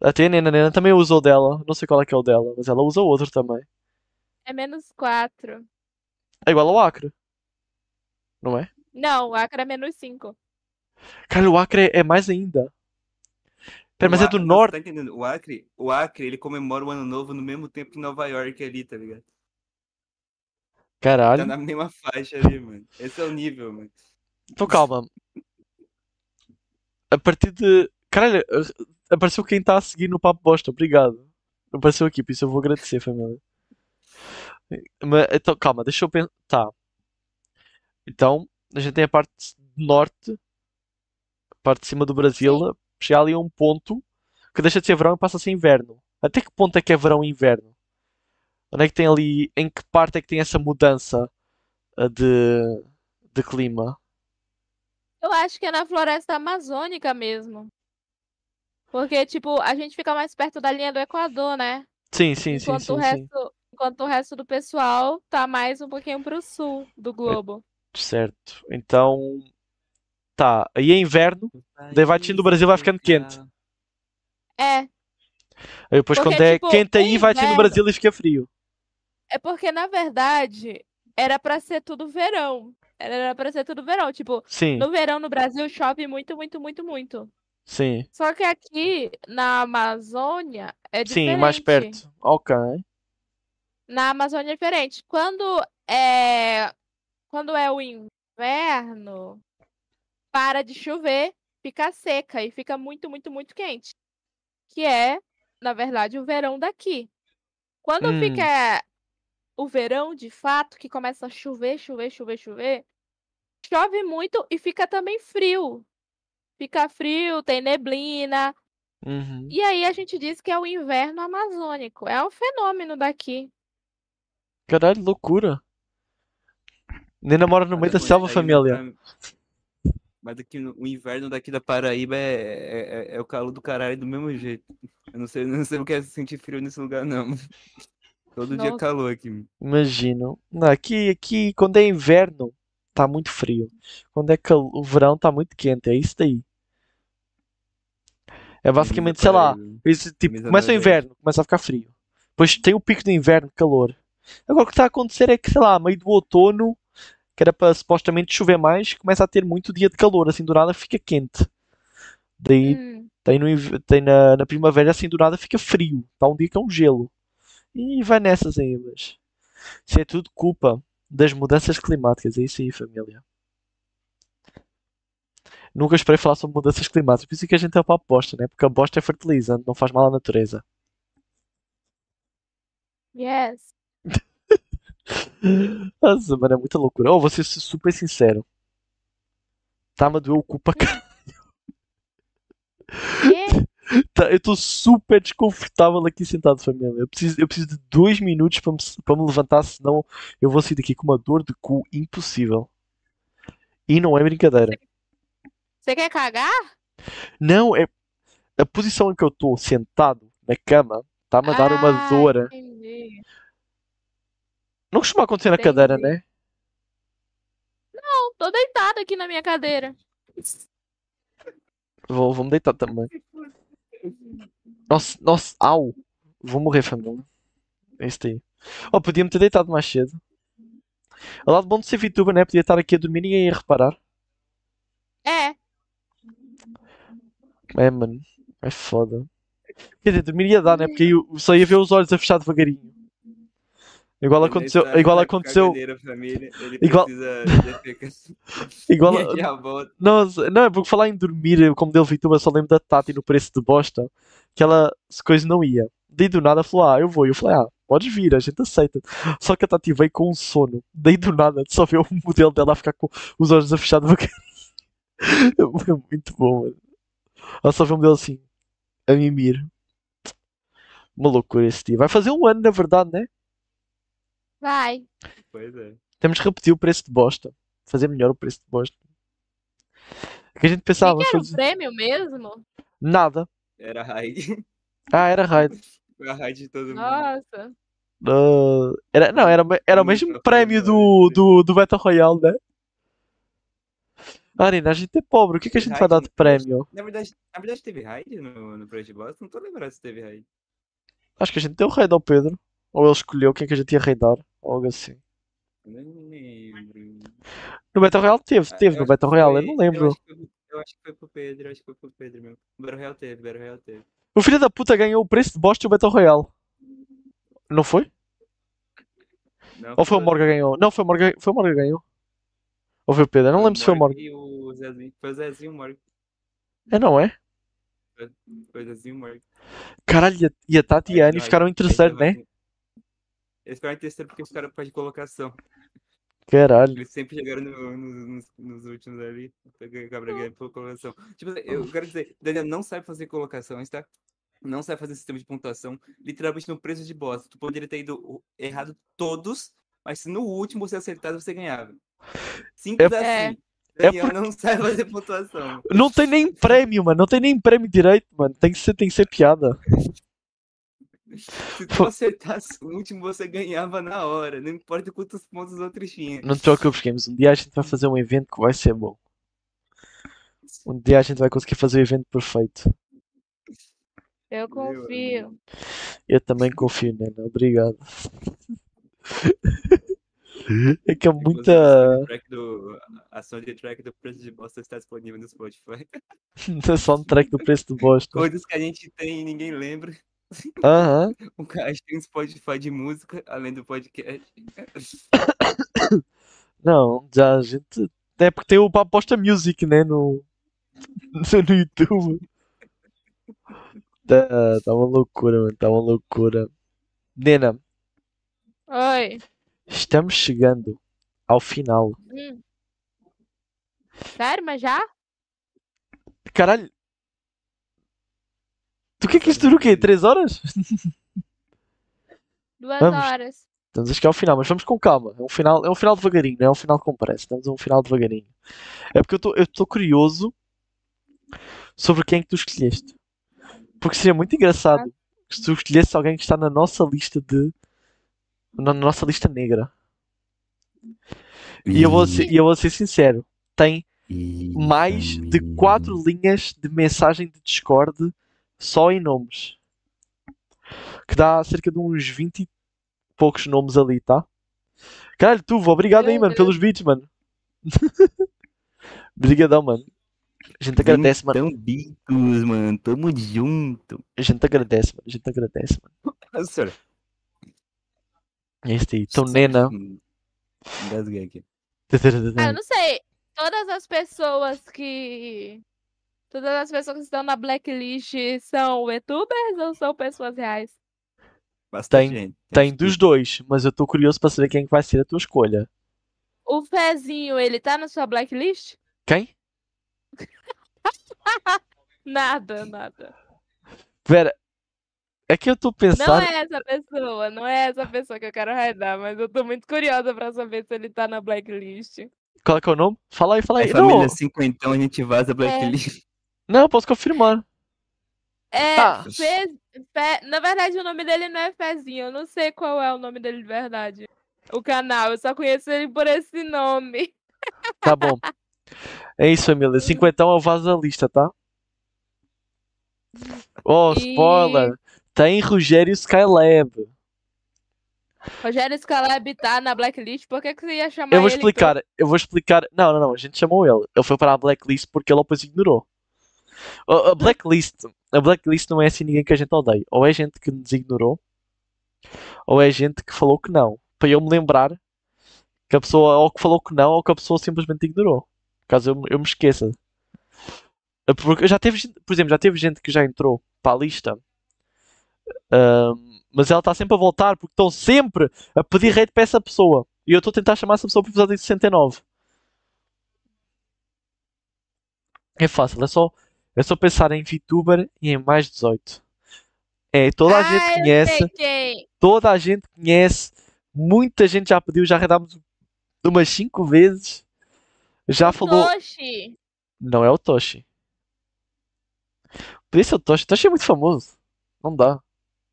Até a Nena, a Nena também usou dela. Não sei qual é que é o dela, mas ela usa outro também. É menos quatro. É igual ao Acre. Não é? Não, o Acre é menos cinco. Cara, o Acre é, mais ainda. Pera, mas O é do você norte. Tá entendendo? O Acre, o Acre, ele comemora o Ano Novo no mesmo tempo que Nova York ali, tá ligado? Tá Caralho. na mesma faixa ali, mano. Esse é o nível, mano. Então calma. A partir de. Caralho, apareceu quem está a seguir no Papo Bosta. Obrigado. Apareceu aqui, por isso eu vou agradecer, família. Mas, então, calma, deixa eu pensar. Tá. Então, a gente tem a parte norte, a parte de cima do Brasil, chega ali a um ponto que deixa de ser verão e passa a ser inverno. Até que ponto é que é verão e inverno? Onde é que tem ali, em que parte é que tem essa mudança uh, de, de clima? Eu acho que é na floresta amazônica mesmo. Porque, tipo, a gente fica mais perto da linha do Equador, né? Sim, sim, sim, Enquanto o sim, sim. resto, enquanto o resto do pessoal tá mais um pouquinho pro sul do globo. Certo. Então, tá. Aí é inverno, daí vai do Brasil vai ficando quente. É, Aí depois Porque, quando é tipo, quente o aí vai descendo do inverno- Brasil e fica frio. é porque, na verdade, era pra ser tudo verão. Era pra ser tudo verão. Tipo, Sim, no verão no Brasil chove muito, muito, muito, muito. Sim. Só que aqui na Amazônia é Sim, mais diferente. perto. Ok. Na Amazônia é diferente. Quando é quando é o inverno, para de chover, fica seca e fica muito, muito, muito quente. Que é, na verdade, o verão daqui. Quando Hum. fica o verão de fato, que começa a chover, chover, chover, chover, chove muito e fica também frio. Fica frio, tem neblina. Uhum. E aí a gente diz que é o inverno amazônico. É um fenômeno daqui. Caralho, loucura. Nem namora no meio da selva, família. Mas aqui no, o inverno daqui da Paraíba é, é, é- é o calor do caralho do mesmo jeito. Eu não sei, não sei o que é sentir frio nesse lugar, não. Todo dia é Nossa. calor aqui. Imagino. Não, aqui, aqui, quando é inverno, tá muito frio. Quando é cal... o verão, tá muito quente. É isso daí. É basicamente, sei lá, isso, tipo, começa o inverno, começa a ficar frio. Depois tem o pico do inverno, calor. Agora o que está a acontecer é que, sei lá, meio do outono, que era para supostamente chover mais, começa a ter muito dia de calor, assim do nada fica quente. Daí Hum. tem, no, tem na, na primavera, assim do nada fica frio. Está um dia que é um gelo. E vai nessas aí, mas. Isso é tudo culpa das mudanças climáticas. É isso aí, família. Nunca esperei falar sobre mudanças climáticas. Por isso é que a gente é para a bosta, né? Porque a bosta é fertilizante, não faz mal à natureza. Yes. Nossa, mano, é muita loucura. Oh, vou ser super sincero. Tá-me a doer o cu cá. E Tá, eu estou super desconfortável aqui sentado, família. Eu preciso, eu preciso de dois minutos para me, para me levantar, senão eu vou sair daqui com uma dor de cu impossível. E não é brincadeira. Você quer cagar? Não, é a posição em que eu estou sentado na cama está-me a dar uma Ah, dor. entendi. Não costuma acontecer na cadeira, Entendi. né? Não, tô deitada aqui na minha cadeira. Vou, vou me deitar também. Nossa, nossa, au! Vou morrer, família. É isso aí. Oh, podia-me ter deitado mais cedo. Ao lado bom de ser VTuber, né? Podia estar aqui a dormir e ninguém ia reparar. É, É, mano. É foda. Quer dizer, dormir ia dar, né? Porque aí eu só ia ver os olhos a fechar devagarinho. Igual Ele aconteceu. está Igual aconteceu. Igual-. Igual. Não, não, é porque falar em dormir, como dele VTuber, só lembro da Tati no preço de bosta. Que ela, se coisa não ia. Daí do nada falou, ah, eu vou. E eu falei, ah, podes vir, a gente aceita. Só que a Tati veio com um sono. Daí do nada, só vê o modelo dela a ficar com os olhos a fechar devagarinho. É muito bom, mano. Ela só vê o modelo assim, a mimir. Uma loucura esse dia. Vai fazer um ano, na verdade, né? vai. Pois é. Temos de repetir o preço de bosta. Fazer melhor o preço de bosta. O que a gente pensava, que que era o fazer prêmio mesmo? nada. Era a raid. Ah, era raid. Foi a raid de todo mundo. Nossa. Ah, era, não, era, era o mesmo prémio do, do, do Battle Royale, né? Arina, a gente é pobre, o que é que a gente vai dar de prémio? Na verdade, na verdade teve raid no, no Project Boss? Não tô lembrado se teve raid. Acho que a gente deu raid ao Pedro. Ou ele escolheu quem é que a gente ia raidar. Ou algo assim. Nem lembro. No Battle Royale teve, Ah, teve eu no Battle Royale, eu foi- não lembro. Eu acho, que foi, eu acho que foi pro Pedro, eu acho que foi pro Pedro mesmo. Battle Royale teve, Battle Royale teve. O filho da puta ganhou o preço de bosta do Battle Royale. Não foi? Não, Ou foi o Morgan que ganhou? Não, foi o Morgan, foi o Morgan que ganhou. Ou foi o Pedro? Eu não lembro se foi o Morgan. Zezinho. Foi o Zezinho Morgan. É, não é? Foi o Zezinho Morgan. Caralho, e a- e a Tati e a Annie Aí- ficaram em terceiro, né? assim- Eles ficaram em terceiro porque ficaram para de colocação. Caralho. Eles sempre chegaram no- no- nos, nos últimos ali. Por colocação. Tipo, eu quero dizer, Daniel não sabe fazer colocações, tá? não sabe fazer sistema de pontuação, literalmente no preço de bosta. Tu poderia ter ido errado todos, mas se no último você acertasse, você ganhava. Simples É. assim. É Daniel não sabe fazer pontuação. Não tem nem prémio, mano. Não tem nem prémio direito, mano. Tem que ser, tem que ser piada. Se tu acertasse o último, você ganhava na hora. Não importa quantos pontos os outros tinham. Não te preocupes, Games. Um dia a gente vai fazer um evento que vai ser bom. Um dia a gente vai conseguir fazer o evento perfeito. Eu confio. Eu também confio nela. Obrigado. É que é muita. Track do- A soundtrack do preço de bosta está disponível no Spotify. muita soundtrack do preço do bosta. Coisas que a gente tem e ninguém lembra. Aham. O cara tem um Spotify de música, além do podcast. Não, já a gente. É porque tem o Paposta Music, né? No, no YouTube. Tá, tá uma loucura, mano. Tá uma loucura. Nena, Oi. Estamos chegando ao final. Hum. Sério, mas já? Caralho. Tu que é que isto dura o quê? 3 horas? Duas Vamos. horas. Estamos a chegar ao final, mas vamos com calma. É um final, é um final devagarinho, não é um final com pressa. Estamos a um final devagarinho. É porque eu estou curioso sobre quem é que tu escolheste. Porque seria muito engraçado se tu escolhesse alguém que está na nossa lista de. Na nossa lista negra. E eu vou ser, e eu vou ser sincero: tem mais de 4 linhas de mensagem de Discord só em nomes. Que dá cerca de uns 20 e poucos nomes ali, tá? Caralho, Tuvo, obrigado aí, mano, pelos beats, mano. Obrigadão, mano. A gente agradece, mano. Então, Bicos, mano. Tamo junto. A gente agradece, mano. A gente agradece, mano. Nossa senhora. É isso aí. Então, Nena. Engasguei aqui. Ah, eu não sei. Todas as pessoas que. Todas as pessoas que estão na blacklist são youtubers ou são pessoas reais? Bastante Tem- gente. Tem dos dois, mas eu tô curioso para saber quem é que vai ser a tua escolha. O Fezinho, ele tá na sua blacklist? Quem? Nada, nada. Vera, é que eu tô Não pensando. é essa pessoa, não é essa pessoa que eu quero raidar, mas eu tô muito curiosa pra saber se ele tá na blacklist. Qual é que é o nome? Fala aí, fala A aí. família Não, cinquentão, a gente vaza blacklist. não, eu posso confirmar. É, Ah. Fe- Fe- na verdade o nome dele não é Fezinho, eu não sei qual é o nome dele de verdade. O canal, eu só conheço ele por esse nome. Tá bom. É isso, família. Cinquentão é o vaso da lista, tá? Oh, E- spoiler. Tem Rogério Skylab. Rogério Scalab tá na blacklist, por que, que você ia chamar Eu vou ele, explicar, eu vou explicar. Não, não, não, a gente chamou ele. Ele foi para a blacklist porque ele depois ignorou. A a blacklist, a blacklist não é assim ninguém que a gente odeia. Ou é gente que nos ignorou, ou é gente que falou que não. Para eu me lembrar que a pessoa ou que falou que não, ou que a pessoa simplesmente ignorou. Caso eu, me- eu me esqueça. Porque já teve, gente- por exemplo, já teve gente que já entrou para a lista, ahm, mas ela está sempre a voltar porque estão sempre a pedir rate para essa pessoa. E eu estou a tentar chamar essa pessoa para o episódio 69. É fácil, é só, é só pensar em VTuber e em mais 18. É, toda a Ah, gente conhece, toda a gente conhece, muita gente já pediu, já redámos umas 5 vezes. Já falou. Toshi. Não é o Toshi. Podia ser o Toshi. O Toshi é muito famoso. Não dá.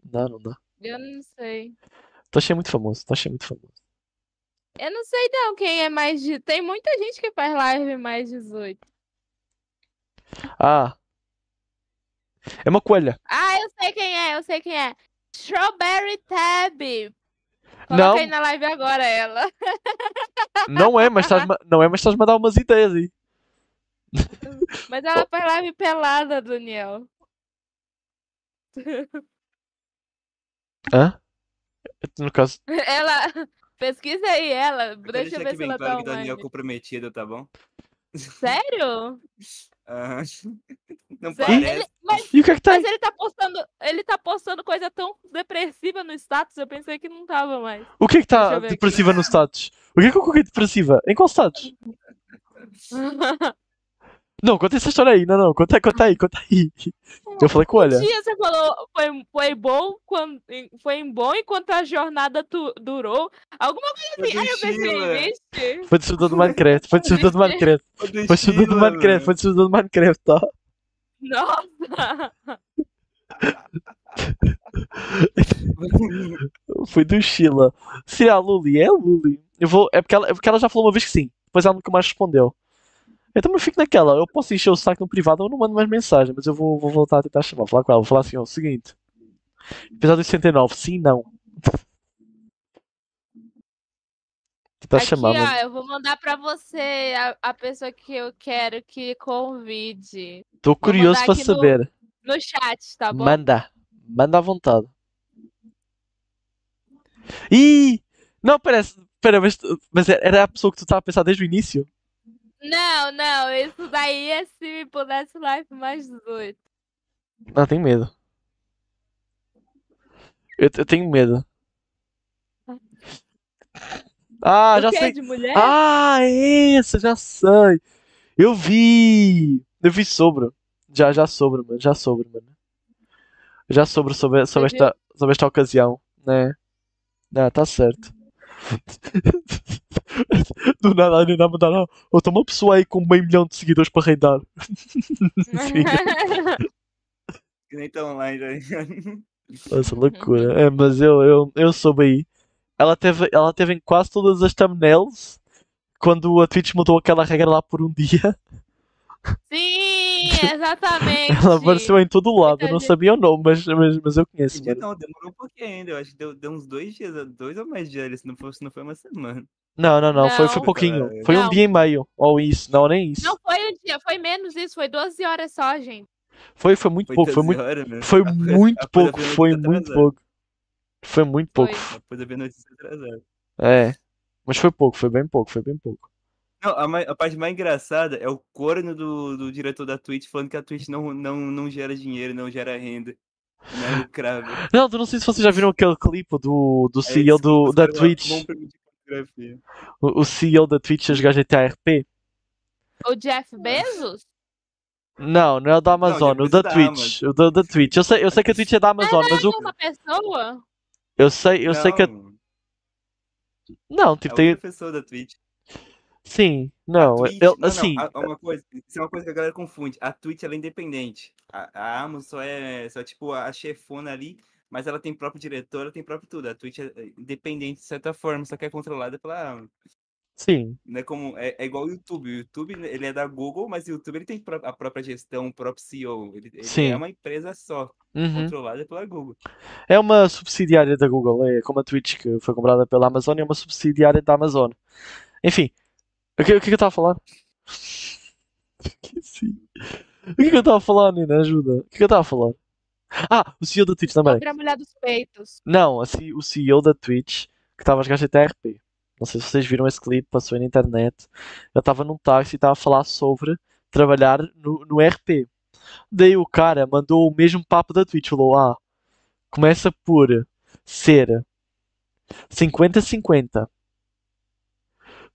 Não dá, não dá. Eu não sei. Toshi é muito famoso. Toshi é muito famoso. Eu não sei não quem é mais de. Tem muita gente que faz live mais 18. Ah. É uma coelha. Ah, eu sei quem é, eu sei quem é. Strawberry Tab. Não. Coloca aí na live agora ela. Não é, mas estás não é, mas estás-me a dar umas ideias aí. Mas ela faz live pelada, Daniel. Hã? No caso. Ela. Pesquisa aí ela. Deixa eu ver se bem ela tá claro que o Daniel é online. comprometido, tá bom? Sério? Aham. Não Sério? parece. Ele- mas, E o que é que tem? mas ele tá postando. Ele tá postando coisa tão depressiva no status, eu pensei que não tava mais. O que é que eu ver aqui. depressiva no status? O que é que eu coloquei depressiva? Em qual status? Não, conta essa história aí. Não, não, conta, conta aí, conta aí. Eu falei com olha. Um dia você falou foi, foi bom quando foi bom enquanto a jornada tu, durou. Alguma coisa assim. Aí eu pensei, vixe. Foi do servidor do Minecraft. Foi do servidor do Minecraft. Foi do servidor do Minecraft. Foi do servidor do Minecraft, tá? Nossa! Foi do Sheila. Se é a Luli, é a Luli. Eu vou, é, porque ela, é porque ela já falou uma vez que sim. Depois ela nunca mais respondeu. Eu também fico naquela. Eu posso encher o saco no privado ou não mando mais mensagem, mas eu vou, vou voltar a tentar chamar. Vou falar com ela. Vou falar assim: ó, o seguinte. Episódio 69, sim, não. Tentar Aqui, chamar, ó, mas... eu vou mandar pra você a, a pessoa que eu quero que convide. Tô curioso pra saber. No, no chat, tá bom? Manda. Manda à vontade. Ih! Não, parece. Pera, mas, mas era a pessoa que tu estava a pensar desde o início? Não, não, isso daí é se me pudesse live mais 18. Ah, tenho medo. Eu, eu tenho medo. Ah, já sei. De mulher? Ah, é essa, já sei. Eu vi. Eu vi sobre. Já, já sobre, mano. Já sobre, mano. Já sobre, sobre, sobre, esta, sobre esta ocasião, né? Ah, tá certo. Do nada, a Nina mandar, oh, tem uma pessoa aí com meio milhão de seguidores para reinar. que nem tão online já. Nossa, loucura. É, mas eu, eu, eu soube aí. Ela teve, ela teve em quase todas as thumbnails quando a Twitch mudou aquela regra lá por um dia. Sim, exatamente. Ela apareceu em todo lado, eu não sabia o nome, mas, mas, mas eu conheço. Não, demorou um pouquinho ainda, eu acho que deu, deu uns dois dias, dois ou mais dias, se não, foi, se não foi uma semana. Não, não, não, não. Foi, foi pouquinho. Foi não. um dia e meio, ou isso, não, nem isso. Não foi um dia, foi menos isso, foi 12 horas só, gente. Foi, foi muito foi pouco, foi muito, horas, né? foi muito pouco, foi muito pouco. Foi muito pouco. Depois eu vi notícia atrasada. É, mas foi pouco, foi bem pouco, foi bem pouco. Não, a, mais, a, parte mais engraçada é o corno do, do diretor da Twitch falando que a Twitch não, não, não gera dinheiro, não gera renda. Não é lucrável. Não, não sei se vocês já viram aquele clipe do, do CEO é do, da Twitch. O, o CEO da Twitch a jogar GTA RP. O Jeff Bezos? Não, não é o da Amazon, não, o da, da Twitch. Amazon. O da, da Twitch. Eu sei, eu sei que a Twitch é da Amazon, mas o. É uma pessoa? Eu sei, eu não. sei que a... Não, tipo, é tem. pessoa da Twitch. Sim, não, Twitch, eu, não, assim. Não, uma coisa, isso é uma coisa que a galera confunde. A Twitch ela é independente. A, a Amazon só é, só tipo a chefona ali, mas ela tem próprio diretor, ela tem próprio tudo. A Twitch é independente de certa forma, só que é controlada pela Amazon. Sim. Não é, como, é, é igual o YouTube. O YouTube ele é da Google, mas o YouTube ele tem a própria gestão, o próprio CEO. Ele, ele é uma empresa só, uhum. controlada pela Google. É uma subsidiária da Google, é como a Twitch que foi comprada pela Amazon, é uma subsidiária da Amazon. Enfim, o que, o que, eu estava a falar? Sim. O que, que eu estava a falar, Nina? Ajuda. O que, que eu estava a falar? Ah, o CEO da Twitch também. Sobre a mulher dos peitos. Não, assim, o CEO da Twitch que estava a jogar GTRP. Não sei se vocês viram esse clipe, passou na internet. Eu estava num táxi e estava a falar sobre trabalhar no, no RP. Daí o cara mandou o mesmo papo da Twitch. Falou: Ah, começa por ser 50-50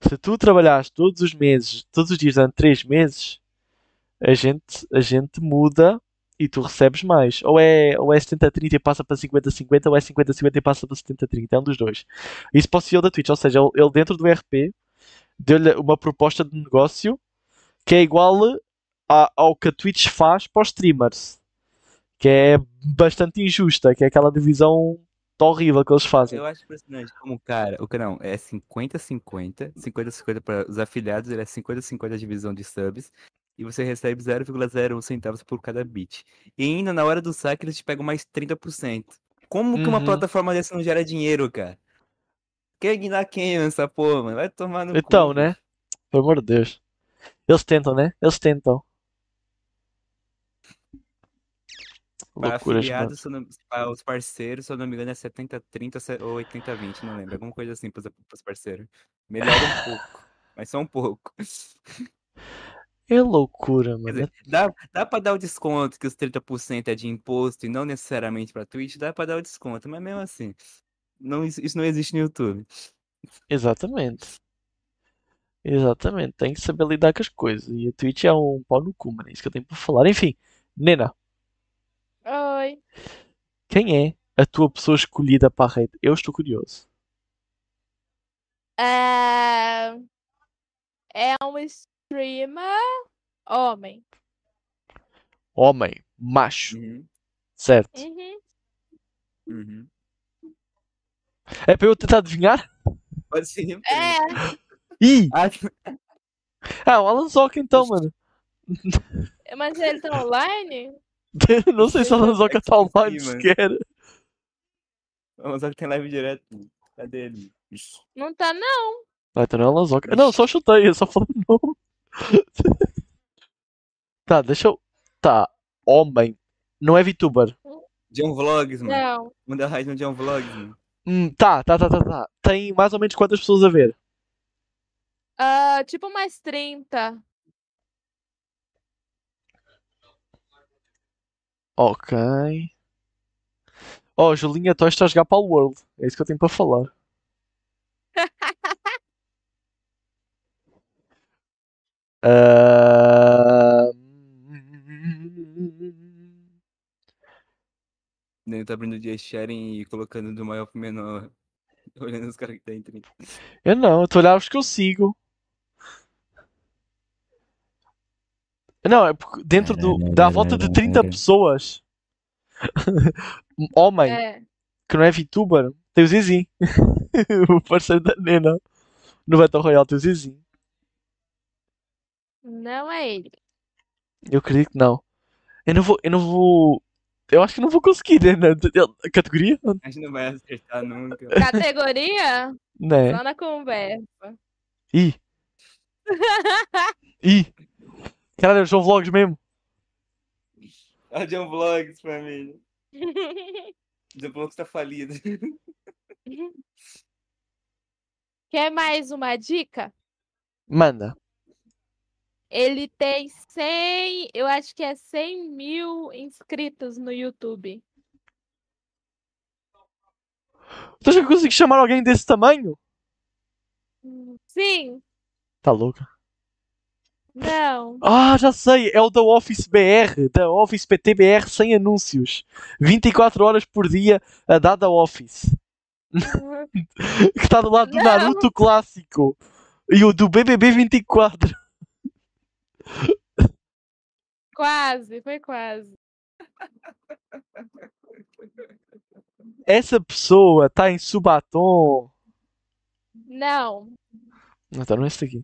se tu trabalhares todos os meses, todos os dias durante 3 meses, a gente, a gente muda e tu recebes mais. Ou é, ou é 70-30 e passa para 50-50, ou é 50-50 e passa para 70-30. É um dos dois. Isso para o CEO da Twitch, ou seja, ele dentro do RP deu-lhe uma proposta de negócio que é igual a, ao que a Twitch faz para os streamers. Que é bastante injusta, que é aquela divisão horrível que eles fazem. Eu acho impressionante como o cara, o canal é 50-50, 50-50 para os afiliados, ele é 50-50 a divisão de subs, e você recebe 0,01 centavos por cada bit. E ainda na hora do saque eles te pegam mais 30%. Como uhum. que uma uhum. plataforma dessa não gera dinheiro, cara? Quer guinar quem nessa porra, mano? Vai tomar no Então, cu. né? Pelo amor de Deus. Eles tentam, né? Eles tentam. Para afiliados, para os parceiros, se eu não me engano, é 70-30 ou 80-20, não lembro. Alguma coisa assim para os parceiros. Melhora um pouco, mas só um pouco. É loucura, mano. Dizer, dá, dá pra dar o desconto que os 30% é de imposto e não necessariamente pra Twitch, dá pra dar o desconto, mas mesmo assim, não, isso não existe no YouTube. Exatamente. Exatamente, tem que saber lidar com as coisas. E a Twitch é um pau no cu, mano. É isso que eu tenho para falar. Enfim, Nena, Oi. quem é a tua pessoa escolhida para a rede? Eu estou curioso. É... é um streamer homem. Homem, macho, Uhum, certo? Uhum. uhum. É para eu tentar adivinhar? Pode ser. É, Ih! Ah, Ah, o Alan Zoca então, mano. mas ele tá online? Não sei se o Alan Zoca está online sequer. ver que tem live direto. Cadê ele? Não tá, não. Ah, então não é o Alan Zoca. Não, só chutei, eu só falei o nome. Tá, deixa eu. Tá, homem. Não é VTuber. John Vlogs, mano. Não. Manda raid no John Vlogs, mano. Hum, tá, tá, tá, tá, tá. Tem mais ou menos quantas pessoas a ver? Ah, tipo mais 30. Ok. Oh, Julinha, tu estás a jogar para o World. É isso que eu tenho para falar. Ah, Ele tá abrindo o dia sharing e colocando do maior pro menor. Olhando os caras que tem 30. Eu não, eu estou a olhar os que eu sigo. Não, é porque dentro do. dá volta de 30 pessoas. Homem, É. que não é VTuber, tem o Zizi. o parceiro da Nena. No Battle Royale tem o Zizi. Não é ele. Eu acredito que não. Eu não vou. Eu não vou. Eu acho que não vou conseguir. A categoria? A gente não vai acertar nunca. Categoria? Né? Só na conversa. Ih. Ih. Caralho, é o João Vlogs mesmo. Ah, John Vlogs, família. John Vlogs tá falido. Quer mais uma dica? Manda. Ele tem 100, eu acho que é 100 mil inscritos no YouTube. Tu já consegues chamar alguém desse tamanho? Sim, Tá louca. Não. Ah, já sei. É o da Office BR. Da Office PTBR sem anúncios. 24 horas por dia a dar da Office. Que está do lado do Não. Naruto clássico. E o do BBB 24. Quase, foi quase. Essa pessoa está em Subatom. Não. Não, tá, não é esse aqui.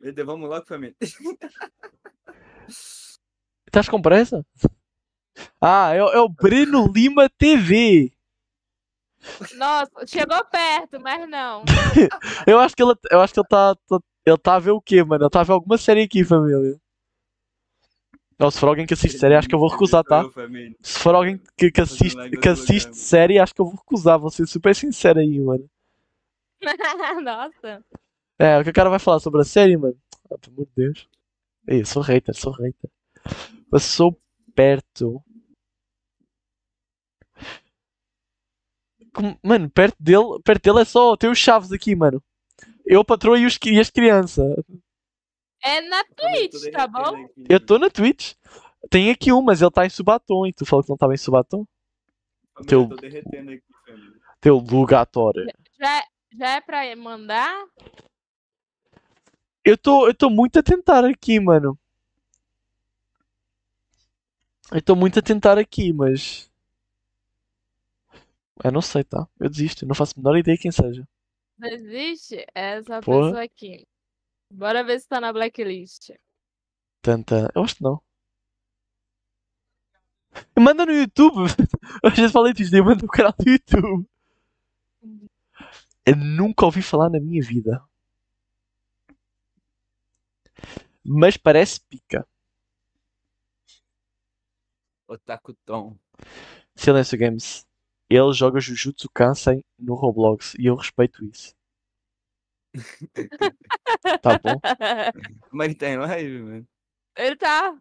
Deus, Vamos logo, família. Estás com pressa? Ah, é, o- é o Breno Lima TV. Nossa, chegou perto, mas não. Eu acho que ele, eu acho que ele está ele tá a ver o quê, mano? Ele está a ver alguma série aqui, família. Ou se for alguém que assiste série, acho que eu vou recusar, tá? Se for alguém que, que assiste, que assiste série, acho que eu vou recusar. Vou ser super sincero aí, mano. Nossa. É, o que o cara vai falar sobre a série, mano? Ah, pelo amor de Deus. Ei, eu sou hater, sou hater. Passou perto. Como- Mano, perto dele, perto dele é só tem os chaves aqui, mano. Eu, a patroa e, os, e as crianças. É na Twitch, tá bom? Eu estou na Twitch. Tem aqui um, mas ele está em Subatom. E tu falou que não estava em Subatom? Família, teu- Tô derretendo aqui. Teu lugatório. Já, já é pra mandar? Eu tô, eu tô muito a tentar aqui, mano. Eu tô muito a tentar aqui, mas. Eu não sei, tá? Eu desisto, eu não faço a menor ideia quem seja. Não existe essa Porra. pessoa aqui. Bora ver se tá na blacklist. Tanta. Eu acho que não. Manda no YouTube! Eu já falei disso, eu mando no canal do YouTube. Eu nunca ouvi falar na minha vida. Mas parece pica. Otaku Tom. Silêncio Games. Ele joga Jujutsu Kansei no Roblox e eu respeito isso. Tá bom? Mas ele tá em live, mano. Ele tá.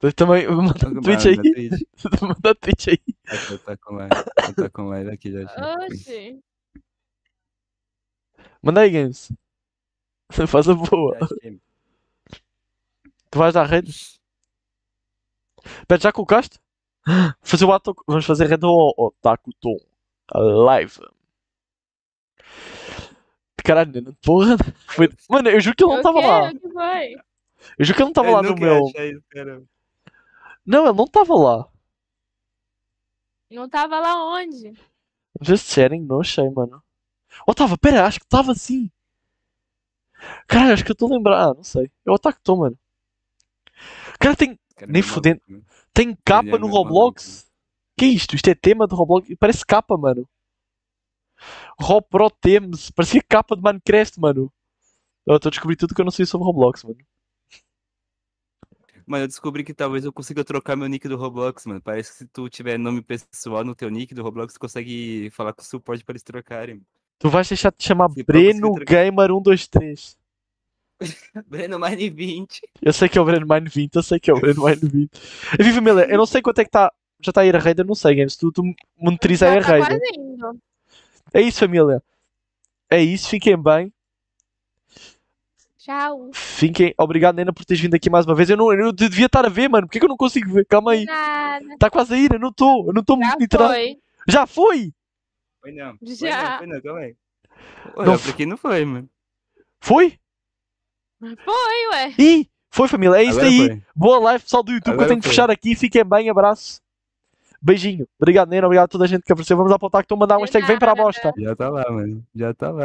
Eu também. Manda Mano, Twitch aí. Twitch. Manda Twitch aí. Eu tá com live. Eu tá com live aqui já. Oxi. Manda aí, Games. Faz a boa. Já. Tu vais dar rede? Pera, já colocaste? Fazer o ato. Vamos fazer rede ao Otaku Tom. Live. Caralho, Nena, porra. Foi... Mano, eu juro que ele não estava lá. Eu juro que ele não estava Eu lá no meu. isso, cara. Não, ele não estava lá. Não tava lá onde? Just sharing, não achei, mano. Oh, tava, pera, acho que tava sim. Caralho, acho que eu estou a lembrar. Ah, não sei. É o Otaku Tom, mano. Cara, tem, Cara, Nem meu fudendo. né? tem capa é no Roblox. Que é isto? Isto é tema do Roblox? Parece capa, mano. Robro Temes. Parecia capa de Minecraft, mano. Eu estou a descobrir tudo que eu não sei sobre Roblox, mano. Mano, eu descobri que talvez eu consiga trocar meu nick do Roblox, mano. Parece que se tu tiver nome pessoal no teu nick do Roblox, tu consegue falar com o suporte pra eles trocarem. Tu vais deixar de te chamar Sim, Breno. Gamer 123. Breno Mine 20. Eu sei que é o Breno Mine 20, eu sei que é o Breno Mine 20. Enfim, família, eu não sei quanto é que está. Já está a ir a raid, eu não sei, Games. Tu, tu Já a tá raid. quase indo. É isso, família. É isso, fiquem bem. Tchau. Fiquem. Obrigado, Nena, por teres vindo aqui mais uma vez. Eu, não, eu devia estar a ver, mano. Porquê que eu não consigo ver? Calma aí. Está quase a ir, eu não estou. Eu não estou Já monitorando. foi. Já foi! Foi não. Foi Já. não, foi não, calma aí. Não Olha, f- pra quem não foi, mano. Foi? Foi, ué. Ih! Foi, família. É isso Agora aí. foi. Boa live, pessoal do YouTube, que eu Agora tenho que foi. fechar aqui. Fiquem bem, abraço. Beijinho. Obrigado, Nena. Obrigado a toda a gente que apareceu. Vamos apontar que estou a mandar um hashtag. Vem para a bosta. Já tá lá, mano. Já tá lá.